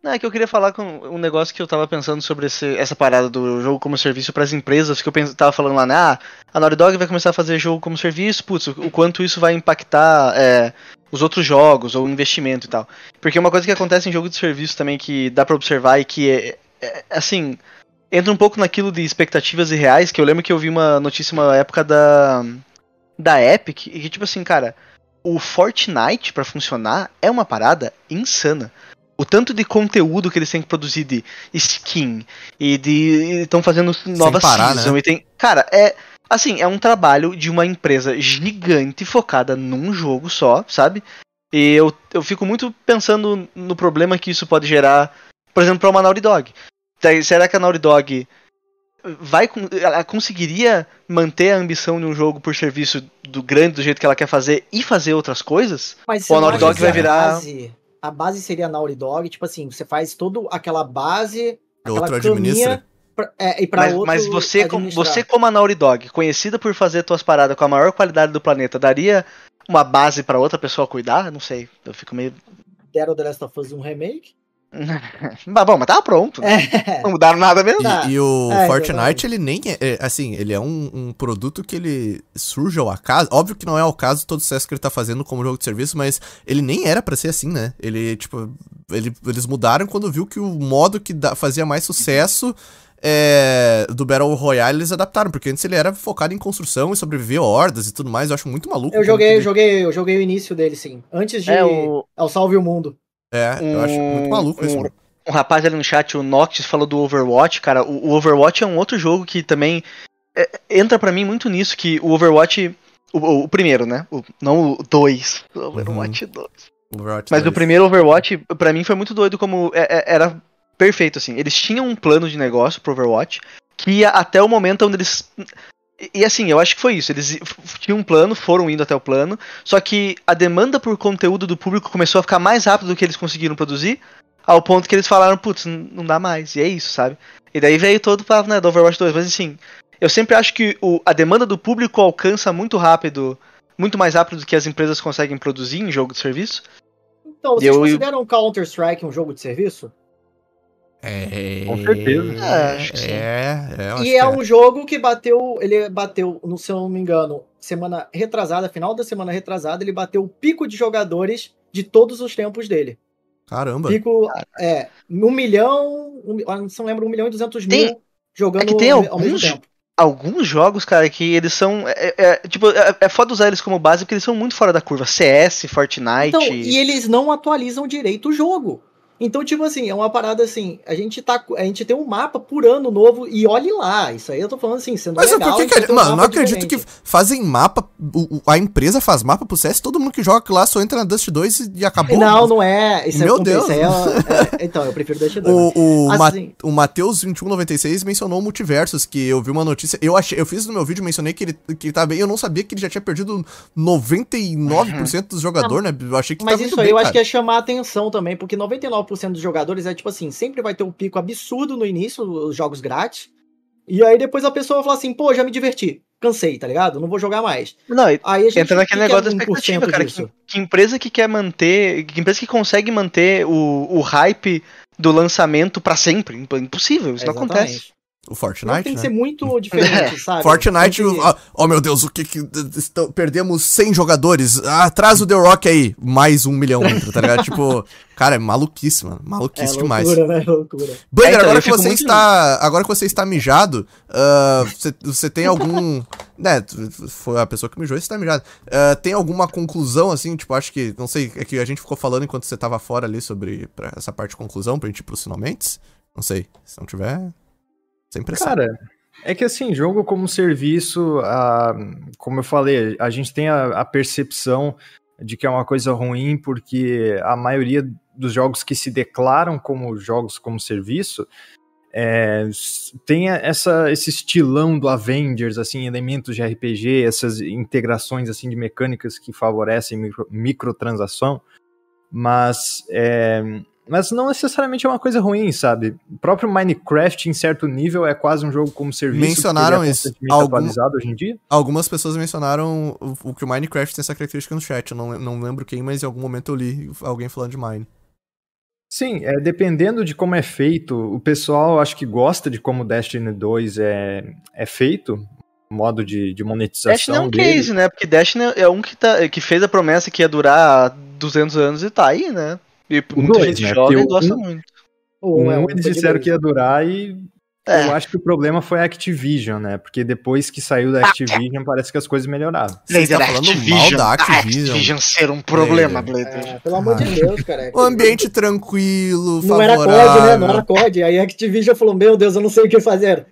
Não, é que eu queria falar com um negócio que eu tava pensando sobre esse- essa parada do jogo como serviço pras empresas, que eu pens- tava falando lá, né? Ah, a Naughty Dog vai começar a fazer jogo como serviço, putz, o, o quanto isso vai impactar é, os outros jogos, ou o investimento e tal. Porque uma coisa que acontece em jogo de serviço também que dá pra observar e que é, é, assim, entra um pouco naquilo de expectativas irreais, que eu lembro que eu vi uma notícia uma época da, da Epic, e que tipo assim, cara, o Fortnite pra funcionar é uma parada insana. O tanto de conteúdo que eles têm que produzir de skin e de estão fazendo novas parar, season né? e tem, cara, é assim, é um trabalho de uma empresa gigante focada num jogo só, sabe? E eu, eu fico muito pensando no problema que isso pode gerar, por exemplo, para uma Naughty Dog. Daí, Será que a Naughty Dog vai ela conseguiria manter a ambição de um jogo por serviço do grande do jeito que ela quer fazer e fazer outras coisas? Mas Pô, a Naughty Dog vai virar- Base, a base seria a Naughty Dog, tipo assim, você faz toda aquela base, aquela Outro administra. pra, é, e pra Mas, outro mas você, com- você como a Naughty Dog, conhecida por fazer tuas paradas com a maior qualidade do planeta, daria uma base pra outra pessoa cuidar? Não sei, eu fico meio... deram The Last of Us um remake. <laughs> Mas bom, mas tava pronto. né? É. Não mudaram nada mesmo. E, e o É, Fortnite, ele nem é, é, assim, ele é um, um produto que ele surge ao acaso. Óbvio que não é o caso todo o sucesso que ele tá fazendo como jogo de serviço, mas ele nem era pra ser assim, né? Ele, tipo, ele- eles mudaram quando viu que o modo que dá- fazia mais sucesso é, do Battle Royale eles adaptaram, porque antes ele era focado em construção e sobreviver hordas e tudo mais. Eu acho muito maluco. Eu joguei, eu joguei, eu joguei o início dele, sim. Antes de É, o- Ao Salve o Mundo. É, eu acho muito Um- maluco isso. um- mano. Um rapaz ali no chat, o Noctis, falou do Overwatch, cara. O, o Overwatch é um outro jogo que também é, entra pra mim muito nisso, que o Overwatch. O, o- o primeiro, né? O- não o 2. O Overwatch 2. Overwatch Mas o 2. primeiro Overwatch, pra mim, foi muito doido como é- é- era perfeito, assim. Eles tinham um plano de negócio pro Overwatch que ia até o momento onde eles. E, e assim, eu acho que foi isso. Eles tinham um plano, foram indo até o plano, só que a demanda por conteúdo do público começou a ficar mais rápido do que eles conseguiram produzir, ao ponto que eles falaram, putz, não dá mais. E é isso, sabe? E daí veio todo o papo, né, do Overwatch 2. Mas assim, eu sempre acho que o- a demanda do público alcança muito rápido, muito mais rápido do que as empresas conseguem produzir em jogo de serviço. Então, vocês Eu- consideram Counter-Strike um jogo de serviço? É, Com certeza. É, acho que sim. É, é, E que é um jogo que bateu, ele bateu, no se eu não me engano, semana retrasada, final da semana retrasada, ele bateu o pico de jogadores de todos os tempos dele. Caramba. Pico, é, um milhão, um, ah, não lembro, um milhão e duzentos Tem- mil jogando é que tem ao, ao mesmo alguns- tempo. alguns jogos, cara, que eles são. É, é- tipo, é, é foda usar eles como base porque eles são muito fora da curva. CS, Fortnite. Então, e eles não atualizam direito o jogo. Então, tipo assim, é uma parada assim, a gente tá. A gente tem um mapa por ano novo e olhe lá. Isso aí eu tô falando assim, sendo Mas legal. por que, a que tem um Mano, não acredito diferente. que fazem mapa. o- a empresa faz mapa pro CS, todo mundo que joga lá só entra na Dust 2 e, acabou. Não, não é. Isso Meu é, Deus. É, é- <laughs> então, eu prefiro Dust 2. O, o, mas, Ma- assim, o Matheus 2196 mencionou multiversos, que eu vi uma notícia. Eu achei, eu fiz no meu vídeo, mencionei que ele, que ele tá bem. Eu não sabia que ele já tinha perdido 99% dos jogadores, né? Eu achei que Mas tava isso aí bem, eu acho cara. que é chamar atenção também, porque 99% dos jogadores é tipo assim, sempre vai ter um pico absurdo no início, os jogos grátis. E aí depois a pessoa fala assim, pô, já me diverti. Cansei, tá ligado? Não vou jogar mais. Não, Aí a gente entra naquele negócio da é expectativa, 1% cara. Que, que empresa que quer manter. Que empresa que consegue manter o, o hype do lançamento pra sempre? Imp- Impossível, isso não Exatamente. acontece. O Não, Fortnite, tem que né? ser muito <laughs> diferente, sabe? Fortnite, que- oh, oh, meu Deus, o que que. estão- perdemos 100 jogadores. Ah, traz o The Rock aí. Mais um milhão entra, tá ligado? <laughs> tipo, cara, é maluquice, mano. É Maluquice loucura, demais. né? Loucura. Banger, É, então, agora que você muito- está. Agora que você está mijado, ah, você, você tem algum. <laughs> né, foi a pessoa que mijou e você tá mijado. Ah, tem alguma conclusão, assim, tipo, acho que. Não sei, é que a gente ficou falando enquanto você tava fora ali sobre pra essa parte de conclusão, pra gente ir pros finalmente. Não sei. Se não tiver. Sem pressão. Cara, é que assim, jogo como serviço, ah, como eu falei, a gente tem a, a percepção de que é uma coisa ruim porque a maioria dos jogos que se declaram como jogos como serviço é, tem a- essa, esse estilão do Avengers, assim, elementos de RPG, essas integrações assim de mecânicas que favorecem micro, microtransação, mas é, mas não necessariamente é uma coisa ruim, sabe? O próprio Minecraft, em certo nível, é quase um jogo como serviço. Mencionaram é isso. Algum- atualizado hoje em dia. Algumas pessoas mencionaram o, o que o Minecraft tem essa característica no chat. Eu não, não lembro quem, mas em algum momento eu li alguém falando de Mine. Sim, é, dependendo de como é feito, o pessoal acho que gosta de como Destiny 2 é, é feito, o modo de, de monetização Destiny é um dele. case, né? Porque Destiny é um que, tá, que fez a promessa que ia durar 200 anos e tá aí, né? E muita dois, gente né? joga e o gosta um- muito. O Um, é um eles de disseram que ia durar e É. Eu acho que o problema foi a Activision, né? Porque depois que saiu da Activision, parece que as coisas melhoraram. Você Blader, falando Activision. mal da Ah, Activision. Activision ser um problema, Blader. É, pelo amor de Deus, cara. Um ambiente tranquilo, Não era COD, né? Não era COD. Aí a Activision falou: Meu Deus, eu não sei o que fazer.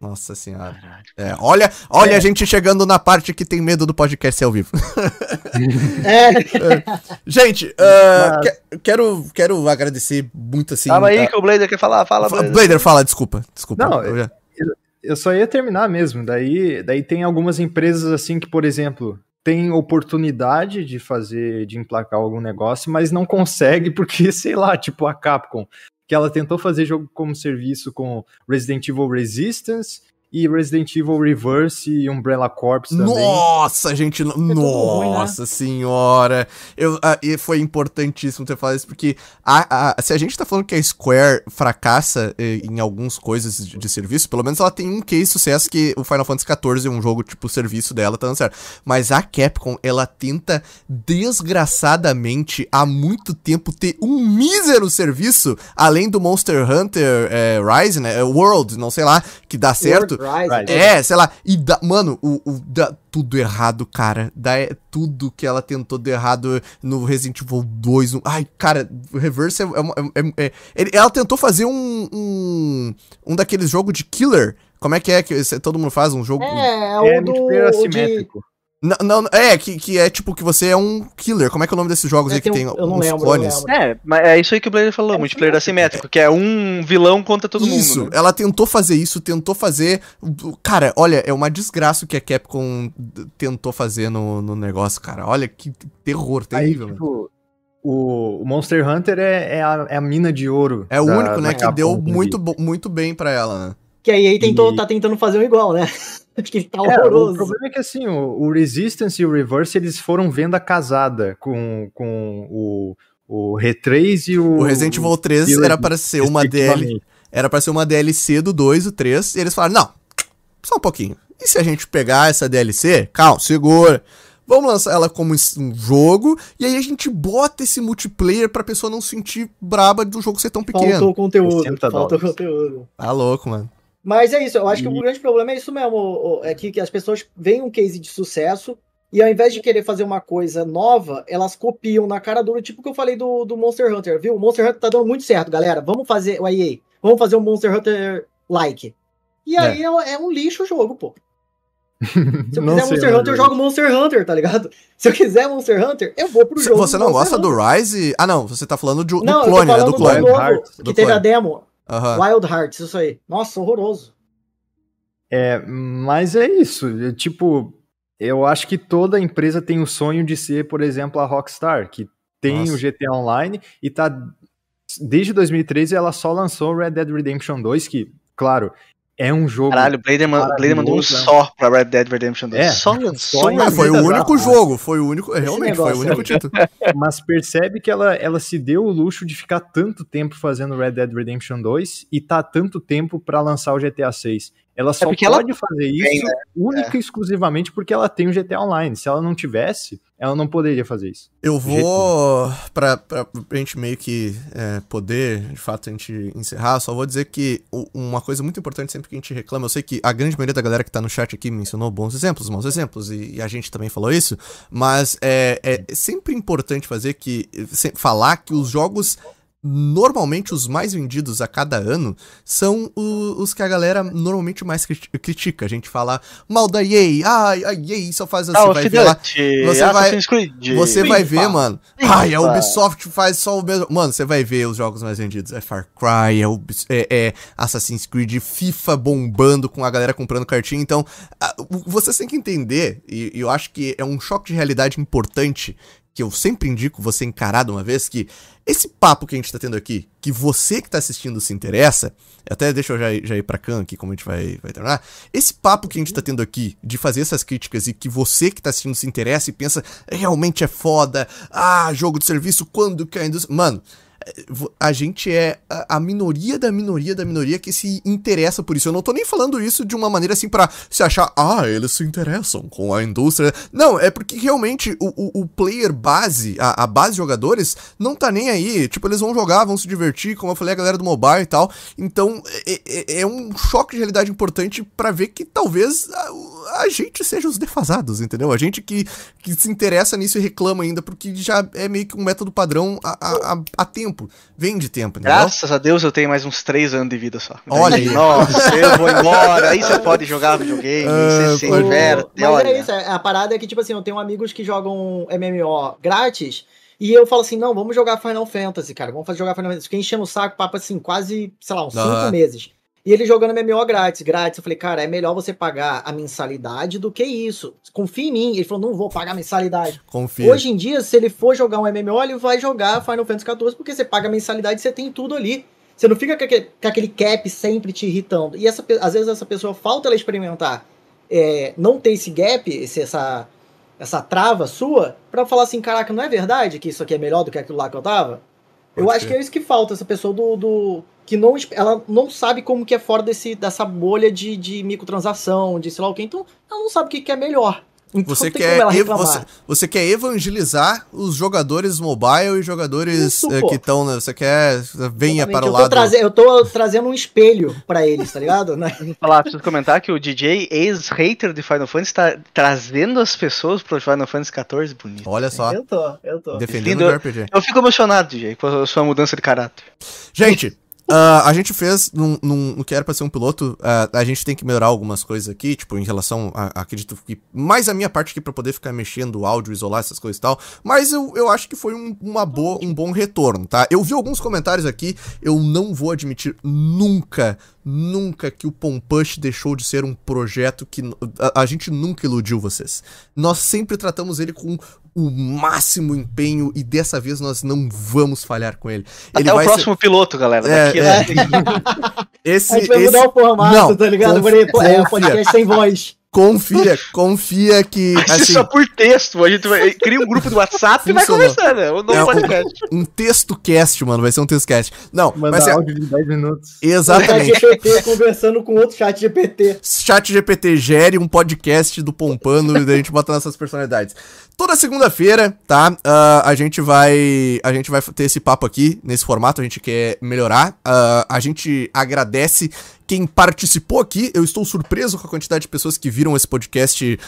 Nossa senhora. É, olha, olha É. a gente chegando na parte que tem medo do podcast ao vivo. <laughs> É, Gente, ah, Mas- que- quero, quero agradecer muito assim. Calma aí que o Blader quer falar. Fala, Fa- Blader. Blader, fala, desculpa. Desculpa. Não, eu já- Eu só ia terminar mesmo. Daí, daí tem algumas empresas assim que, por exemplo, tem oportunidade de fazer, de emplacar algum negócio, mas não consegue <laughs> porque, sei lá, tipo a Capcom, que ela tentou fazer jogo como serviço com Resident Evil Resistance e Resident Evil Reverse e Umbrella Corps também. Nossa, gente, tudo ruim, né? nossa senhora. Eu, ah, e foi importantíssimo ter falado isso, porque a, a- se a gente tá falando que a Square fracassa eh, em algumas coisas de, de serviço, pelo menos ela tem um case sucesso que o Final Fantasy XIV, um jogo tipo serviço dela, tá dando certo. Mas a Capcom, ela tenta desgraçadamente há muito tempo ter um mísero serviço, além do Monster Hunter eh, Rise, né? eh, World, não sei lá, que dá certo. World Rise. É, sei lá, e dá, mano, o, o- dá tudo errado, cara. Dá é, tudo que ela tentou de errado no Resident Evil 2. no- ai, cara, o Reverse é. é é- é- ele- ela tentou fazer um, um. um daqueles jogos de killer. Como é que é que todo mundo faz um jogo? É, É o do. multiplayer o de- assimétrico. Não, não, é, que, que é tipo que você é um killer. Como é que é o nome desses jogos É, aí que tem tem um- eu não lembro, clones? não lembro. É, mas é isso aí que o Blader falou, É multiplayer assimétrico. assimétrico, que é um vilão contra todo isso, mundo. né? ela tentou fazer isso, tentou fazer. Cara, olha, é uma desgraça o que a Capcom tentou fazer no, no negócio, cara. Olha que terror, Aí, terrível. mano. tipo, o, o Monster Hunter é, é, a, é a mina de ouro. É o da- único, né, que Capcom deu muito, muito bem pra ela, né? Que aí, tentou, E- tá tentando fazer um igual, né? <laughs> Acho que tá É, o horroroso. problema é que assim, o, o Resistance e o Reverse, eles foram venda casada com, com o, o R3 e o... O Resident Evil 3 Village, era para ser uma DL, era para ser uma DLC do 2 e o 3, e eles falaram: "Não, só um pouquinho. E se a gente pegar essa DLC? Calma, segura. Vamos lançar ela como um jogo e aí a gente bota esse multiplayer pra pessoa não sentir braba do jogo ser tão pequeno. Faltou conteúdo. 60 Faltou dólares. conteúdo. Tá louco, mano. Mas é isso, eu acho que E- o grande problema é isso mesmo, é que, que as pessoas veem um case de sucesso e ao invés de querer fazer uma coisa nova, elas copiam na cara dura, tipo o que eu falei do, do Monster Hunter, viu? O Monster Hunter tá dando muito certo, galera. Vamos fazer, o EA, vamos fazer um Monster Hunter like. E aí é, é um lixo o jogo, pô. <laughs> Se eu Não quiser sei, Monster Hunter, eu jogo Monster Hunter, tá ligado? <laughs> Se eu quiser Monster Hunter, eu vou pro jogo. Você não Monster gosta do. Rise? Ah, não, você tá falando de- do Não, clone, eu tô né? Do clone. novo, Hearts, que do teve a clone. demo. Aham. Wild Hearts, isso aí. Nossa, horroroso. É, mas é isso. eu, tipo, eu acho que toda empresa tem o sonho de ser, por exemplo, a Rockstar, que tem Nossa. o GTA Online e tá. Desde 2013 ela só lançou Red Dead Redemption 2, que, claro, é um jogo. Caralho, o Blader, man- Blader mandou um né? só pra Red Dead Redemption 2. É, só só Ah, foi o Exato. único jogo, foi o único, realmente, foi o negócio único título. <laughs> Mas percebe que ela, ela se deu o luxo de ficar tanto tempo fazendo Red Dead Redemption 2 e tá tanto tempo pra lançar o GTA 6. Ela só porque ela pode fazer isso tem, única e exclusivamente porque ela tem o GTA Online. Se ela não tivesse, ela não poderia fazer isso. Eu vou, pra, pra, pra gente meio que é, poder, de fato, a gente encerrar, só vou dizer que uma coisa muito importante sempre que a gente reclama, eu sei que a grande maioria da galera que tá no chat aqui mencionou bons exemplos, maus exemplos, e, e a gente também falou isso, mas é, é sempre importante fazer que, falar que os jogos normalmente os mais vendidos a cada ano são o- os que a galera normalmente mais criti- critica. A gente fala mal da EA, ah, a EA só faz assim, Ah, vai ver lá. Você vai- Assassin's Creed. Você vai ver, mano. Ai, a Ubisoft faz só o mesmo. Mano, você vai ver os jogos mais vendidos. É Far Cry, é, Ubis- é- é Assassin's Creed, FIFA bombando com a galera comprando cartinha. Então, a- vocês têm que entender, e, e eu acho que é um choque de realidade importante que eu sempre indico você encarar de uma vez, que esse papo que a gente tá tendo aqui, que você que tá assistindo se interessa, até deixa eu já, ir- já ir pra Khan aqui, como a gente vai, vai terminar, esse papo que a gente tá tendo aqui, de fazer essas críticas e que você que tá assistindo se interessa e pensa, realmente é foda, ah, jogo de serviço, quando que a indústria... Mano, a gente é a, a minoria da minoria da minoria que se interessa por isso. Eu não tô nem falando isso de uma maneira assim pra se achar, ah, eles se interessam com a indústria. Não, é porque realmente o, o, o player base, a, a, base de jogadores, não tá nem aí. Tipo, eles vão jogar, vão se divertir, como eu falei, a galera do mobile e tal. Então, é, é, é um choque de realidade importante para ver que talvez a, a, gente seja os defasados, entendeu? A gente que, que se interessa nisso e reclama ainda, porque já é meio que um método padrão há, há, há tempo. Vem de tempo, entendeu? Graças a Deus eu tenho mais uns três anos de vida só. Olha aí. Nossa, eu vou embora. Aí você pode jogar videogame, uh, você se inverte. Mas olha. é isso, é, a parada é que, tipo assim, eu tenho amigos que jogam MMO grátis. E eu falo assim, não, vamos jogar Final Fantasy, cara. Vamos fazer jogar Final Fantasy. Fiquei enchendo o saco, papo assim, quase, sei lá, uns uhum. cinco meses. E ele jogando MMO grátis, grátis. Eu falei, cara, é melhor você pagar a mensalidade do que isso. Confia em mim. Ele falou, não vou pagar a mensalidade. Confia. Hoje em dia, se ele for jogar um MMO, ele vai jogar Final Fantasy XIV, porque você paga a mensalidade e você tem tudo ali. Você não fica com aquele, com aquele cap sempre te irritando. E essa, às vezes essa pessoa falta ela experimentar. É, não ter esse gap, esse, essa, essa trava sua, para falar assim, caraca, não é verdade que isso aqui é melhor do que aquilo lá que eu tava? Pode eu ser. acho que é isso que falta, essa pessoa do, do que não ela não sabe como que é fora desse, dessa bolha de, de microtransação, de sei lá o que, então ela não sabe o que, que é melhor. Então, você, quer você, você, quer evangelizar os jogadores mobile e jogadores Isso, eh, que estão. Você quer. Venha Exatamente. para o eu lado. Traze, eu tô trazendo um espelho para eles, tá ligado? <laughs> Né? falar, preciso comentar que o DJ, ex-hater de Final Fantasy, está trazendo as pessoas pro Final Fantasy XIV bonito. Olha só. Eu tô, eu tô. Defendendo o RPG. Eu fico emocionado, DJ, com a sua mudança de caráter. Gente. Uh, a gente fez num, num, no que era pra ser um piloto, uh, a gente tem que melhorar algumas coisas aqui, tipo, em relação a, acredito que mais a minha parte aqui pra poder ficar mexendo o áudio, isolar essas coisas e tal, mas eu, eu acho que foi um, uma boa, um bom retorno, tá? Eu vi alguns comentários aqui, eu não vou admitir nunca, nunca que o Pompush deixou de ser um projeto que a, a gente nunca iludiu vocês. Nós sempre tratamos ele com o máximo empenho e dessa vez nós não vamos falhar com ele. Até ele o próximo ser... piloto, galera. É, daqui, é. <laughs> esse, a gente vai esse... mudar o formato, não, tá ligado? Conf... É, podcast sem voz. Confia, confia que. <laughs> Assim, só por texto. A gente vai, cria um grupo do WhatsApp e vai conversar, né? O é, podcast. Um, um texto cast, mano. Vai ser um texto cast. Não, Mandar vai ser. áudio de 10 minutos. Exatamente. <laughs> Chat GPT conversando com outro chat GPT. Chat GPT gere um podcast do Pompano e a gente bota nossas personalidades. Toda segunda-feira, tá? Uh, a gente vai. A gente vai ter esse papo aqui, nesse formato, a gente quer melhorar. Uh, a gente agradece quem participou aqui. Eu estou surpreso com a quantidade de pessoas que viram esse podcast uh,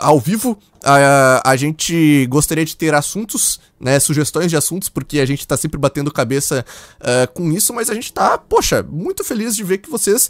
ao vivo. Uh, a gente gostaria de ter assuntos, né, sugestões de assuntos, porque a gente tá sempre batendo cabeça uh, com isso, mas a gente tá, poxa, muito feliz de ver que vocês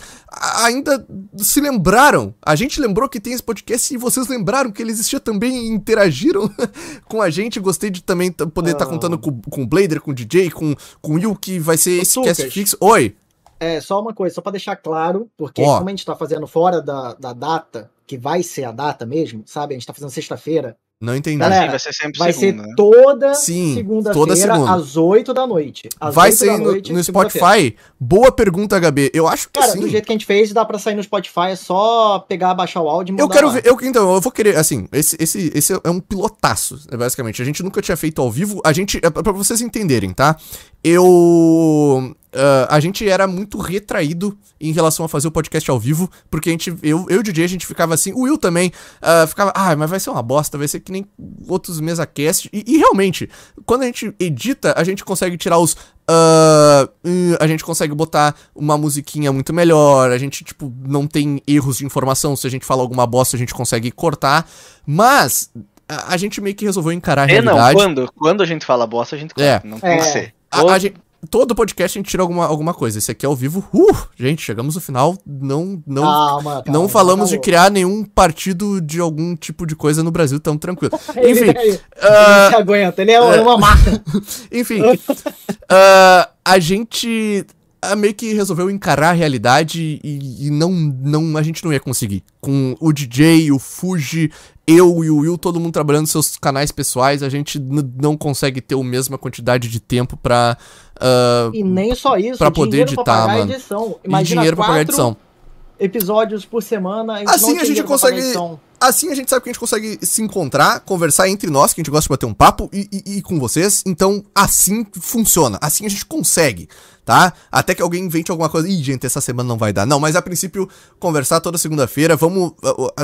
ainda se lembraram. A gente lembrou que tem esse podcast e vocês lembraram que ele existia também e interagiram <laughs> com a gente. Gostei de também poder estar tá contando com, com o Blader, com o DJ, com, com o Will, que vai ser esse Lucas. cast fixo. Oi! É, só uma coisa, só para deixar claro, porque oh. como a gente tá fazendo fora da, da data, que vai ser a data mesmo, sabe? A gente tá fazendo sexta-feira. Não entendi. Galera, vai ser sempre vai segunda, ser né? toda segunda-feira segunda. às 8 da noite. Às vai ser no, no Spotify? Boa pergunta, HB. Eu acho que Cara, sim. do jeito que a gente fez, dá pra sair no Spotify, é só pegar, baixar o áudio e mandar Eu quero lá. ver, eu, então, eu vou querer, assim, esse, esse, esse é um pilotaço, basicamente. A gente nunca tinha feito ao vivo, a gente, é pra vocês entenderem, tá? Eu Uh, a gente era muito retraído em relação a fazer o podcast ao vivo, porque a gente, eu, eu e o DJ, a gente ficava assim, o Will também uh, ficava, ah, mas vai ser uma bosta, vai ser que nem outros mesa cast. E, e realmente, quando a gente edita, a gente consegue tirar os. Uh, a gente consegue botar uma musiquinha muito melhor, a gente, tipo, não tem erros de informação, se a gente fala alguma bosta, a gente consegue cortar, mas a, a gente meio que resolveu encarar a é, realidade. não, quando, quando a gente fala bosta, a gente corta, é. não tem é. que ser. A, a, gente, todo podcast a gente tira alguma, alguma coisa. Esse aqui é ao vivo. Uh, gente, chegamos no final. Não não calma, calma, não falamos de criar nenhum partido de algum tipo de coisa no Brasil tão tranquilo. <laughs> Enfim. ele, uh, aguenta, ele é, é uma marca. <laughs> Enfim. uh, a gente a meio que resolveu encarar a realidade e, e, não, não a gente não ia conseguir. Com o DJ, o Fuji, eu e o Will, todo mundo trabalhando nos seus canais pessoais, a gente não consegue ter a mesma quantidade de tempo pra. Uh, e nem só isso, pra poder editar, pra pagar edição. Imagina e dinheiro pra pagar edição. Episódios por semana. Assim a gente consegue. Assim a gente sabe que a gente consegue se encontrar, conversar entre nós, que a gente gosta de bater um papo, e, e, e com vocês. Então, assim funciona. Assim a gente consegue, tá? Até que alguém invente alguma coisa. Ih, gente, essa semana não vai dar. Não, mas a princípio, conversar toda segunda-feira. Vamos.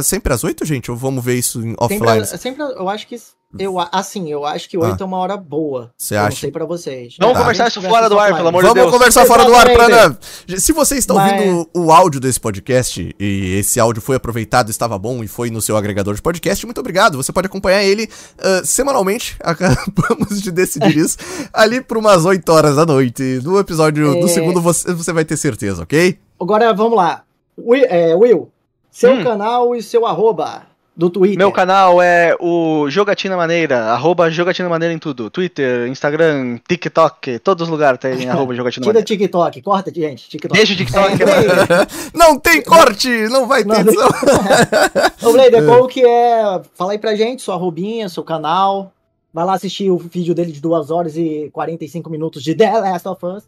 Sempre às oito, gente? Ou vamos ver isso em offline? Sempre, sempre, eu acho que. Eu, assim, eu acho que 8 é uma hora boa. Você Eu não acha? sei pra vocês. Vamos É, conversar isso fora do ar, pelo amor de Vamos Deus. conversar fora do ar. Prana. Se você está Mas- ouvindo o áudio desse podcast e esse áudio foi aproveitado, estava bom e foi no seu agregador de podcast, muito obrigado. Você pode acompanhar ele ah, semanalmente, <laughs> acabamos de decidir isso, <laughs> ali por umas 8 horas da noite. No episódio do É. segundo você, você vai ter certeza, ok? Agora vamos lá. Will, é, Will, seu Hum. canal e seu arroba do Twitter. Meu canal é o Jogatina Maneira, arroba Jogatina Maneira em tudo. Twitter, Instagram, TikTok, todos os lugares tem <laughs> arroba Jogatina Tira Maneira. TikTok, corta, gente. TikTok. Deixa o TikTok. É, Blade, <laughs> Não tem corte! Não vai ter Não. <laughs> Ô, Blader, qual que é? Fala aí pra gente, sua arrobinha, seu canal. Vai lá assistir o vídeo dele de 2 horas e 45 minutos de The Last of Us.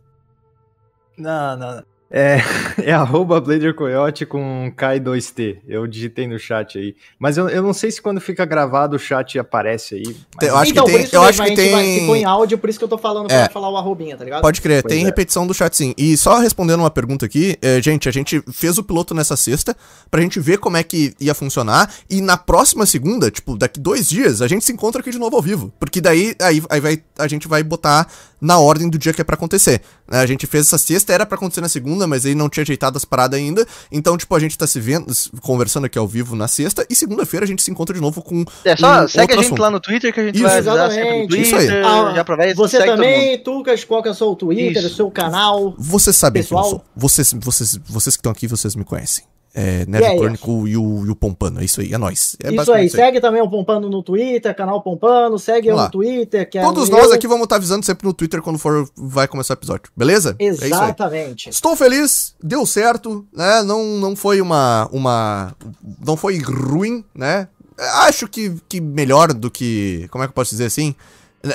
Não, não. É, <laughs> é arroba Blader Coyote com K2T. Eu digitei no chat aí. Mas eu, eu não sei se quando fica gravado o chat aparece aí. mas- Eu acho que então, tem- por isso eu acho que gente vai- tem- ficou em áudio, por isso que eu tô falando É. pra falar o arrobinha, tá ligado? Pode crer, Pois tem é. repetição do chat sim. E só respondendo uma pergunta aqui, eh, gente, a gente fez o piloto nessa sexta pra gente ver como é que ia funcionar. E na próxima segunda, tipo, daqui dois dias, a gente se encontra aqui de novo ao vivo. Porque daí aí, aí vai, a gente vai botar na ordem do dia que é pra acontecer. né? A gente fez essa sexta, era pra acontecer na segunda, mas aí não tinha ajeitado as paradas ainda. Então, tipo, a gente tá se vendo, conversando aqui ao vivo na sexta. E segunda-feira a gente se encontra de novo com. É só um segue outro a gente assunto. lá no Twitter que a gente Isso, vai avisar sempre no exatamente. Isso aí. Twitter. Ah, já aproveita Você também, Tucas, qual que é o seu Twitter, Isso. o seu canal? Vocês sabem quem eu Pessoal? sou. Vocês, vocês, vocês que estão aqui, vocês me conhecem. É, E Nerd aí, Crônico e o, e o Pompano. É isso aí, é nóis. É isso basicamente aí, segue também o Pompano no Twitter, canal Pompano, segue eu no Twitter, que é Todos o nós meu. aqui vamos estar avisando sempre no Twitter quando for vai começar o episódio, beleza? É isso aí. Exatamente. Estou feliz, deu certo, né? Não, não foi uma, uma. Não foi ruim, né? Acho que, que melhor do que. Como é que eu posso dizer assim?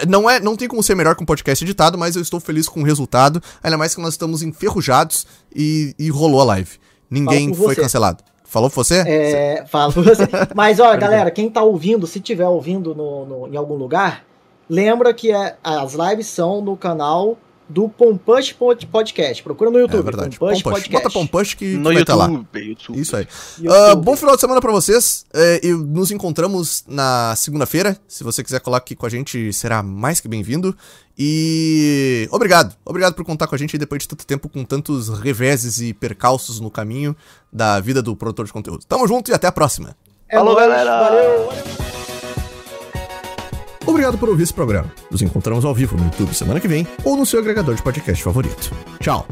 Não, é, não tem como ser melhor que um podcast editado, mas eu estou feliz com o resultado. Ainda mais que nós estamos enferrujados e, e rolou a live. Ninguém foi você. cancelado. Falou você? É, falo você. <laughs> Mas, ó, galera, quem tá ouvindo, se tiver ouvindo no, no- em algum lugar, lembra que é- as lives são no canal do Pompush Pod- Podcast. Procura no YouTube. É verdade. Pompush Pompush. Bota Pompush que, que No vai estar lá. YouTube, YouTube. Isso aí. YouTube. Ah, bom final de semana pra vocês. É, e nos encontramos na segunda-feira. Se você quiser colar aqui com a gente, será mais que bem-vindo. E obrigado. Obrigado por contar com a gente depois de tanto tempo, com tantos reveses e percalços no caminho da vida do produtor de conteúdo. Tamo junto e até a próxima. É Falou, nóis, galera. Valeu, valeu. Obrigado por ouvir esse programa. Nos encontramos ao vivo no YouTube semana que vem ou no seu agregador de podcast favorito. Tchau.